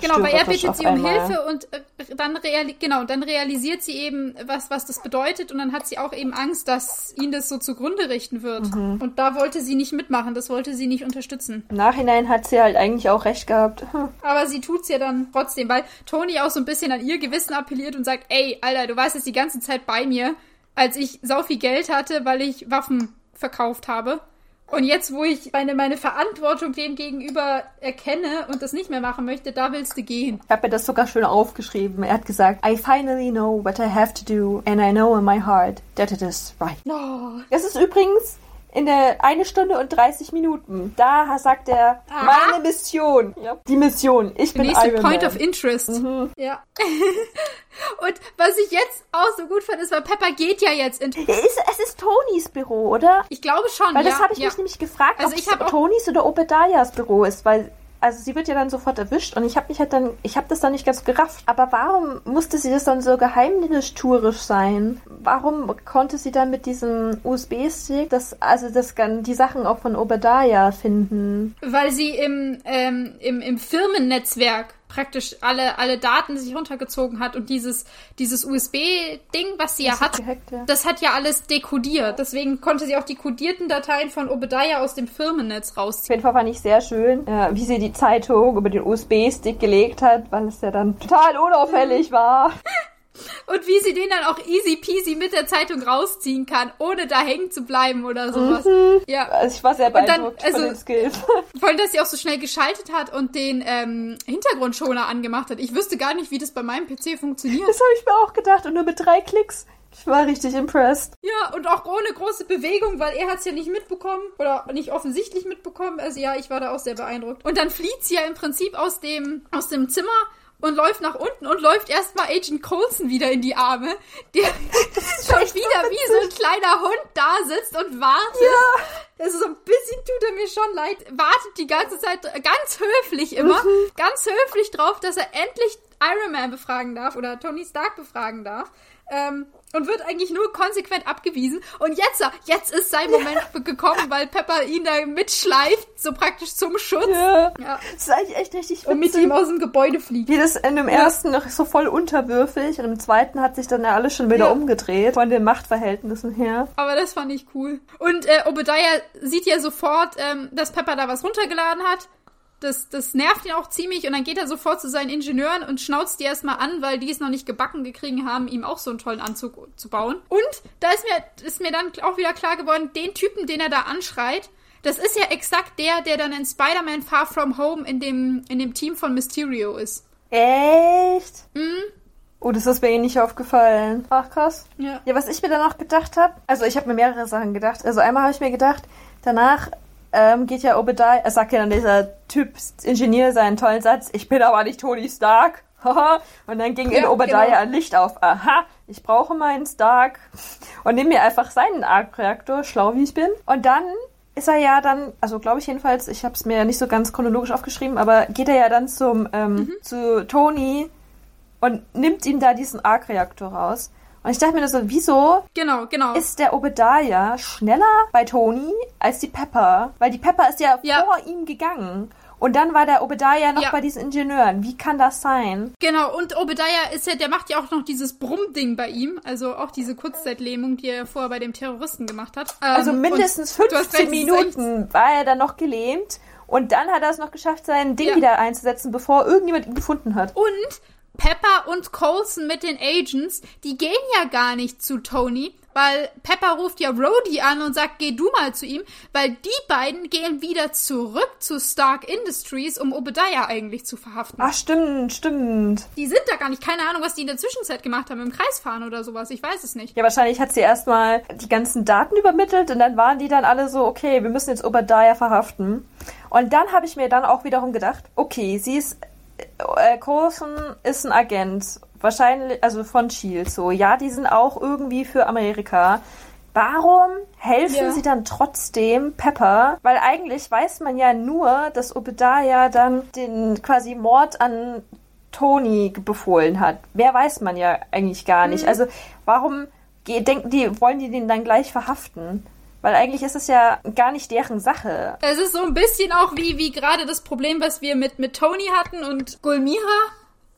Genau, weil er bittet sie um
einmal.
Hilfe und äh, dann, reali genau, dann realisiert sie eben, was, was das bedeutet und dann hat sie auch eben Angst, dass ihn das so zugrunde richten wird.
Mhm.
Und da wollte sie nicht mitmachen, das wollte sie nicht unterstützen.
Im Nachhinein hat sie halt eigentlich auch recht gehabt.
Aber sie tut's ja dann trotzdem, weil Tony auch so ein bisschen an ihr Gewissen appelliert und sagt, ey, Alter, du warst jetzt die ganze Zeit bei mir, als ich sau viel Geld hatte, weil ich Waffen verkauft habe. Und jetzt, wo ich meine, meine Verantwortung dem gegenüber erkenne und das nicht mehr machen möchte, da willst du gehen.
Ich habe mir das sogar schön aufgeschrieben. Er hat gesagt, I finally know what I have to do and I know in my heart that it is right.
Oh,
Das ist übrigens in der eine Stunde und 30 Minuten. Da sagt er
Aha.
meine Mission. Ja. Die Mission. Ich
der
bin
nächste
Iron
Point
Man.
of Interest.
Mhm.
Ja. und was ich jetzt auch so gut fand, ist, weil Pepper geht ja jetzt in.
Ist, es ist Tonys Büro, oder?
Ich glaube schon,
Weil
ja.
das habe ich
ja.
mich nämlich gefragt,
Also
ob es Tonys oder Obadiahs Büro ist, weil also sie wird ja dann sofort erwischt und ich habe mich halt dann, ich habe das dann nicht ganz gerafft. Aber warum musste sie das dann so geheimnistuerisch sein? Warum konnte sie dann mit diesem USB-Stick das, also das die Sachen auch von Obadiah finden?
Weil sie im, ähm, im, im Firmennetzwerk praktisch alle, alle Daten sich runtergezogen hat und dieses, dieses USB-Ding, was sie ja
Das
hat,
gehackt, ja.
das hat ja alles dekodiert. Deswegen konnte sie auch die kodierten Dateien von Obadiah aus dem Firmennetz
Auf
rausziehen.
jeden Fall fand ich sehr schön, äh, wie sie die Zeitung über den USB-Stick gelegt hat, weil es ja dann total unauffällig war.
Und wie sie den dann auch easy peasy mit der Zeitung rausziehen kann, ohne da hängen zu bleiben oder sowas. Ja.
Also ich war sehr
Und dann,
beeindruckt
also-
von den Skills.
Vor allem, dass sie auch so schnell geschaltet hat und den ähm, Hintergrundschoner angemacht hat. Ich wüsste gar nicht, wie das bei meinem PC funktioniert.
Das habe ich mir auch gedacht und nur mit drei Klicks. Ich war richtig impressed.
Ja, und auch ohne große Bewegung, weil er hat's ja nicht mitbekommen oder nicht offensichtlich mitbekommen. Also ja, ich war da auch sehr beeindruckt. Und dann flieht sie ja im Prinzip aus dem, aus dem Zimmer und läuft nach unten und läuft erstmal Agent Coulson wieder in die Arme, der schon wieder wie so ein kleiner Hund da sitzt und wartet. Ja. Also so ein bisschen tut er mir schon leid. Wartet die ganze Zeit ganz höflich immer, ganz höflich drauf, dass er endlich Iron Man befragen darf oder Tony Stark befragen darf. Ähm, und wird eigentlich nur konsequent abgewiesen. Und jetzt, jetzt ist sein Moment gekommen, weil Pepper ihn da mitschleift, so praktisch zum Schutz.
Ja.
Ja.
Das ist eigentlich echt richtig
Und mit
witzig.
ihm aus dem Gebäude fliegt.
Wie das in dem ersten noch so voll unterwürfig und im zweiten hat sich dann ja alles schon wieder
Ja.
umgedreht von den Machtverhältnissen her.
Aber das fand ich cool. Und äh, Obadiah sieht ja sofort, ähm, dass Pepper da was runtergeladen hat. Das, das nervt ihn auch ziemlich und dann geht er sofort zu seinen Ingenieuren und schnauzt die erstmal an, weil die es noch nicht gebacken gekriegt haben, ihm auch so einen tollen Anzug zu bauen. Und da ist mir, ist mir dann auch wieder klar geworden, den Typen, den er da anschreit, das ist ja exakt der, der dann in Spider-Man Far From Home in dem, in dem Team von Mysterio ist.
Echt?
Mhm.
Oh, das ist mir eh nicht aufgefallen. Ach, krass.
Ja.
Ja, was ich mir dann auch gedacht habe, also ich habe mir mehrere Sachen gedacht. Also einmal habe ich mir gedacht, danach ähm, geht ja Obadiah, er sagt ja dann dieser Typ, Ingenieur, seinen tollen Satz, ich bin aber nicht Tony Stark. Und dann ging in
Ja,
Obadiah
genau.
ein Licht auf. Aha, ich brauche meinen Stark. Und nehme mir einfach seinen Arc-Reaktor, schlau wie ich bin. Und dann ist er ja dann, also glaube ich jedenfalls, ich habe es mir ja nicht so ganz chronologisch aufgeschrieben, aber geht er ja dann zum ähm,
Mhm.
zu Tony und nimmt ihm da diesen Arc-Reaktor raus. Und ich dachte mir nur so, wieso
Genau, genau.
ist der Obadiah schneller bei Tony als die Pepper? Weil die Pepper ist ja,
Ja.
vor ihm gegangen. Und dann war der Obadiah noch
Ja.
bei diesen Ingenieuren. Wie kann das sein?
Genau, und Obadiah ist ja, der macht ja auch noch dieses Brummding bei ihm, also auch diese Kurzzeitlähmung, die er vorher bei dem Terroristen gemacht hat. Ähm,
Also mindestens
und du hast
15
recht, es ist
Minuten war er dann noch gelähmt. Und dann hat er es noch geschafft, sein Ding
Ja.
wieder einzusetzen, bevor irgendjemand ihn gefunden hat.
Und Pepper und Coulson mit den Agents, die gehen ja gar nicht zu Tony weil Pepper ruft ja Rhodey an und sagt, geh du mal zu ihm, weil die beiden gehen wieder zurück zu Stark Industries, um Obadiah eigentlich zu verhaften.
Ach, stimmt, stimmt.
Die sind da gar nicht, keine Ahnung, was die in der Zwischenzeit gemacht haben, im Kreisfahren oder sowas, ich weiß es nicht.
Ja, wahrscheinlich hat sie erstmal die ganzen Daten übermittelt und dann waren die dann alle so, okay, wir müssen jetzt Obadiah verhaften. Und dann habe ich mir dann auch wiederum gedacht, okay, sie ist, äh, Coulson ist ein Agent wahrscheinlich, also von Shield so, ja, die sind auch irgendwie für Amerika. Warum helfen ja. sie dann trotzdem Pepper? Weil eigentlich weiß man ja nur, dass Obadiah dann den quasi Mord an Tony befohlen hat. Mehr weiß man ja eigentlich gar nicht. Mhm. Also warum denken die, wollen die den dann gleich verhaften? Weil eigentlich ist es ja gar nicht deren Sache.
Es ist so ein bisschen auch wie, wie gerade das Problem, was wir mit, mit Tony hatten und Gulmira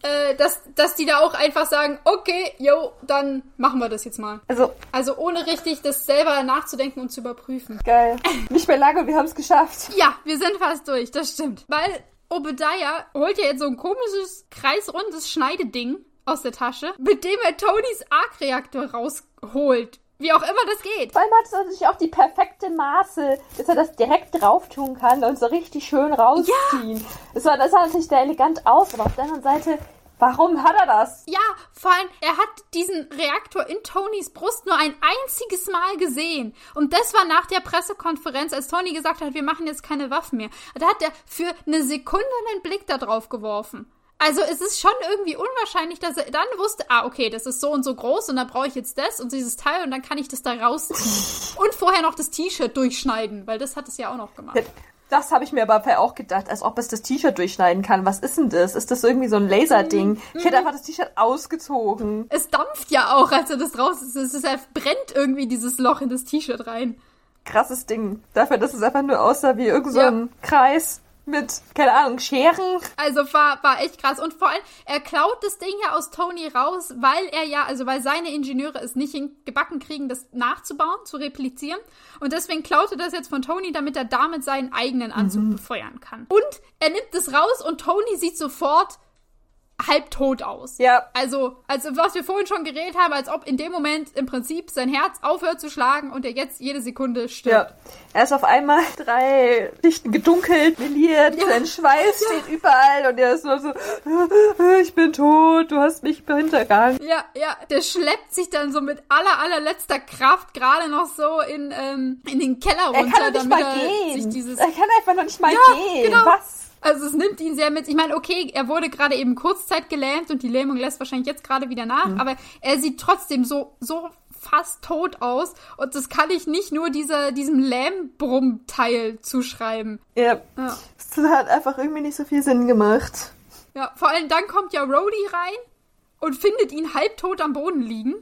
äh, dass, dass die da auch einfach sagen, okay, yo, dann machen wir das jetzt mal. Also, also ohne richtig das selber nachzudenken und zu überprüfen.
Geil. Nicht mehr lange, wir haben es geschafft.
Ja, wir sind fast durch, das stimmt. Weil Obadiah holt ja jetzt so ein komisches, kreisrundes Schneideding aus der Tasche, mit dem er Tonys Arc-Reaktor rausholt. Wie auch immer das geht.
Vor allem hat es natürlich auch die perfekte Maße, dass er das direkt drauf tun kann und so richtig schön rausziehen. Ja. Das, war, das sah natürlich sehr elegant aus, aber auf der anderen Seite Warum hat er das?
Ja, vor allem, er hat diesen Reaktor in Tonys Brust nur ein einziges Mal gesehen. Und das war nach der Pressekonferenz, als Tony gesagt hat, wir machen jetzt keine Waffen mehr. Da hat er für eine Sekunde einen Blick da drauf geworfen. Also es ist schon irgendwie unwahrscheinlich, dass er dann wusste, ah, okay, das ist so und so groß und da brauche ich jetzt das und dieses Teil und dann kann ich das da rausziehen. und vorher noch das T-Shirt durchschneiden, weil das hat es ja auch noch gemacht.
Das habe ich mir aber auch gedacht, als ob es das T-Shirt durchschneiden kann. Was ist denn das? Ist das irgendwie so ein Laserding? Mhm. Ich hätte einfach das T-Shirt ausgezogen.
Es dampft ja auch, als er das raus ist. Es ist, brennt irgendwie dieses Loch in das T-Shirt rein.
Krasses Ding. Dafür, dass es einfach nur aussah wie irgend so ja. Kreis mit, keine Ahnung, Scheren.
Also war, war echt krass. Und vor allem, er klaut das Ding ja aus Tony raus, weil er ja, also weil seine Ingenieure es nicht gebacken kriegen, das nachzubauen, zu replizieren. Und deswegen klaut er das jetzt von Tony, damit er damit seinen eigenen Anzug mhm. befeuern kann. Und er nimmt es raus und Tony sieht sofort, halbtot aus.
Ja.
Also, also was wir vorhin schon geredet haben, als ob in dem Moment im Prinzip sein Herz aufhört zu schlagen und er jetzt jede Sekunde stirbt. Ja.
Er ist auf einmal drei Lichten gedunkelt, meliert, ja. sein Schweiß ja. steht überall und er ist nur so, ich bin tot, du hast mich hintergangen.
Ja, ja, der schleppt sich dann so mit aller, allerletzter Kraft gerade noch so in, ähm, in den Keller runter,
er kann damit
mal
er gehen. Er kann einfach noch nicht mal ja, gehen. Genau. Was?
Also es nimmt ihn sehr mit. Ich meine, okay, er wurde gerade eben Kurzzeit gelähmt und die Lähmung lässt wahrscheinlich jetzt gerade wieder nach, mhm. aber er sieht trotzdem so, so fast tot aus und das kann ich nicht nur dieser, diesem Lähmbrummteil zuschreiben.
Ja. ja. Das hat einfach irgendwie nicht so viel Sinn gemacht.
Ja, vor allem dann kommt ja Rhodey rein und findet ihn halbtot am Boden liegen.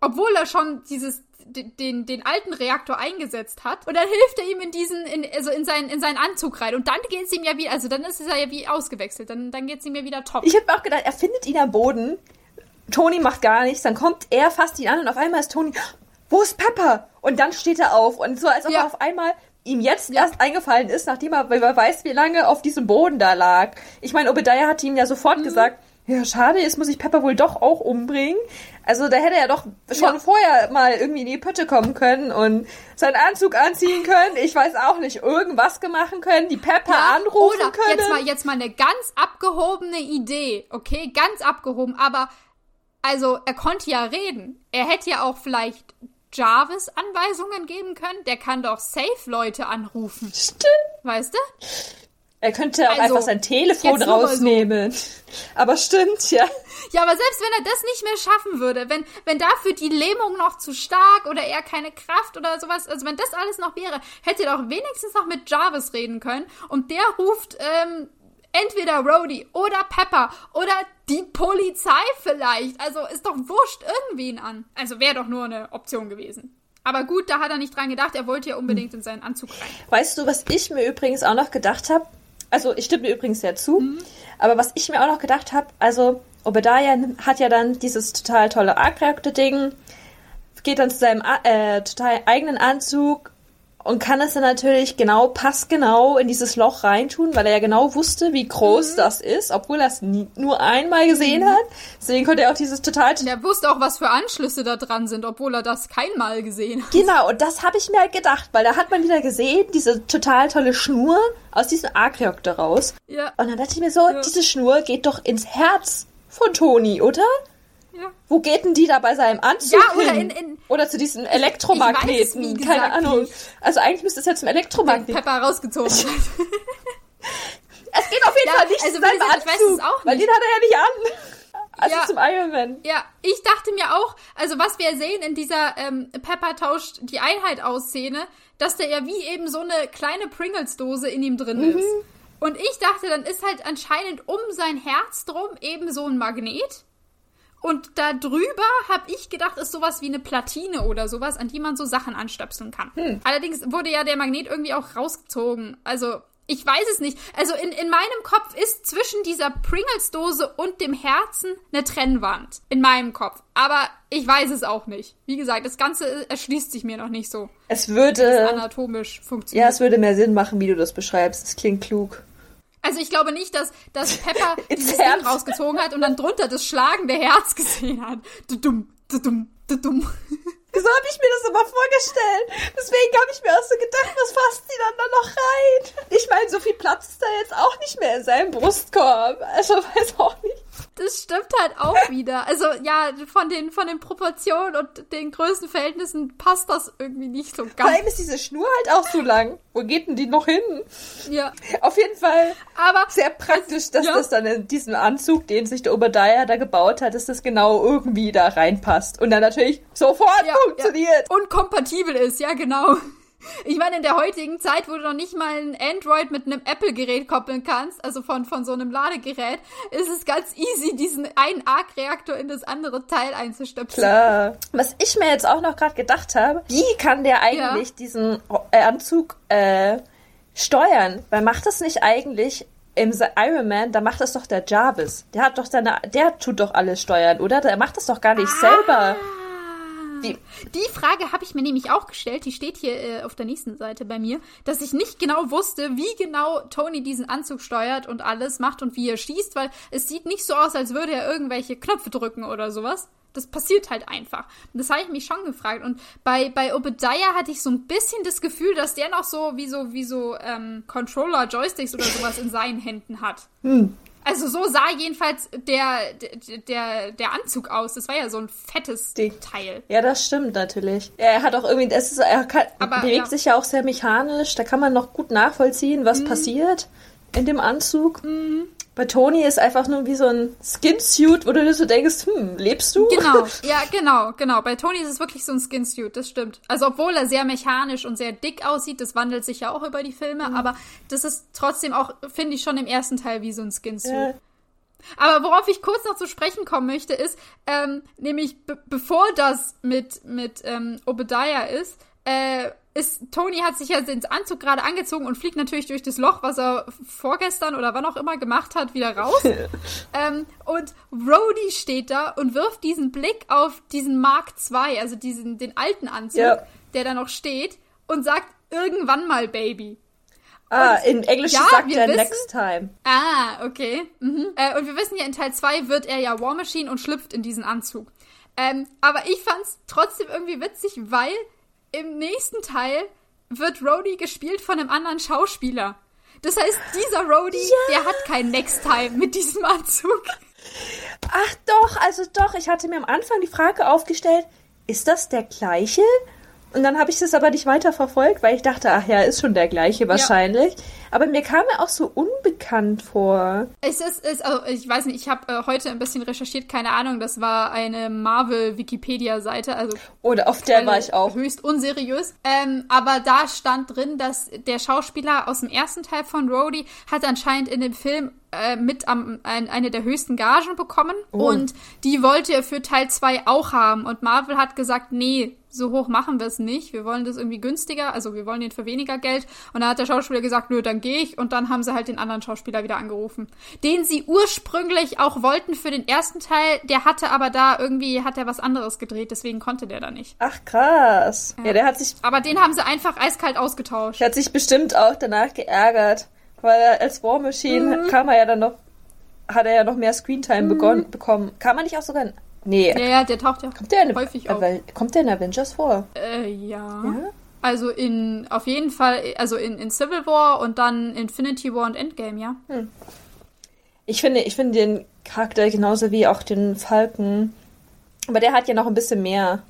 Obwohl er schon dieses den, den alten Reaktor eingesetzt hat. Und dann hilft er ihm in diesen, in, also in seinen, in seinen Anzug rein. Und dann geht es ihm ja wieder, also dann ist es ja wie ausgewechselt. Dann, dann geht es ihm ja wieder top.
Ich habe auch gedacht, er findet ihn am Boden. Tony macht gar nichts. Dann kommt er, fasst ihn an und auf einmal ist Tony, wo ist Pepper? Und dann steht er auf. Und so als ob ja. er auf einmal ihm jetzt ja. erst eingefallen ist, nachdem er, weil er weiß, wie lange auf diesem Boden da lag. Ich meine, Obadiah hat ihm ja sofort mhm. gesagt, ja, schade, jetzt muss ich Pepper wohl doch auch umbringen. Also da hätte er doch schon ja. vorher mal irgendwie in die Pütte kommen können und seinen Anzug anziehen können. Ich weiß auch nicht, irgendwas machen können, die Pepper ja, anrufen oder können.
Jetzt mal, jetzt mal eine ganz abgehobene Idee, okay? Ganz abgehoben, aber also er konnte ja reden. Er hätte ja auch vielleicht Jarvis Anweisungen geben können. Der kann doch safe Leute anrufen.
Stimmt.
Weißt du?
Er könnte auch also, einfach sein Telefon rausnehmen. So. Aber stimmt, ja.
Ja, aber selbst wenn er das nicht mehr schaffen würde, wenn, wenn dafür die Lähmung noch zu stark oder er keine Kraft oder sowas, also wenn das alles noch wäre, hätte er doch wenigstens noch mit Jarvis reden können und der ruft ähm, entweder Rhodey oder Pepper oder die Polizei vielleicht. Also ist doch wurscht irgendwen an. Also wäre doch nur eine Option gewesen. Aber gut, da hat er nicht dran gedacht, er wollte ja unbedingt in seinen Anzug rein.
Weißt du, was ich mir übrigens auch noch gedacht habe? Also ich stimme dir übrigens sehr zu. Mhm. Aber was ich mir auch noch gedacht habe, also Obadiah hat ja dann dieses total tolle Arc-Reaktor-Ding, geht dann zu seinem äh, total eigenen Anzug, und kann es dann natürlich genau, passgenau in dieses Loch reintun, weil er ja genau wusste, wie groß mhm. das ist, obwohl er es nur einmal gesehen mhm. hat. Deswegen konnte er auch dieses total...
Er wusste auch, was für Anschlüsse da dran sind, obwohl er das keinmal gesehen hat.
Genau, und das habe ich mir halt gedacht, weil da hat man wieder gesehen, diese total tolle Schnur aus diesem Arkreok daraus. Ja. Und dann dachte ich mir so, ja. diese Schnur geht doch ins Herz von Toni, oder? Ja. Wo geht denn die da bei seinem Anzug ja, oder hin? In, in, oder zu diesen Elektromagneten? Ich, ich Keine Ahnung. Also eigentlich müsste es ja zum Elektromagneten.
Pepper rausgezogen. es geht
auf jeden ja, Fall nicht also, zu seinem gesagt, Anzug, ich weiß es auch nicht. weil den hat er ja nicht an. Also ja, zum Iron Man.
Ja, ich dachte mir auch, also was wir sehen in dieser ähm, Pepper tauscht die Einheit aus Szene, dass der ja wie eben so eine kleine Pringles-Dose in ihm drin mhm. ist. Und ich dachte, dann ist halt anscheinend um sein Herz drum eben so ein Magnet. Und da drüber habe ich gedacht, ist sowas wie eine Platine oder sowas, an die man so Sachen anstöpseln kann. Hm. Allerdings wurde ja der Magnet irgendwie auch rausgezogen. Also, ich weiß es nicht. Also, in, in meinem Kopf ist zwischen dieser Pringles-Dose und dem Herzen eine Trennwand. In meinem Kopf. Aber ich weiß es auch nicht. Wie gesagt, das Ganze erschließt sich mir noch nicht so.
Es würde.
anatomisch funktioniert.
Ja, es würde mehr Sinn machen, wie du das beschreibst. Es klingt klug.
Also ich glaube nicht, dass, dass Pepper dieses Ding rausgezogen hat und dann drunter das schlagende Herz gesehen hat. Du dumm, du dumm, du dumm.
So habe ich mir das immer vorgestellt. Deswegen habe ich mir auch so gedacht, was fasst die dann da noch rein? Ich meine, so viel Platz ist da jetzt auch nicht mehr in seinem Brustkorb. Also weiß auch nicht.
Das stimmt halt auch wieder. Also ja, von den, von den Proportionen und den Größenverhältnissen passt das irgendwie nicht so ganz. Vor
allem ist diese Schnur halt auch so lang. Wo geht denn die noch hin?
Ja.
Auf jeden Fall Aber sehr praktisch, dass ja. das dann in diesen Anzug, den sich der Obadiah da gebaut hat, dass das genau irgendwie da reinpasst. Und dann natürlich sofort ja, funktioniert.
Ja. Und kompatibel ist, ja genau. Ich meine, in der heutigen Zeit, wo du noch nicht mal ein Android mit einem Apple-Gerät koppeln kannst, also von, von so einem Ladegerät, ist es ganz easy, diesen einen Arc-Reaktor in das andere Teil einzustöpseln.
Klar. Was ich mir jetzt auch noch gerade gedacht habe, wie kann der eigentlich ja. diesen äh, Anzug äh, steuern? Weil macht das nicht eigentlich im Iron Man, da macht das doch der Jarvis. Der hat doch seine, der tut doch alles steuern, oder? Der macht das doch gar nicht ah. selber.
Die, die Frage habe ich mir nämlich auch gestellt, die steht hier äh, auf der nächsten Seite bei mir, dass ich nicht genau wusste, wie genau Tony diesen Anzug steuert und alles macht und wie er schießt, weil es sieht nicht so aus, als würde er irgendwelche Knöpfe drücken oder sowas. Das passiert halt einfach. Das habe ich mich schon gefragt. Und bei, bei Obadiah hatte ich so ein bisschen das Gefühl, dass der noch so wie so, wie so ähm, Controller, Joysticks oder sowas in seinen Händen hat. Hm. Also so sah jedenfalls der, der, der Anzug aus. Das war ja so ein fettes Die. Teil.
Ja, das stimmt natürlich. Er hat auch irgendwie, es ist, er kann, Aber, bewegt ja. sich ja auch sehr mechanisch. Da kann man noch gut nachvollziehen, was mhm. passiert in dem Anzug. Mhm. Bei Tony ist einfach nur wie so ein Skinsuit, wo du dir so denkst, hm, lebst du?
Genau, ja, genau, genau. Bei Tony ist es wirklich so ein Skinsuit, das stimmt. Also obwohl er sehr mechanisch und sehr dick aussieht, das wandelt sich ja auch über die Filme, mhm. aber das ist trotzdem auch, finde ich, schon im ersten Teil wie so ein Skinsuit. Ja. Aber worauf ich kurz noch zu sprechen kommen möchte, ist, ähm, nämlich bevor das mit, mit ähm, Obadiah ist, äh, ist, Tony hat sich ja den Anzug gerade angezogen und fliegt natürlich durch das Loch, was er vorgestern oder wann auch immer gemacht hat, wieder raus. ähm, und Rhodey steht da und wirft diesen Blick auf diesen Mark II, also diesen, den alten Anzug, ja. der da noch steht, und sagt, irgendwann mal, Baby.
Ah, und, in Englisch ja, sagt er wissen, next time.
Ah, okay. Mhm. Äh, und wir wissen ja, in Teil 2 wird er ja War Machine und schlüpft in diesen Anzug. Ähm, aber ich fand's trotzdem irgendwie witzig, weil im nächsten Teil wird Rhodey gespielt von einem anderen Schauspieler. Das heißt, dieser Rhodey, ja. der hat kein Next Time mit diesem Anzug.
Ach doch, also doch, ich hatte mir am Anfang die Frage aufgestellt, ist das der gleiche? Und dann habe ich das aber nicht weiter verfolgt, weil ich dachte, ach ja, ist schon der gleiche wahrscheinlich. Ja. Aber mir kam er auch so unbekannt vor.
Es ist, ist also ich weiß nicht, ich habe äh, heute ein bisschen recherchiert, keine Ahnung, das war eine Marvel-Wikipedia-Seite, also.
Oder auf der war ich auch.
Höchst unseriös. Ähm, aber da stand drin, dass der Schauspieler aus dem ersten Teil von Rhodey hat anscheinend in dem Film äh, mit am, ein, eine der höchsten Gagen bekommen. Oh. Und die wollte er für Teil 2 auch haben. Und Marvel hat gesagt, nee, so hoch machen wir es nicht. Wir wollen das irgendwie günstiger, also wir wollen den für weniger Geld. Und dann hat der Schauspieler gesagt, nö, dann gehe ich. Und dann haben sie halt den anderen Schauspieler wieder angerufen. Den sie ursprünglich auch wollten für den ersten Teil, der hatte aber da irgendwie, hat er was anderes gedreht, deswegen konnte der da nicht.
Ach krass. Ja, ja der hat sich.
Aber den haben sie einfach eiskalt ausgetauscht.
Der hat sich bestimmt auch danach geärgert. Weil er als War Machine mhm. kam er ja dann noch, hat er ja noch mehr Screentime mhm. bekommen. Kam er nicht auch sogar in Nee.
Ja, ja, der taucht ja
kommt der in, häufig auf. Kommt der in Avengers vor?
Äh, ja. ja. Also in, auf jeden Fall, also in, in Civil War und dann Infinity War und Endgame, ja. Hm.
Ich finde, ich finde den Charakter genauso wie auch den Falken. Aber der hat ja noch ein bisschen mehr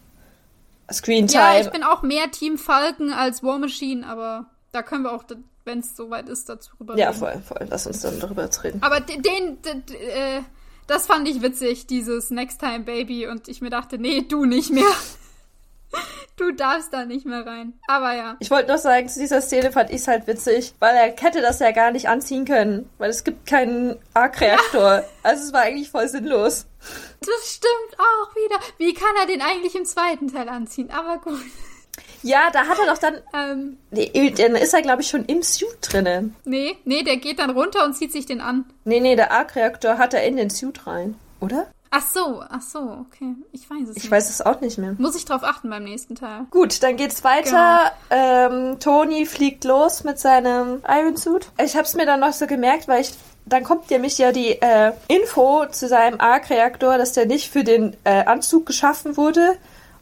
Screentime. Ja,
ich bin auch mehr Team Falken als War Machine, aber da können wir auch, wenn es soweit ist, dazu
rüber reden. Ja, voll, voll. Lass uns dann darüber reden.
Aber den, den, den äh, das fand ich witzig, dieses Next Time Baby. Und ich mir dachte, nee, du nicht mehr. Du darfst da nicht mehr rein. Aber ja.
Ich wollte noch sagen, zu dieser Szene fand ich es halt witzig, weil er hätte das ja gar nicht anziehen können, weil es gibt keinen Arc-Reaktor. Ja. Also es war eigentlich voll sinnlos.
Das stimmt auch wieder. Wie kann er den eigentlich im zweiten Teil anziehen? Aber gut.
Ja, da hat er doch dann. Ähm, nee, dann ist er, glaube ich, schon im Suit drinnen.
Nee, nee, der geht dann runter und zieht sich den an.
Nee, nee, der Arc-Reaktor hat er in den Suit rein, oder?
Ach so, ach so, okay. Ich weiß es
ich nicht. weiß es auch nicht mehr.
Muss ich drauf achten beim nächsten Teil.
Gut, dann geht's weiter. Genau. Ähm, Tony fliegt los mit seinem Iron Suit. Ich hab's mir dann noch so gemerkt, weil ich dann kommt nämlich ja die äh, Info zu seinem Arc-Reaktor, dass der nicht für den äh, Anzug geschaffen wurde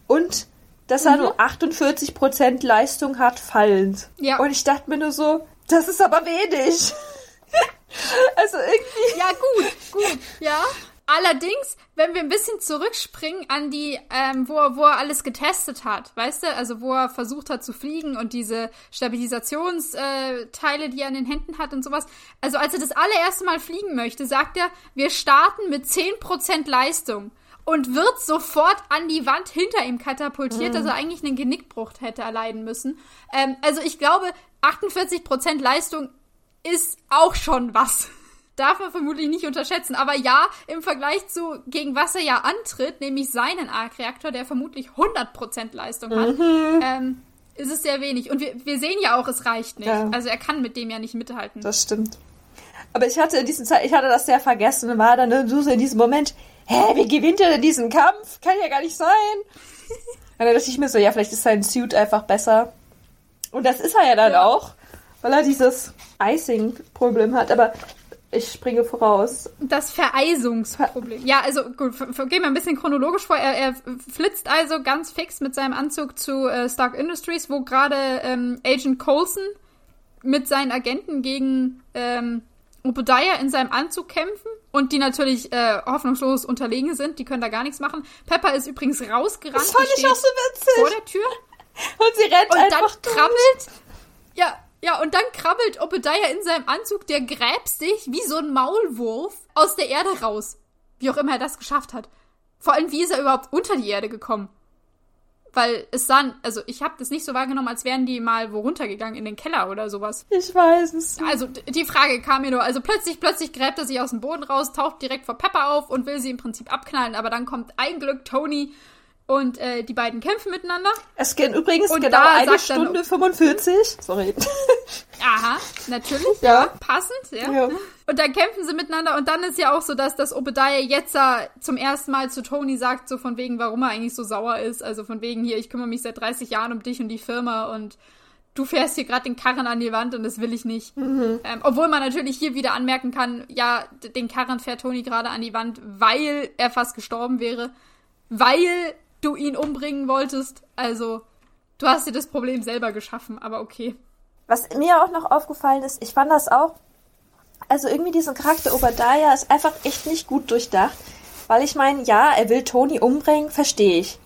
und dass er mhm. nur 48% Leistung hat, fallend. Ja. Und ich dachte mir nur so, das ist aber wenig. also irgendwie.
Ja, gut, gut, ja. Allerdings, wenn wir ein bisschen zurückspringen an die, ähm, wo, er, wo er alles getestet hat, weißt du, also wo er versucht hat zu fliegen und diese Stabilisationsteile, die er an den Händen hat und sowas. Also als er das allererste Mal fliegen möchte, sagt er, wir starten mit 10% Leistung und wird sofort an die Wand hinter ihm katapultiert, mhm. dass er eigentlich einen Genickbruch hätte erleiden müssen. Ähm, also ich glaube, 48% Leistung ist auch schon was. Darf man vermutlich nicht unterschätzen. Aber ja, im Vergleich zu gegen was er ja antritt, nämlich seinen Arc-Reaktor, der vermutlich 100% Leistung hat, mhm. ähm, ist es sehr wenig. Und wir, wir sehen ja auch, es reicht nicht. Ja. Also er kann mit dem ja nicht mithalten.
Das stimmt. Aber ich hatte in diesem Zeit, ich hatte das sehr vergessen und war dann so in diesem Moment, hä, wie gewinnt er denn diesen Kampf? Kann ja gar nicht sein. Und dann dachte ich mir so, ja, vielleicht ist sein Suit einfach besser. Und das ist er ja dann ja. auch, weil er dieses Icing-Problem hat. Aber ich springe voraus.
Das Vereisungsproblem. Ja, also gut, gehen wir ein bisschen chronologisch vor. Er, er flitzt also ganz fix mit seinem Anzug zu äh, Stark Industries, wo gerade ähm, Agent Coulson mit seinen Agenten gegen ähm, Obadiah in seinem Anzug kämpfen und die natürlich äh, hoffnungslos unterlegen sind. Die können da gar nichts machen. Pepper ist übrigens rausgerannt. Das
fand ich auch so witzig.
Vor der Tür.
Und sie rennt und einfach
dann krabbelt. Ja, ja, und dann krabbelt Obadiah in seinem Anzug, der gräbt sich wie so ein Maulwurf aus der Erde raus. Wie auch immer er das geschafft hat. Vor allem, wie ist er überhaupt unter die Erde gekommen? Weil es sah, also ich habe das nicht so wahrgenommen, als wären die mal wo runtergegangen in den Keller oder sowas.
Ich weiß es.
Also die Frage kam mir nur, also plötzlich, plötzlich gräbt er sich aus dem Boden raus, taucht direkt vor Pepper auf und will sie im Prinzip abknallen, aber dann kommt ein Glück Tony und äh, die beiden kämpfen miteinander.
Es geht übrigens und genau eine Stunde dann, 45. Sorry.
Aha, natürlich, ja. ja. Passend, ja. ja. Und dann kämpfen sie miteinander und dann ist ja auch so, dass das Obadiah jetzt zum ersten Mal zu Tony sagt, so von wegen, warum er eigentlich so sauer ist. Also von wegen hier, ich kümmere mich seit 30 Jahren um dich und die Firma und du fährst hier gerade den Karren an die Wand und das will ich nicht. Mhm. Ähm, obwohl man natürlich hier wieder anmerken kann, ja, den Karren fährt Tony gerade an die Wand, weil er fast gestorben wäre. Weil du ihn umbringen wolltest. Also, du hast dir das Problem selber geschaffen, aber okay.
Was mir auch noch aufgefallen ist, ich fand das auch, also irgendwie diesen Charakter Obadiah ist einfach echt nicht gut durchdacht. Weil ich meine, ja, er will Tony umbringen, verstehe ich.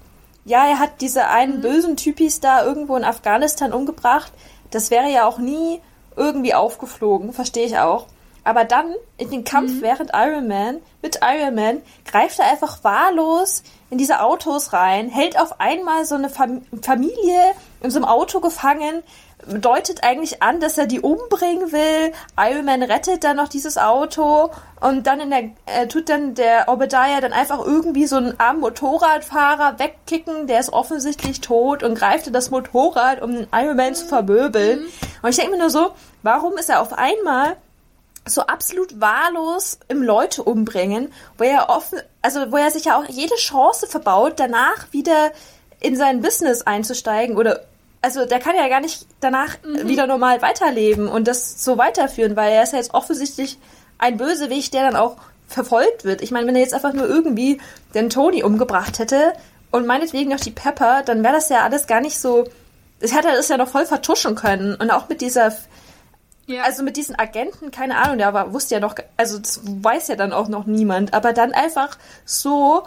Ja, er hat diese einen mhm. bösen Typis da irgendwo in Afghanistan umgebracht. Das wäre ja auch nie irgendwie aufgeflogen, verstehe ich auch. Aber dann in den Kampf mhm. während Iron Man, mit Iron Man, greift er einfach wahllos in diese Autos rein, hält auf einmal so eine Fam Familie in so einem Auto gefangen, deutet eigentlich an, dass er die umbringen will. Iron Man rettet dann noch dieses Auto und dann in der, äh, tut dann der Obadiah dann einfach irgendwie so einen armen Motorradfahrer wegkicken, der ist offensichtlich tot und greift in das Motorrad, um den Iron Man zu vermöbeln. Mhm. Und ich denke mir nur so, warum ist er auf einmal so absolut wahllos im Leute umbringen, wo er offen, also wo er sich ja auch jede Chance verbaut, danach wieder in sein Business einzusteigen oder also der kann ja gar nicht danach mhm. wieder normal weiterleben und das so weiterführen, weil er ist ja jetzt offensichtlich ein Bösewicht, der dann auch verfolgt wird. Ich meine, wenn er jetzt einfach nur irgendwie den Tony umgebracht hätte und meinetwegen noch die Pepper, dann wäre das ja alles gar nicht so. Das hätte er das ja noch voll vertuschen können. Und auch mit dieser, ja. also mit diesen Agenten, keine Ahnung, der aber wusste ja noch, also das weiß ja dann auch noch niemand, aber dann einfach so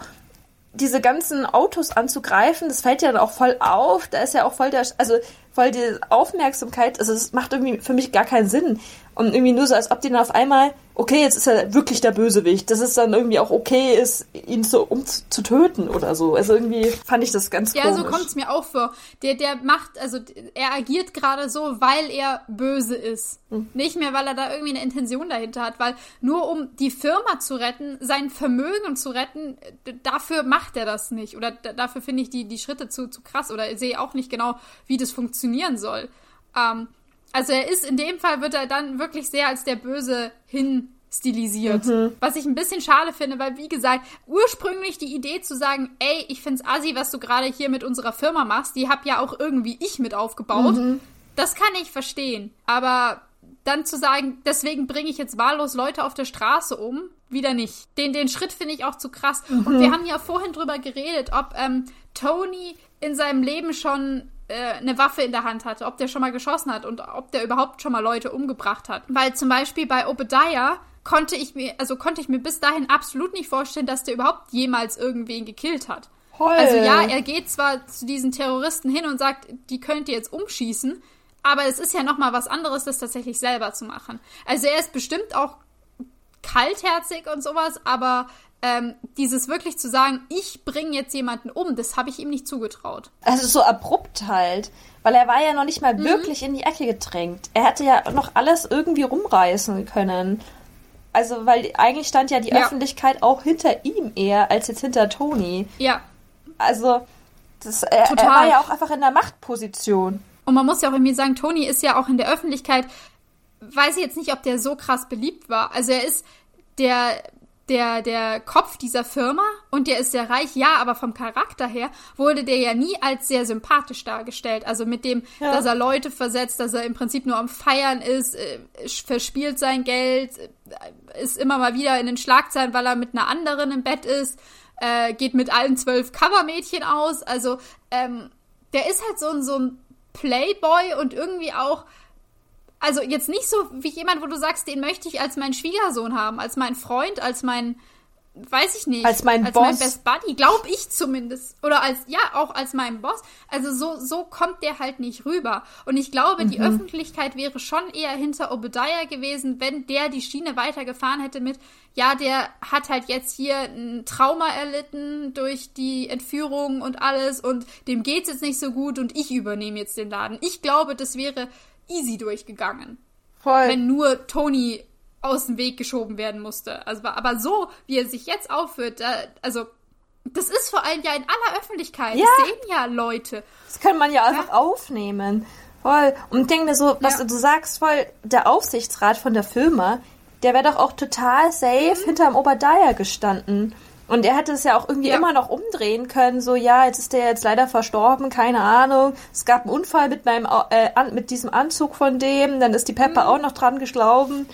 diese ganzen Autos anzugreifen, das fällt ja dann auch voll auf. Da ist ja auch voll der, also voll die Aufmerksamkeit. Also es macht irgendwie für mich gar keinen Sinn. Und irgendwie nur so, als ob die dann auf einmal, okay, jetzt ist er wirklich der Bösewicht, dass es dann irgendwie auch okay ist, ihn so um zu töten oder so. Also irgendwie fand ich das ganz
ja,
komisch.
Ja, so kommt es mir auch vor. Der, der macht, also er agiert gerade so, weil er böse ist. Mhm. Nicht mehr, weil er da irgendwie eine Intention dahinter hat, weil nur um die Firma zu retten, sein Vermögen zu retten, dafür macht er das nicht. Oder dafür finde ich die, die Schritte zu, zu krass oder sehe auch nicht genau, wie das funktionieren soll. Ähm, also er ist in dem Fall wird er dann wirklich sehr als der Böse hin stilisiert. Mhm. Was ich ein bisschen schade finde, weil wie gesagt, ursprünglich die Idee zu sagen, ey, ich find's assi, was du gerade hier mit unserer Firma machst, die hab ja auch irgendwie ich mit aufgebaut. Mhm. Das kann ich verstehen. Aber dann zu sagen, deswegen bringe ich jetzt wahllos Leute auf der Straße um, wieder nicht. Den, den Schritt finde ich auch zu krass. Mhm. Und wir haben ja vorhin drüber geredet, ob ähm, Tony in seinem Leben schon eine Waffe in der Hand hatte, ob der schon mal geschossen hat und ob der überhaupt schon mal Leute umgebracht hat. Weil zum Beispiel bei Obadiah konnte ich mir, also konnte ich mir bis dahin absolut nicht vorstellen, dass der überhaupt jemals irgendwen gekillt hat. Heul. Also ja, er geht zwar zu diesen Terroristen hin und sagt, die könnt ihr jetzt umschießen, aber es ist ja noch mal was anderes, das tatsächlich selber zu machen. Also er ist bestimmt auch kaltherzig und sowas, aber ähm, dieses wirklich zu sagen, ich bringe jetzt jemanden um, das habe ich ihm nicht zugetraut.
Also so abrupt halt, weil er war ja noch nicht mal mhm. wirklich in die Ecke gedrängt. Er hätte ja noch alles irgendwie rumreißen können. Also, weil eigentlich stand ja die ja. Öffentlichkeit auch hinter ihm eher als jetzt hinter Tony.
Ja.
Also, das, er, er war ja auch einfach in der Machtposition.
Und man muss ja auch irgendwie sagen, Tony ist ja auch in der Öffentlichkeit, weiß ich jetzt nicht, ob der so krass beliebt war. Also er ist der der, der Kopf dieser Firma und der ist sehr reich, ja, aber vom Charakter her wurde der ja nie als sehr sympathisch dargestellt. Also mit dem, ja. dass er Leute versetzt, dass er im Prinzip nur am Feiern ist, äh, verspielt sein Geld, äh, ist immer mal wieder in den Schlagzeilen, weil er mit einer anderen im Bett ist, äh, geht mit allen zwölf Covermädchen aus. Also ähm, der ist halt so ein, so ein Playboy und irgendwie auch also jetzt nicht so wie jemand, wo du sagst, den möchte ich als meinen Schwiegersohn haben, als meinen Freund, als mein, weiß ich nicht,
als mein als Boss, mein
Best Buddy, glaube ich zumindest, oder als ja auch als mein Boss. Also so so kommt der halt nicht rüber. Und ich glaube, mhm. die Öffentlichkeit wäre schon eher hinter Obadiah gewesen, wenn der die Schiene weitergefahren hätte mit, ja, der hat halt jetzt hier ein Trauma erlitten durch die Entführung und alles und dem geht's jetzt nicht so gut und ich übernehme jetzt den Laden. Ich glaube, das wäre easy durchgegangen. Voll. Wenn nur Tony aus dem Weg geschoben werden musste. Also, aber so, wie er sich jetzt aufführt, also das ist vor allem ja in aller Öffentlichkeit. Ja. Das sehen ja Leute.
Das kann man ja einfach ja. aufnehmen. Voll. Und ich denke mir so, was ja. du sagst, voll, der Aufsichtsrat von der Firma, der wäre doch auch total safe mhm. hinterm Obadiah gestanden. Und er hätte es ja auch irgendwie ja. immer noch umdrehen können, so ja, jetzt ist der jetzt leider verstorben, keine Ahnung. Es gab einen Unfall mit meinem äh, an, mit diesem Anzug von dem, dann ist die Pepper mhm. auch noch dran gestorben.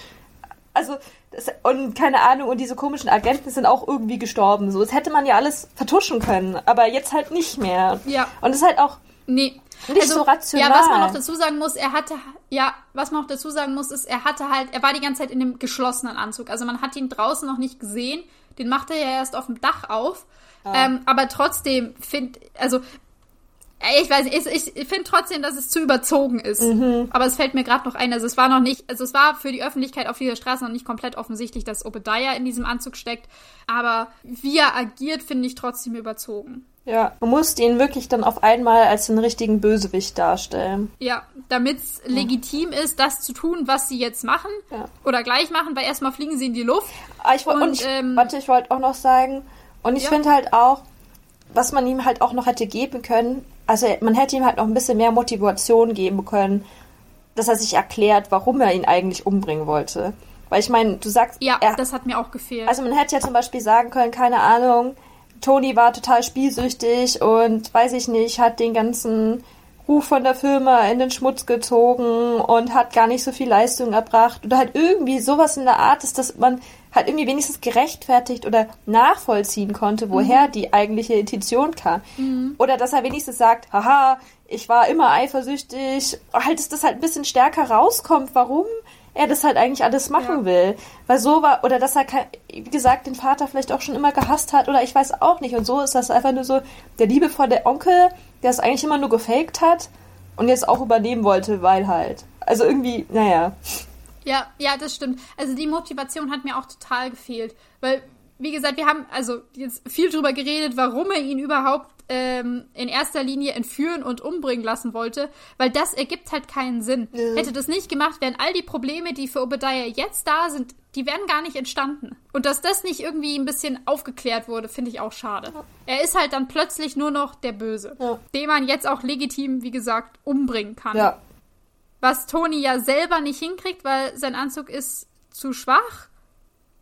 Also das, und keine Ahnung und diese komischen Agenten sind auch irgendwie gestorben. So, das hätte man ja alles vertuschen können, aber jetzt halt nicht mehr.
Ja.
Und es ist halt auch
nee.
nicht also, so rational.
Ja, was man noch dazu sagen muss, er hatte ja, was man noch dazu sagen muss, ist, er hatte halt, er war die ganze Zeit in dem geschlossenen Anzug. Also man hat ihn draußen noch nicht gesehen. Den macht er ja erst auf dem Dach auf. Ah. Ähm, aber trotzdem finde, also Ich weiß nicht, ich, ich finde trotzdem, dass es zu überzogen ist. Mhm. Aber es fällt mir gerade noch ein, also es war noch nicht, also es war für die Öffentlichkeit auf dieser Straße noch nicht komplett offensichtlich, dass Obadiah in diesem Anzug steckt. Aber wie er agiert, finde ich trotzdem überzogen.
Ja, du musst ihn wirklich dann auf einmal als den richtigen Bösewicht darstellen.
Ja, damit es ja. legitim ist, das zu tun, was sie jetzt machen. Ja. Oder gleich machen, weil erstmal fliegen sie in die Luft.
Ah, ich, und, und ich, ähm, warte, ich wollte auch noch sagen, und ich ja. finde halt auch, was man ihm halt auch noch hätte geben können, also man hätte ihm halt noch ein bisschen mehr Motivation geben können, dass er sich erklärt, warum er ihn eigentlich umbringen wollte. Weil ich meine, du sagst.
Ja, er, das hat mir auch gefehlt.
Also man hätte ja zum Beispiel sagen können, keine Ahnung, Tony war total spielsüchtig und weiß ich nicht, hat den ganzen Ruf von der Firma in den Schmutz gezogen und hat gar nicht so viel Leistung erbracht oder halt irgendwie sowas in der Art ist, dass man halt irgendwie wenigstens gerechtfertigt oder nachvollziehen konnte, woher mhm. die eigentliche Intention kam. Mhm. Oder dass er wenigstens sagt, haha, ich war immer eifersüchtig, halt, dass das halt ein bisschen stärker rauskommt, warum er das halt eigentlich alles machen ja. will. Weil so war, oder dass er, wie gesagt, den Vater vielleicht auch schon immer gehasst hat, oder ich weiß auch nicht. Und so ist das einfach nur so, der liebevolle Onkel, der es eigentlich immer nur gefaked hat und jetzt auch übernehmen wollte, weil halt. Also irgendwie, naja.
Ja, ja, das stimmt. Also die Motivation hat mir auch total gefehlt. Weil, wie gesagt, wir haben also jetzt viel drüber geredet, warum er ihn überhaupt ähm, in erster Linie entführen und umbringen lassen wollte, weil das ergibt halt keinen Sinn. Ja. Hätte das nicht gemacht, wären all die Probleme, die für Obadiah jetzt da sind, die wären gar nicht entstanden. Und dass das nicht irgendwie ein bisschen aufgeklärt wurde, finde ich auch schade. Ja. Er ist halt dann plötzlich nur noch der Böse, ja. den man jetzt auch legitim, wie gesagt, umbringen kann. Ja. Was Tony ja selber nicht hinkriegt, weil sein Anzug ist zu schwach.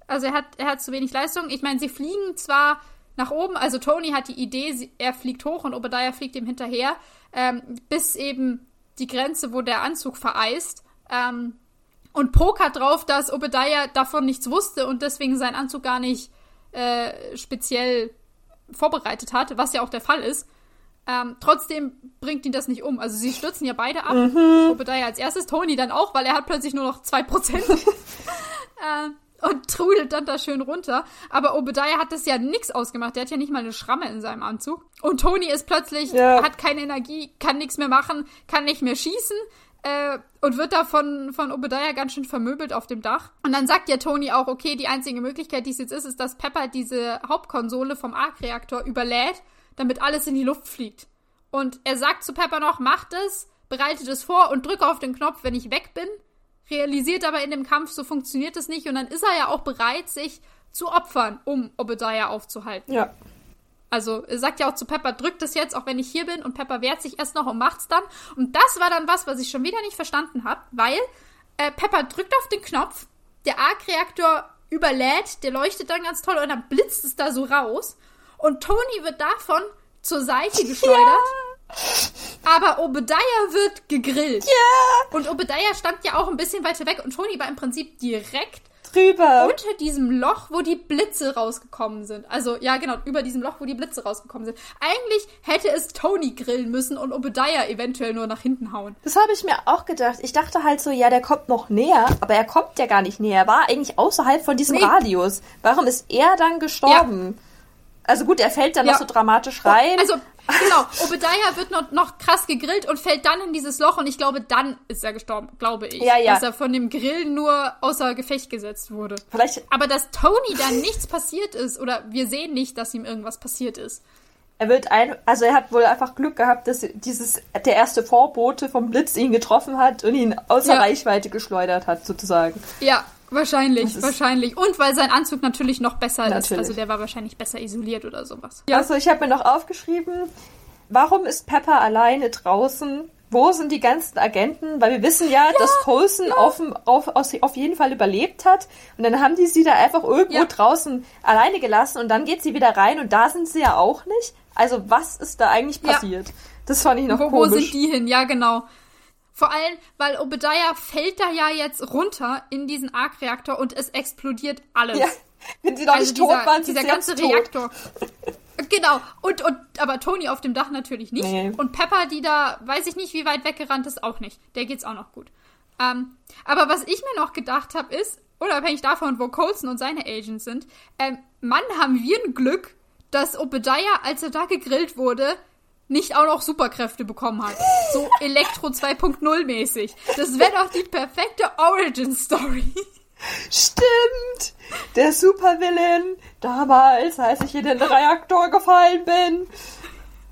Also er hat, er hat zu wenig Leistung. Ich meine, sie fliegen zwar nach oben. Also Tony hat die Idee, er fliegt hoch und Obadiah fliegt ihm hinterher, ähm, bis eben die Grenze, wo der Anzug vereist. Ähm, und pokert drauf, dass Obadiah davon nichts wusste und deswegen seinen Anzug gar nicht äh, speziell vorbereitet hat, was ja auch der Fall ist. Ähm, trotzdem bringt ihn das nicht um. Also sie stürzen ja beide ab. Mhm. Obadiah als erstes, Tony dann auch, weil er hat plötzlich nur noch 2%. äh, und trudelt dann da schön runter. Aber Obadiah hat das ja nix ausgemacht. Der hat ja nicht mal eine Schramme in seinem Anzug. Und Tony ist plötzlich, ja. hat keine Energie, kann nichts mehr machen, kann nicht mehr schießen. Äh, und wird da von, von Obadiah ganz schön vermöbelt auf dem Dach. Und dann sagt ja Tony auch, okay, die einzige Möglichkeit, die es jetzt ist, ist, dass Pepper diese Hauptkonsole vom Arc-Reaktor überlädt, damit alles in die Luft fliegt. Und er sagt zu Pepper noch, macht es, bereitet es vor und drücke auf den Knopf, wenn ich weg bin realisiert aber in dem Kampf, so funktioniert es nicht und dann ist er ja auch bereit, sich zu opfern, um Obadiah aufzuhalten. Ja. Also er sagt ja auch zu Pepper, drückt es jetzt, auch wenn ich hier bin und Pepper wehrt sich erst noch und macht's dann. Und das war dann was, was ich schon wieder nicht verstanden habe, weil äh, Pepper drückt auf den Knopf, der Arc-Reaktor überlädt, der leuchtet dann ganz toll und dann blitzt es da so raus und Tony wird davon zur Seite geschleudert. Ja aber Obadiah wird gegrillt. Ja. Und Obadiah stand ja auch ein bisschen weiter weg und Tony war im Prinzip direkt drüber. Unter diesem Loch, wo die Blitze rausgekommen sind. Also, ja, genau, über diesem Loch, wo die Blitze rausgekommen sind. Eigentlich hätte es Tony grillen müssen und Obadiah eventuell nur nach hinten hauen.
Das habe ich mir auch gedacht. Ich dachte halt so, ja, der kommt noch näher, aber er kommt ja gar nicht näher. Er war eigentlich außerhalb von diesem nee. Radius. Warum ist er dann gestorben? Ja. Also gut, er fällt dann ja. noch so dramatisch rein.
Also, genau, Obadiah wird noch, noch krass gegrillt und fällt dann in dieses Loch und ich glaube, dann ist er gestorben, glaube ich. Ja, ja. Dass er von dem Grillen nur außer Gefecht gesetzt wurde. Vielleicht. Aber dass Tony dann nichts passiert ist oder wir sehen nicht, dass ihm irgendwas passiert ist.
Er wird ein, also er hat wohl einfach Glück gehabt, dass dieses, der erste Vorbote vom Blitz ihn getroffen hat und ihn außer ja. Reichweite geschleudert hat, sozusagen.
Ja, Wahrscheinlich, wahrscheinlich. Und weil sein Anzug natürlich noch besser natürlich. ist. Also der war wahrscheinlich besser isoliert oder sowas.
Ja. Also ich habe mir noch aufgeschrieben, warum ist Pepper alleine draußen? Wo sind die ganzen Agenten? Weil wir wissen ja, ja dass Coulson ja. auf, auf, auf jeden Fall überlebt hat. Und dann haben die sie da einfach irgendwo ja. draußen alleine gelassen und dann geht sie wieder rein und da sind sie ja auch nicht. Also was ist da eigentlich passiert? Das fand ich noch
wo,
komisch.
Wo sind die hin? Ja, genau. Vor allem, weil Obadiah fällt da ja jetzt runter in diesen Arc-Reaktor und es explodiert alles. Ja,
wenn sie noch also nicht dieser, tot waren, dieser ganze Reaktor.
Genau, und, und aber Tony auf dem Dach natürlich nicht. Nee. Und Pepper, die da, weiß ich nicht, wie weit weggerannt ist, auch nicht. Der geht's auch noch gut. Ähm, aber was ich mir noch gedacht habe, ist, unabhängig davon, wo Colson und seine Agents sind, ähm, Mann, haben wir ein Glück, dass Obadiah, als er da gegrillt wurde, nicht auch noch Superkräfte bekommen hat. So Elektro 2.0 mäßig. Das wäre doch die perfekte Origin Story.
Stimmt! Der Supervillain damals, als ich in den Reaktor gefallen bin.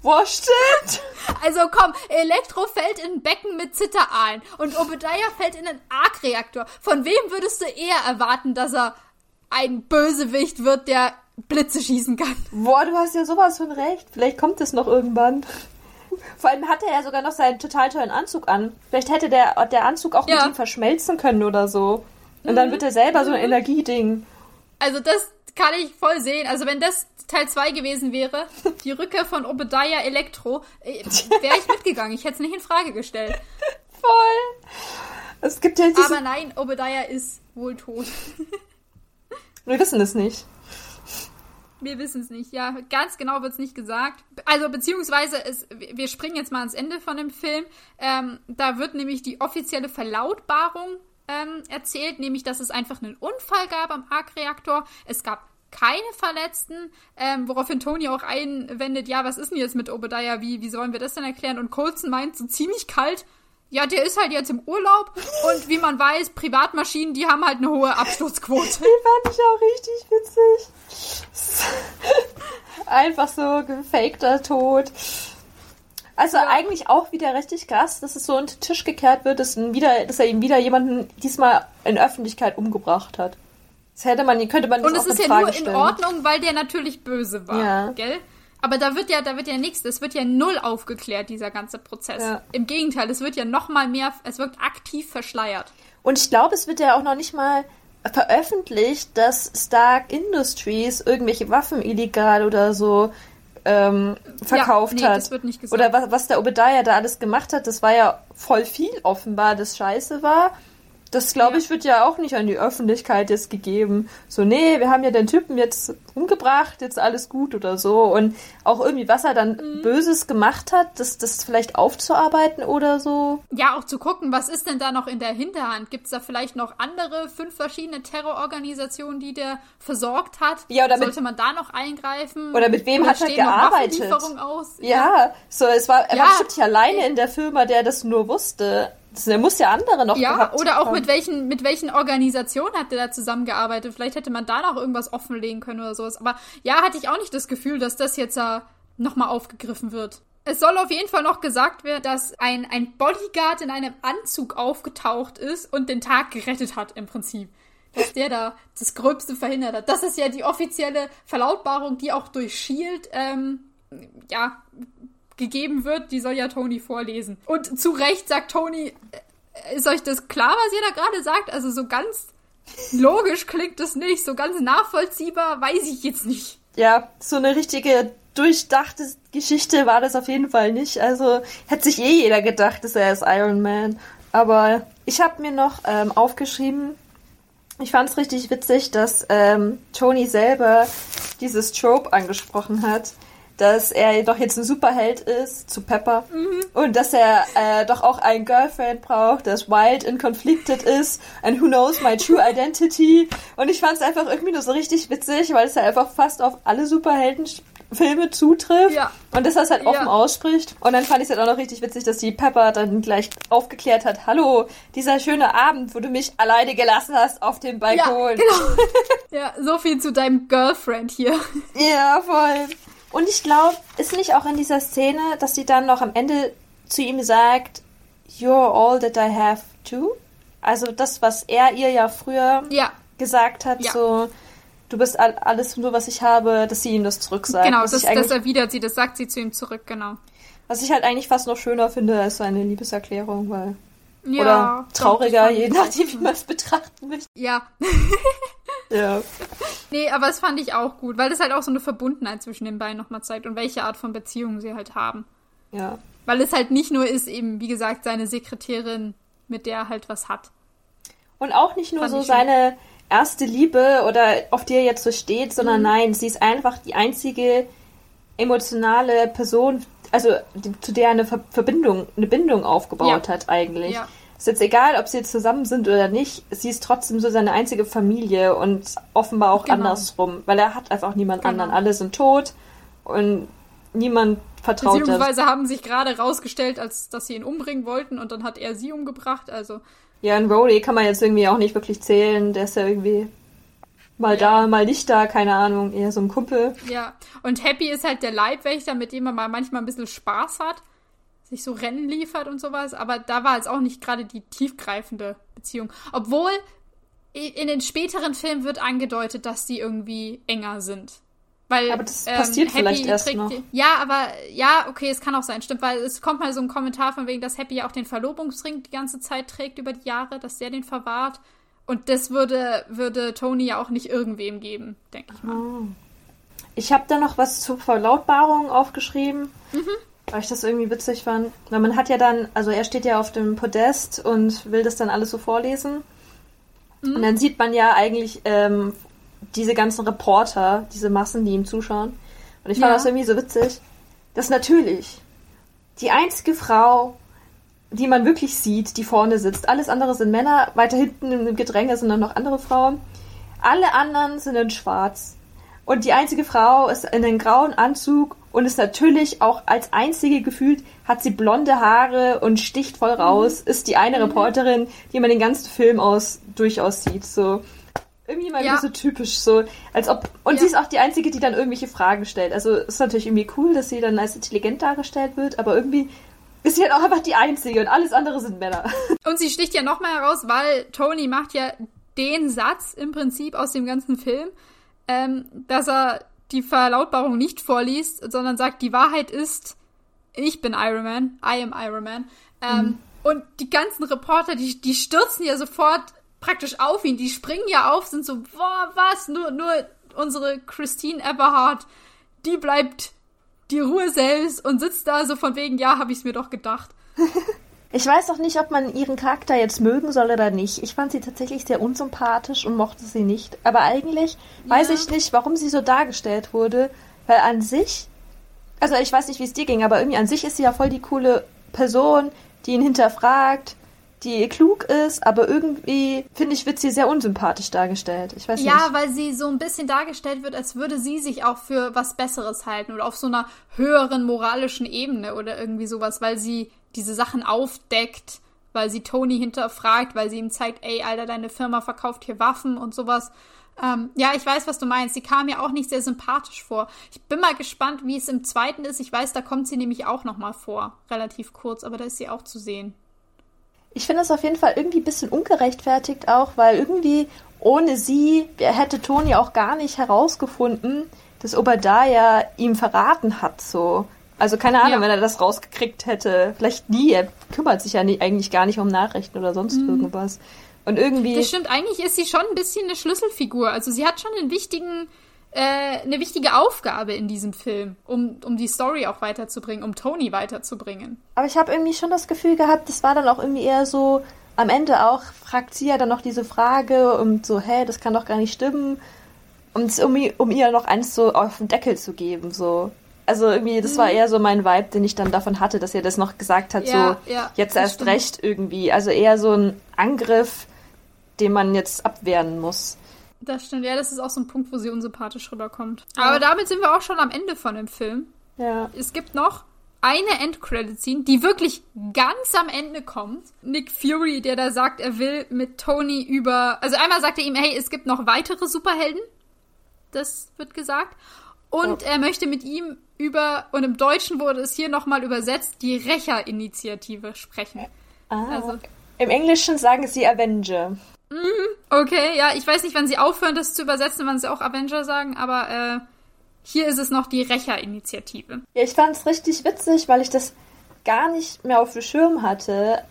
Boah, stimmt!
Also komm, Elektro fällt in ein Becken mit Zitteralen und Obadiah fällt in einen Arc-Reaktor. Von wem würdest du eher erwarten, dass er ein Bösewicht wird, der Blitze schießen kann?
Boah, du hast ja sowas von recht. Vielleicht kommt es noch irgendwann. Vor allem hatte er sogar noch seinen total tollen Anzug an. Vielleicht hätte der, der Anzug auch ja. mit ihm verschmelzen können oder so. Und mhm. dann wird er selber so ein mhm. Energieding.
Also das kann ich voll sehen. Also wenn das Teil 2 gewesen wäre, die Rückkehr von Obadiah Elektro, äh, wäre ich mitgegangen. Ich hätte es nicht in Frage gestellt.
Voll. Es gibt ja diese...
Aber nein, Obadiah ist wohl tot.
Wir wissen es nicht.
Wir wissen es nicht, ja. Ganz genau wird es nicht gesagt. Also, beziehungsweise, es, wir springen jetzt mal ans Ende von dem Film. Ähm, da wird nämlich die offizielle Verlautbarung ähm, erzählt, nämlich, dass es einfach einen Unfall gab am Arc-Reaktor. Es gab keine Verletzten, ähm, woraufhin Tony auch einwendet, ja, was ist denn jetzt mit Obadiah, wie, wie sollen wir das denn erklären? Und Colson meint so ziemlich kalt, ja, der ist halt jetzt im Urlaub und wie man weiß, Privatmaschinen, die haben halt eine hohe Absturzquote. Die
fand ich auch richtig witzig. Einfach so gefakter Tod. Also ja. eigentlich auch wieder richtig krass, dass es so unter den Tisch gekehrt wird, dass, wieder, dass er ihm wieder jemanden diesmal in Öffentlichkeit umgebracht hat. Das hätte man, könnte man
Und es ist ja Frage nur in Ordnung, weil der natürlich böse war, ja. gell? Aber da wird ja, da wird ja nichts, es wird ja null aufgeklärt, dieser ganze Prozess. Ja. Im Gegenteil, es wird ja noch mal mehr, es wird aktiv verschleiert.
Und ich glaube, es wird ja auch noch nicht mal veröffentlicht, dass Stark Industries irgendwelche Waffen illegal oder so ähm, verkauft ja, nee, hat. Das
wird nicht gesagt.
Oder was, was der Obadiah da alles gemacht hat, das war ja voll viel offenbar, das scheiße war. Das, glaube ich, wird ja auch nicht an die Öffentlichkeit jetzt gegeben. So, nee, wir haben ja den Typen jetzt umgebracht, jetzt alles gut oder so. Und auch irgendwie, was er dann mhm. Böses gemacht hat, das, das vielleicht aufzuarbeiten oder so.
Ja, auch zu gucken, was ist denn da noch in der Hinterhand? Gibt es da vielleicht noch andere fünf verschiedene Terrororganisationen, die der versorgt hat?
Ja, oder
Sollte man da noch eingreifen?
Oder mit wem oder hat er gearbeitet?
Aus?
Ja, ja, so, es war, er ja. war bestimmt nicht alleine in der Firma, der das nur wusste. Er muss ja andere noch
Ja, oder auch haben. mit welchen, mit welchen Organisationen hat der da zusammengearbeitet? Vielleicht hätte man da noch irgendwas offenlegen können oder sowas. Aber ja, hatte ich auch nicht das Gefühl, dass das jetzt uh, nochmal aufgegriffen wird. Es soll auf jeden Fall noch gesagt werden, dass ein, ein Bodyguard in einem Anzug aufgetaucht ist und den Tag gerettet hat, im Prinzip. Dass der da das Gröbste verhindert hat. Das ist ja die offizielle Verlautbarung, die auch durch Shield, ähm, ja, gegeben wird, die soll ja Tony vorlesen. Und zu Recht sagt Tony, äh, ist euch das klar, was ihr da gerade sagt? Also so ganz logisch klingt das nicht, so ganz nachvollziehbar weiß ich jetzt nicht.
Ja, so eine richtige durchdachte Geschichte war das auf jeden Fall nicht. Also hätte sich eh jeder gedacht, dass er ist Iron Man. Aber ich habe mir noch ähm, aufgeschrieben, ich fand es richtig witzig, dass ähm, Tony selber dieses Trope angesprochen hat dass er doch jetzt ein Superheld ist zu Pepper mhm. und dass er äh, doch auch ein Girlfriend braucht, das wild and conflicted ist and who knows my true identity und ich fand es einfach irgendwie nur so richtig witzig, weil es ja einfach fast auf alle Superheldenfilme zutrifft ja. und dass er es halt offen ja. ausspricht und dann fand ich es halt auch noch richtig witzig, dass die Pepper dann gleich aufgeklärt hat, hallo, dieser schöne Abend, wo du mich alleine gelassen hast auf dem Balkon.
Ja, genau. ja, so viel zu deinem Girlfriend hier.
Ja, voll. Und ich glaube, ist nicht auch in dieser Szene, dass sie dann noch am Ende zu ihm sagt, You're all that I have too? Also das, was er ihr ja früher
ja.
gesagt hat, ja. so du bist all, alles nur, was ich habe, dass sie ihm das zurücksagt.
Genau, das, das erwidert sie, das sagt sie zu ihm zurück, genau.
Was ich halt eigentlich fast noch schöner finde als so eine Liebeserklärung, weil ja, Oder trauriger, je nachdem, wie man es betrachten möchte.
Ja.
ja.
Nee, aber das fand ich auch gut, weil das halt auch so eine Verbundenheit zwischen den beiden nochmal zeigt und welche Art von Beziehung sie halt haben.
Ja.
Weil es halt nicht nur ist, eben, wie gesagt, seine Sekretärin, mit der er halt was hat.
Und auch nicht nur fand so seine erste Liebe oder auf die er jetzt so steht, sondern mhm. nein, sie ist einfach die einzige emotionale Person, also die, zu der eine Ver Verbindung, eine Bindung aufgebaut ja. hat eigentlich. Ja. Ist jetzt egal, ob sie jetzt zusammen sind oder nicht, sie ist trotzdem so seine einzige Familie und offenbar auch genau. andersrum, weil er hat einfach niemand genau. anderen. Alle sind tot und niemand vertraut.
Beziehungsweise haben sich gerade rausgestellt, als dass sie ihn umbringen wollten und dann hat er sie umgebracht, also.
Ja, und Rowley kann man jetzt irgendwie auch nicht wirklich zählen, der ist ja irgendwie mal da, mal nicht da, keine Ahnung, eher so ein Kumpel.
Ja, und Happy ist halt der Leibwächter, mit dem man mal manchmal ein bisschen Spaß hat, sich so Rennen liefert und sowas, aber da war jetzt auch nicht gerade die tiefgreifende Beziehung. Obwohl in den späteren Filmen wird angedeutet, dass die irgendwie enger sind. Weil,
aber das passiert ähm, vielleicht erst noch.
Ja, aber ja, okay, es kann auch sein, stimmt, weil es kommt mal so ein Kommentar von wegen, dass Happy ja auch den Verlobungsring die ganze Zeit trägt über die Jahre, dass der den verwahrt. Und das würde, würde Tony ja auch nicht irgendwem geben, denke ich mal. Oh.
Ich habe da noch was zur Verlautbarung aufgeschrieben, mhm. Weil ich das irgendwie witzig fand. Weil man hat ja dann, also er steht ja auf dem Podest und will das dann alles so vorlesen. Mhm. Und dann sieht man ja eigentlich ähm, diese ganzen Reporter, diese Massen, die ihm zuschauen. Und ich fand ja. das irgendwie so witzig, dass natürlich die einzige Frau, die man wirklich sieht, die vorne sitzt, alles andere sind Männer, weiter hinten im Gedränge sind dann noch andere Frauen. Alle anderen sind in schwarz. Und die einzige Frau ist in einem grauen Anzug und ist natürlich auch als einzige gefühlt, hat sie blonde Haare und sticht voll raus, mhm. ist die eine mhm. Reporterin, die man den ganzen Film aus durchaus sieht. So irgendwie mal ja. so typisch, so als ob. Und ja. sie ist auch die einzige, die dann irgendwelche Fragen stellt. Also ist natürlich irgendwie cool, dass sie dann als intelligent dargestellt wird, aber irgendwie ist sie halt auch einfach die einzige und alles andere sind Männer.
Und sie sticht ja nochmal heraus, weil Tony macht ja den Satz im Prinzip aus dem ganzen Film, ähm, dass er die Verlautbarung nicht vorliest, sondern sagt, die Wahrheit ist, ich bin Iron Man, I am Iron Man. Ähm, mhm. Und die ganzen Reporter, die, die stürzen ja sofort praktisch auf ihn. Die springen ja auf, sind so, boah, was? Nur, nur unsere Christine Eberhardt, die bleibt die Ruhe selbst und sitzt da so von wegen, ja, habe ich mir doch gedacht.
ich weiß auch nicht, ob man ihren Charakter jetzt mögen soll oder nicht. Ich fand sie tatsächlich sehr unsympathisch und mochte sie nicht. Aber eigentlich ja. weiß ich nicht, warum sie so dargestellt wurde, weil an sich, also ich weiß nicht, wie es dir ging, aber irgendwie an sich ist sie ja voll die coole Person, die ihn hinterfragt, die klug ist, aber irgendwie, finde ich, wird sie sehr unsympathisch dargestellt. Ich weiß
ja,
nicht.
Ja, weil sie so ein bisschen dargestellt wird, als würde sie sich auch für was Besseres halten oder auf so einer höheren moralischen Ebene oder irgendwie sowas, weil sie diese Sachen aufdeckt, weil sie Tony hinterfragt, weil sie ihm zeigt, ey, Alter, deine Firma verkauft hier Waffen und sowas. Ähm, ja, ich weiß, was du meinst. Sie kam mir auch nicht sehr sympathisch vor. Ich bin mal gespannt, wie es im zweiten ist. Ich weiß, da kommt sie nämlich auch noch mal vor. Relativ kurz, aber da ist sie auch zu sehen.
Ich finde es auf jeden Fall irgendwie ein bisschen ungerechtfertigt auch, weil irgendwie ohne sie hätte Toni auch gar nicht herausgefunden, dass Obadiah ihm verraten hat, so. Also keine Ahnung, ja. wenn er das rausgekriegt hätte. Vielleicht nie. Er kümmert sich ja nie, eigentlich gar nicht um Nachrichten oder sonst mhm. irgendwas. Und irgendwie.
Das stimmt, eigentlich ist sie schon ein bisschen eine Schlüsselfigur. Also sie hat schon einen wichtigen äh, eine wichtige Aufgabe in diesem Film, um, um die Story auch weiterzubringen, um Tony weiterzubringen.
Aber ich habe irgendwie schon das Gefühl gehabt, das war dann auch irgendwie eher so, am Ende auch fragt sie ja dann noch diese Frage und so, hä, das kann doch gar nicht stimmen. Und um, um ihr noch eins so auf den Deckel zu geben, so. Also irgendwie, das mhm. war eher so mein Vibe, den ich dann davon hatte, dass er das noch gesagt hat, ja, so, ja, jetzt erst stimmt. recht irgendwie. Also eher so ein Angriff, den man jetzt abwehren muss.
Das stimmt, ja, das ist auch so ein Punkt, wo sie unsympathisch rüberkommt. Ja. Aber damit sind wir auch schon am Ende von dem Film.
Ja.
Es gibt noch eine Endcredit-Scene, die wirklich ganz am Ende kommt. Nick Fury, der da sagt, er will mit Tony über. Also einmal sagt er ihm, hey, es gibt noch weitere Superhelden. Das wird gesagt. Und oh. er möchte mit ihm über, und im Deutschen wurde es hier nochmal übersetzt, die Rächer-Initiative sprechen.
Ah, also, Im Englischen sagen sie Avenger.
Mhm, okay, ja, ich weiß nicht, wann sie aufhören, das zu übersetzen, wann sie auch Avenger sagen, aber äh, hier ist es noch die Rächer-Initiative.
Ja, ich fand es richtig witzig, weil ich das gar nicht mehr auf dem Schirm hatte,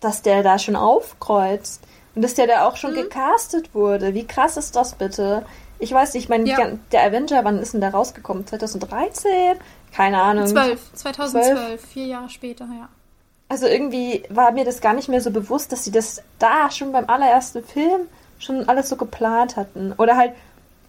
dass der da schon aufkreuzt. Und dass der da auch schon mhm. gecastet wurde. Wie krass ist das bitte? Ich weiß nicht, ich meine, ja. der Avenger, wann ist denn da rausgekommen? 2013? Keine Ahnung.
12, 2012, 12? vier Jahre später, ja.
Also irgendwie war mir das gar nicht mehr so bewusst, dass sie das da schon beim allerersten Film schon alles so geplant hatten. Oder halt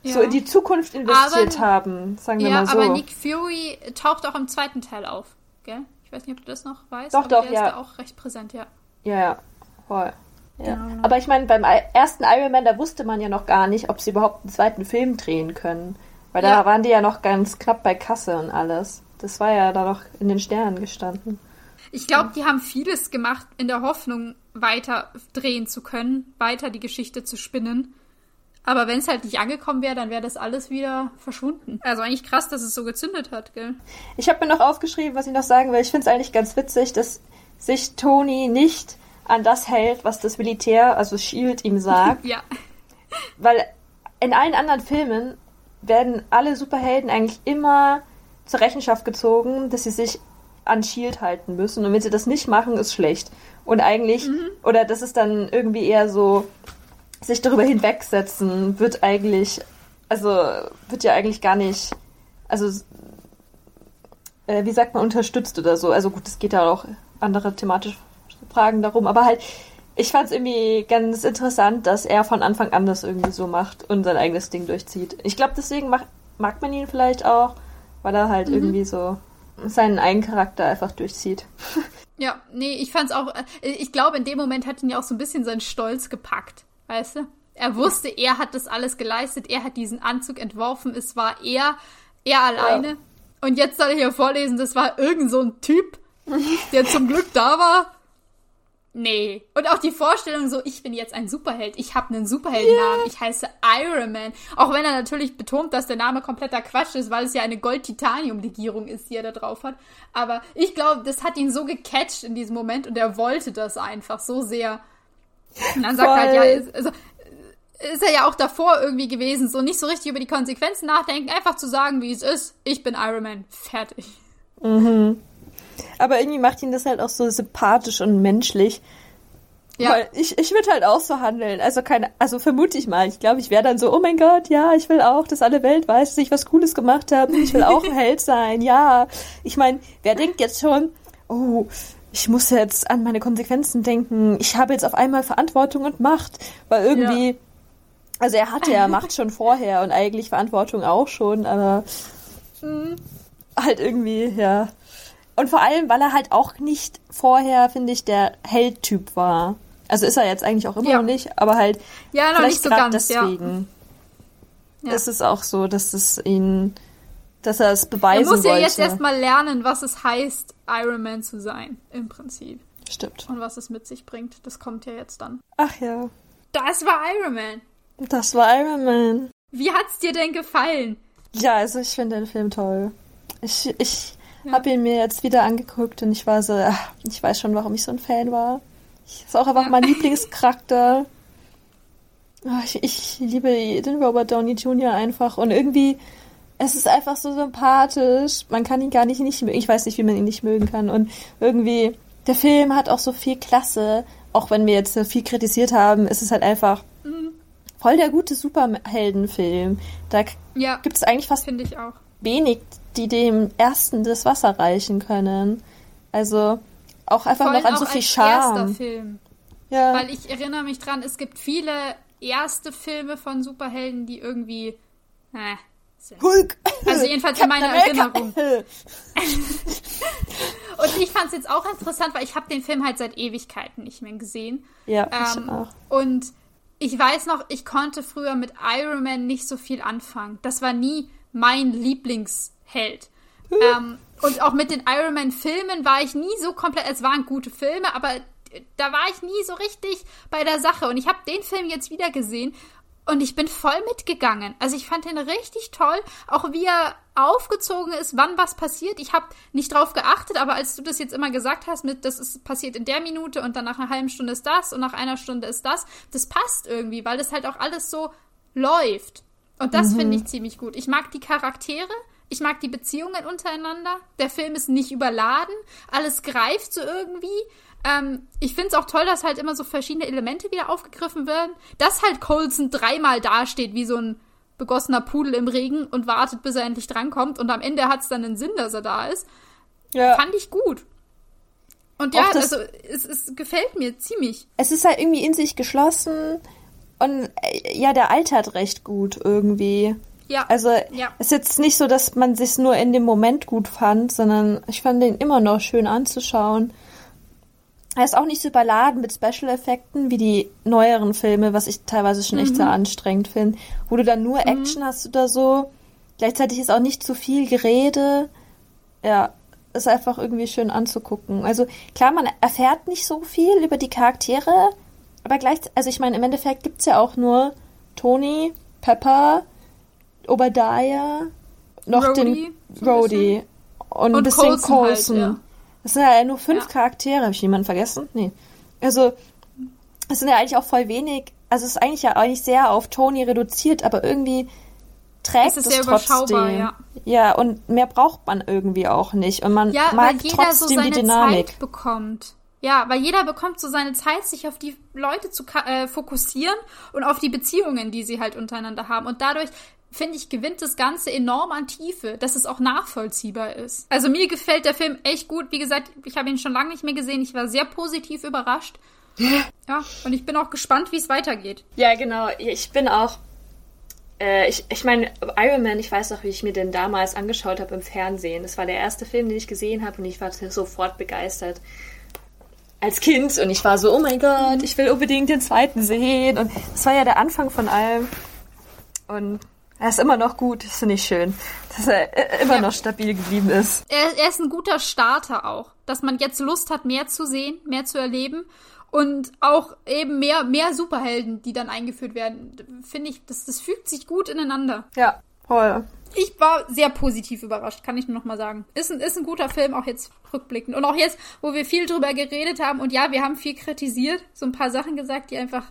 ja. so in die Zukunft investiert aber, haben, sagen wir ja, mal so.
aber Nick Fury taucht auch im zweiten Teil auf, gell? Ich weiß nicht, ob du das noch weißt.
Doch, doch,
der
ja.
ist da auch recht präsent, ja.
Ja, ja, voll. Ja. Genau. Aber ich meine, beim ersten Iron Man, da wusste man ja noch gar nicht, ob sie überhaupt einen zweiten Film drehen können. Weil da ja. waren die ja noch ganz knapp bei Kasse und alles. Das war ja da noch in den Sternen gestanden.
Ich glaube, die haben vieles gemacht in der Hoffnung, weiter drehen zu können, weiter die Geschichte zu spinnen. Aber wenn es halt nicht angekommen wäre, dann wäre das alles wieder verschwunden. Also eigentlich krass, dass es so gezündet hat, gell?
Ich habe mir noch aufgeschrieben, was ich noch sagen will. Ich finde es eigentlich ganz witzig, dass sich Tony nicht an das hält, was das Militär, also Shield, ihm sagt.
ja.
Weil in allen anderen Filmen werden alle Superhelden eigentlich immer zur Rechenschaft gezogen, dass sie sich an Shield halten müssen. Und wenn sie das nicht machen, ist schlecht. Und eigentlich, mhm. oder das ist dann irgendwie eher so, sich darüber hinwegsetzen, wird eigentlich, also wird ja eigentlich gar nicht, also äh, wie sagt man, unterstützt oder so. Also gut, es geht ja auch andere thematische Fragen darum, aber halt, ich fand es irgendwie ganz interessant, dass er von Anfang an das irgendwie so macht und sein eigenes Ding durchzieht. Ich glaube, deswegen mag, mag man ihn vielleicht auch, weil er halt mhm. irgendwie so seinen eigenen Charakter einfach durchzieht.
Ja, nee, ich fand's auch, äh, ich glaube, in dem Moment hat ihn ja auch so ein bisschen sein Stolz gepackt, weißt du? Er wusste, er hat das alles geleistet, er hat diesen Anzug entworfen, es war er, er alleine. Ja. Und jetzt soll er hier vorlesen, das war irgend so ein Typ, der zum Glück da war Nee. Und auch die Vorstellung so, ich bin jetzt ein Superheld, ich habe einen Superheldennamen, yeah. ich heiße Iron Man. Auch wenn er natürlich betont, dass der Name kompletter Quatsch ist, weil es ja eine Gold-Titanium-Legierung ist, die er da drauf hat. Aber ich glaube, das hat ihn so gecatcht in diesem Moment und er wollte das einfach so sehr. Und dann sagt er halt, ja, also, ist er ja auch davor irgendwie gewesen, so nicht so richtig über die Konsequenzen nachdenken, einfach zu sagen, wie es ist, ich bin Iron Man, fertig.
Mhm. Aber irgendwie macht ihn das halt auch so sympathisch und menschlich. Ja. Weil ich, ich würde halt auch so handeln. Also keine, also vermute ich mal. Ich glaube, ich wäre dann so, oh mein Gott, ja, ich will auch, dass alle Welt weiß, dass ich was Cooles gemacht habe. Ich will auch ein Held sein, ja. Ich meine, wer denkt jetzt schon, oh, ich muss jetzt an meine Konsequenzen denken. Ich habe jetzt auf einmal Verantwortung und Macht. Weil irgendwie, ja. also er hatte ja Macht schon vorher und eigentlich Verantwortung auch schon, aber mhm. halt irgendwie, ja. Und vor allem, weil er halt auch nicht vorher, finde ich, der Held-Typ war. Also ist er jetzt eigentlich auch immer ja. noch nicht, aber halt
ja, noch nicht so ganz,
deswegen ja. ist es auch so, dass es ihn, dass er es beweisen wollte. Er muss ja wollte. jetzt
erstmal lernen, was es heißt, Iron Man zu sein, im Prinzip.
Stimmt.
Und was es mit sich bringt. Das kommt ja jetzt dann.
Ach ja.
Das war Iron Man.
Das war Iron Man.
Wie hat's dir denn gefallen?
Ja, also ich finde den Film toll. Ich, ich ja. Habe ihn mir jetzt wieder angeguckt und ich war so, ach, ich weiß schon, warum ich so ein Fan war. Ich, ist auch einfach ja. mein Lieblingscharakter. Ach, ich, ich liebe den Robert Downey Jr. einfach und irgendwie, es ist einfach so sympathisch. Man kann ihn gar nicht nicht mögen. Ich weiß nicht, wie man ihn nicht mögen kann. Und irgendwie, der Film hat auch so viel Klasse. Auch wenn wir jetzt viel kritisiert haben, ist es halt einfach mhm. voll der gute Superheldenfilm. Da ja, gibt es eigentlich fast wenig die dem ersten das Wasser reichen können. Also auch einfach noch an so viel Charme. Erster Film.
Ja. Weil ich erinnere mich dran, es gibt viele erste Filme von Superhelden, die irgendwie. Äh,
Hulk!
Also jedenfalls in meiner Erinnerung. und ich fand es jetzt auch interessant, weil ich habe den Film halt seit Ewigkeiten nicht mehr gesehen.
Ja, ähm, ich auch.
Und ich weiß noch, ich konnte früher mit Iron Man nicht so viel anfangen. Das war nie mein Lieblings hält. Hm. Ähm, und auch mit den Iron Man-Filmen war ich nie so komplett, es waren gute Filme, aber da war ich nie so richtig bei der Sache. Und ich habe den Film jetzt wieder gesehen und ich bin voll mitgegangen. Also ich fand den richtig toll, auch wie er aufgezogen ist, wann was passiert. Ich habe nicht drauf geachtet, aber als du das jetzt immer gesagt hast, mit das ist passiert in der Minute und dann nach einer halben Stunde ist das und nach einer Stunde ist das, das passt irgendwie, weil das halt auch alles so läuft. Und das mhm. finde ich ziemlich gut. Ich mag die Charaktere. Ich mag die Beziehungen untereinander. Der Film ist nicht überladen. Alles greift so irgendwie. Ähm, ich finde es auch toll, dass halt immer so verschiedene Elemente wieder aufgegriffen werden. Dass halt Colson dreimal dasteht wie so ein begossener Pudel im Regen und wartet, bis er endlich drankommt. Und am Ende hat es dann einen Sinn, dass er da ist. Ja. Fand ich gut. Und ja, also es, es gefällt mir ziemlich.
Es ist halt irgendwie in sich geschlossen und äh, ja, der altert recht gut irgendwie.
Ja.
Also ja. ist jetzt nicht so, dass man sich nur in dem Moment gut fand, sondern ich fand den immer noch schön anzuschauen. Er ist auch nicht so überladen mit Special-Effekten wie die neueren Filme, was ich teilweise schon echt mhm. sehr anstrengend finde, wo du dann nur mhm. Action hast oder so. Gleichzeitig ist auch nicht zu viel Gerede. Ja, ist einfach irgendwie schön anzugucken. Also klar, man erfährt nicht so viel über die Charaktere, aber gleich, also ich meine, im Endeffekt gibt es ja auch nur Tony, Pepper, Obadiah, noch
Rhodey,
den
so ein
Rhodey und, ein
Und
bisschen
Coulson halt, ja.
Das sind ja nur fünf
Ja.
Charaktere. Habe ich jemanden vergessen? Nee. Also, es sind ja eigentlich auch voll wenig. Also, es ist eigentlich ja eigentlich sehr auf Tony reduziert, aber irgendwie trägt
Es
es,
ist sehr
trotzdem.
überschaubar, ja.
Ja, und mehr braucht man irgendwie auch nicht. Und man
Ja,
mag
weil jeder so
trotzdem
seine
die Dynamik.
Zeit bekommt. Ja, weil jeder bekommt so seine Zeit, sich auf die Leute zu äh, fokussieren und auf die Beziehungen, die sie halt untereinander haben. Und dadurch, finde ich, gewinnt das Ganze enorm an Tiefe, dass es auch nachvollziehbar ist. Also mir gefällt der Film echt gut. Wie gesagt, ich habe ihn schon lange nicht mehr gesehen. Ich war sehr positiv überrascht. Ja, und ich bin auch gespannt, wie es weitergeht.
Ja, genau. Ich bin auch. Äh, ich ich meine, Iron Man, ich weiß noch, wie ich mir den damals angeschaut habe im Fernsehen. Das war der erste Film, den ich gesehen habe und ich war sofort begeistert. Als Kind und ich war so, oh mein Gott, ich will unbedingt den zweiten sehen. Und
Das war ja der Anfang von allem. Und er ist immer noch gut. Das finde ich schön. Dass er äh, immer
Ja.
noch stabil geblieben ist.
er, er ist ein guter Starter auch, dass man jetzt Lust hat, mehr zu sehen, mehr zu erleben und auch eben mehr, mehr Superhelden, die dann eingeführt werden. Finde ich, das, das fügt sich gut ineinander.
Ja, voll.
Ich war sehr positiv überrascht, kann ich nur noch mal sagen. Ist ein, ist ein guter Film, auch jetzt rückblickend. Und auch jetzt, wo wir viel drüber geredet haben, und ja, wir haben viel kritisiert, so ein paar Sachen gesagt, die einfach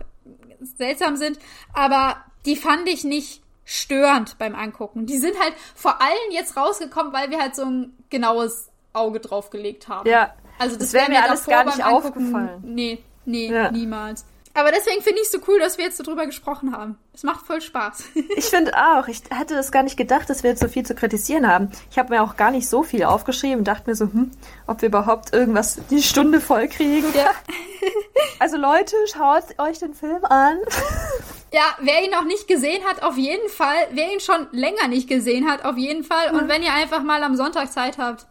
seltsam sind, aber die fand ich nicht störend beim Angucken. Die sind halt vor allem jetzt rausgekommen, weil wir halt so ein genaues Auge drauf gelegt haben.
Ja.
Also das,
Das wäre
wär
mir alles gar nicht
Angucken-
aufgefallen.
Nee, nee,
Ja.
niemals. Aber deswegen finde ich es so cool, dass wir jetzt so drüber gesprochen haben. Es macht voll Spaß.
Ich finde auch. Ich hätte das gar nicht gedacht, dass wir jetzt so viel zu kritisieren haben. Ich habe mir auch gar nicht so viel aufgeschrieben und dachte mir so, hm, ob wir überhaupt irgendwas die Stunde voll kriegen.
ja.
Also Leute, schaut euch den Film an.
Ja, wer ihn noch nicht gesehen hat, auf jeden Fall. Wer ihn schon länger nicht gesehen hat, auf jeden Fall. Und wenn ihr einfach mal am Sonntag Zeit habt,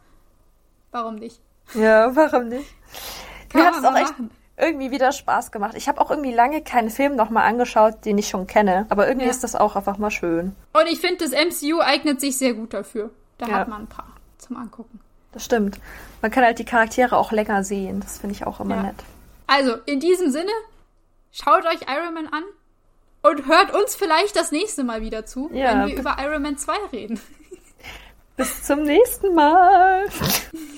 warum nicht?
Ja, warum nicht?
Kann
Mir hat es auch echt irgendwie wieder Spaß gemacht. Ich habe auch irgendwie lange keinen Film nochmal angeschaut, den ich schon kenne. Aber irgendwie
Ja.
ist das auch einfach mal schön.
Und ich finde, das MCU eignet sich sehr gut dafür. Da
Ja.
hat man ein paar zum Angucken.
Das stimmt. Man kann halt die Charaktere auch länger sehen. Das finde ich auch immer
Ja.
nett.
Also, in diesem Sinne, schaut euch Iron Man an und hört uns vielleicht das nächste Mal wieder zu,
Ja.
wenn wir über Iron Man 2 reden.
Bis zum nächsten Mal.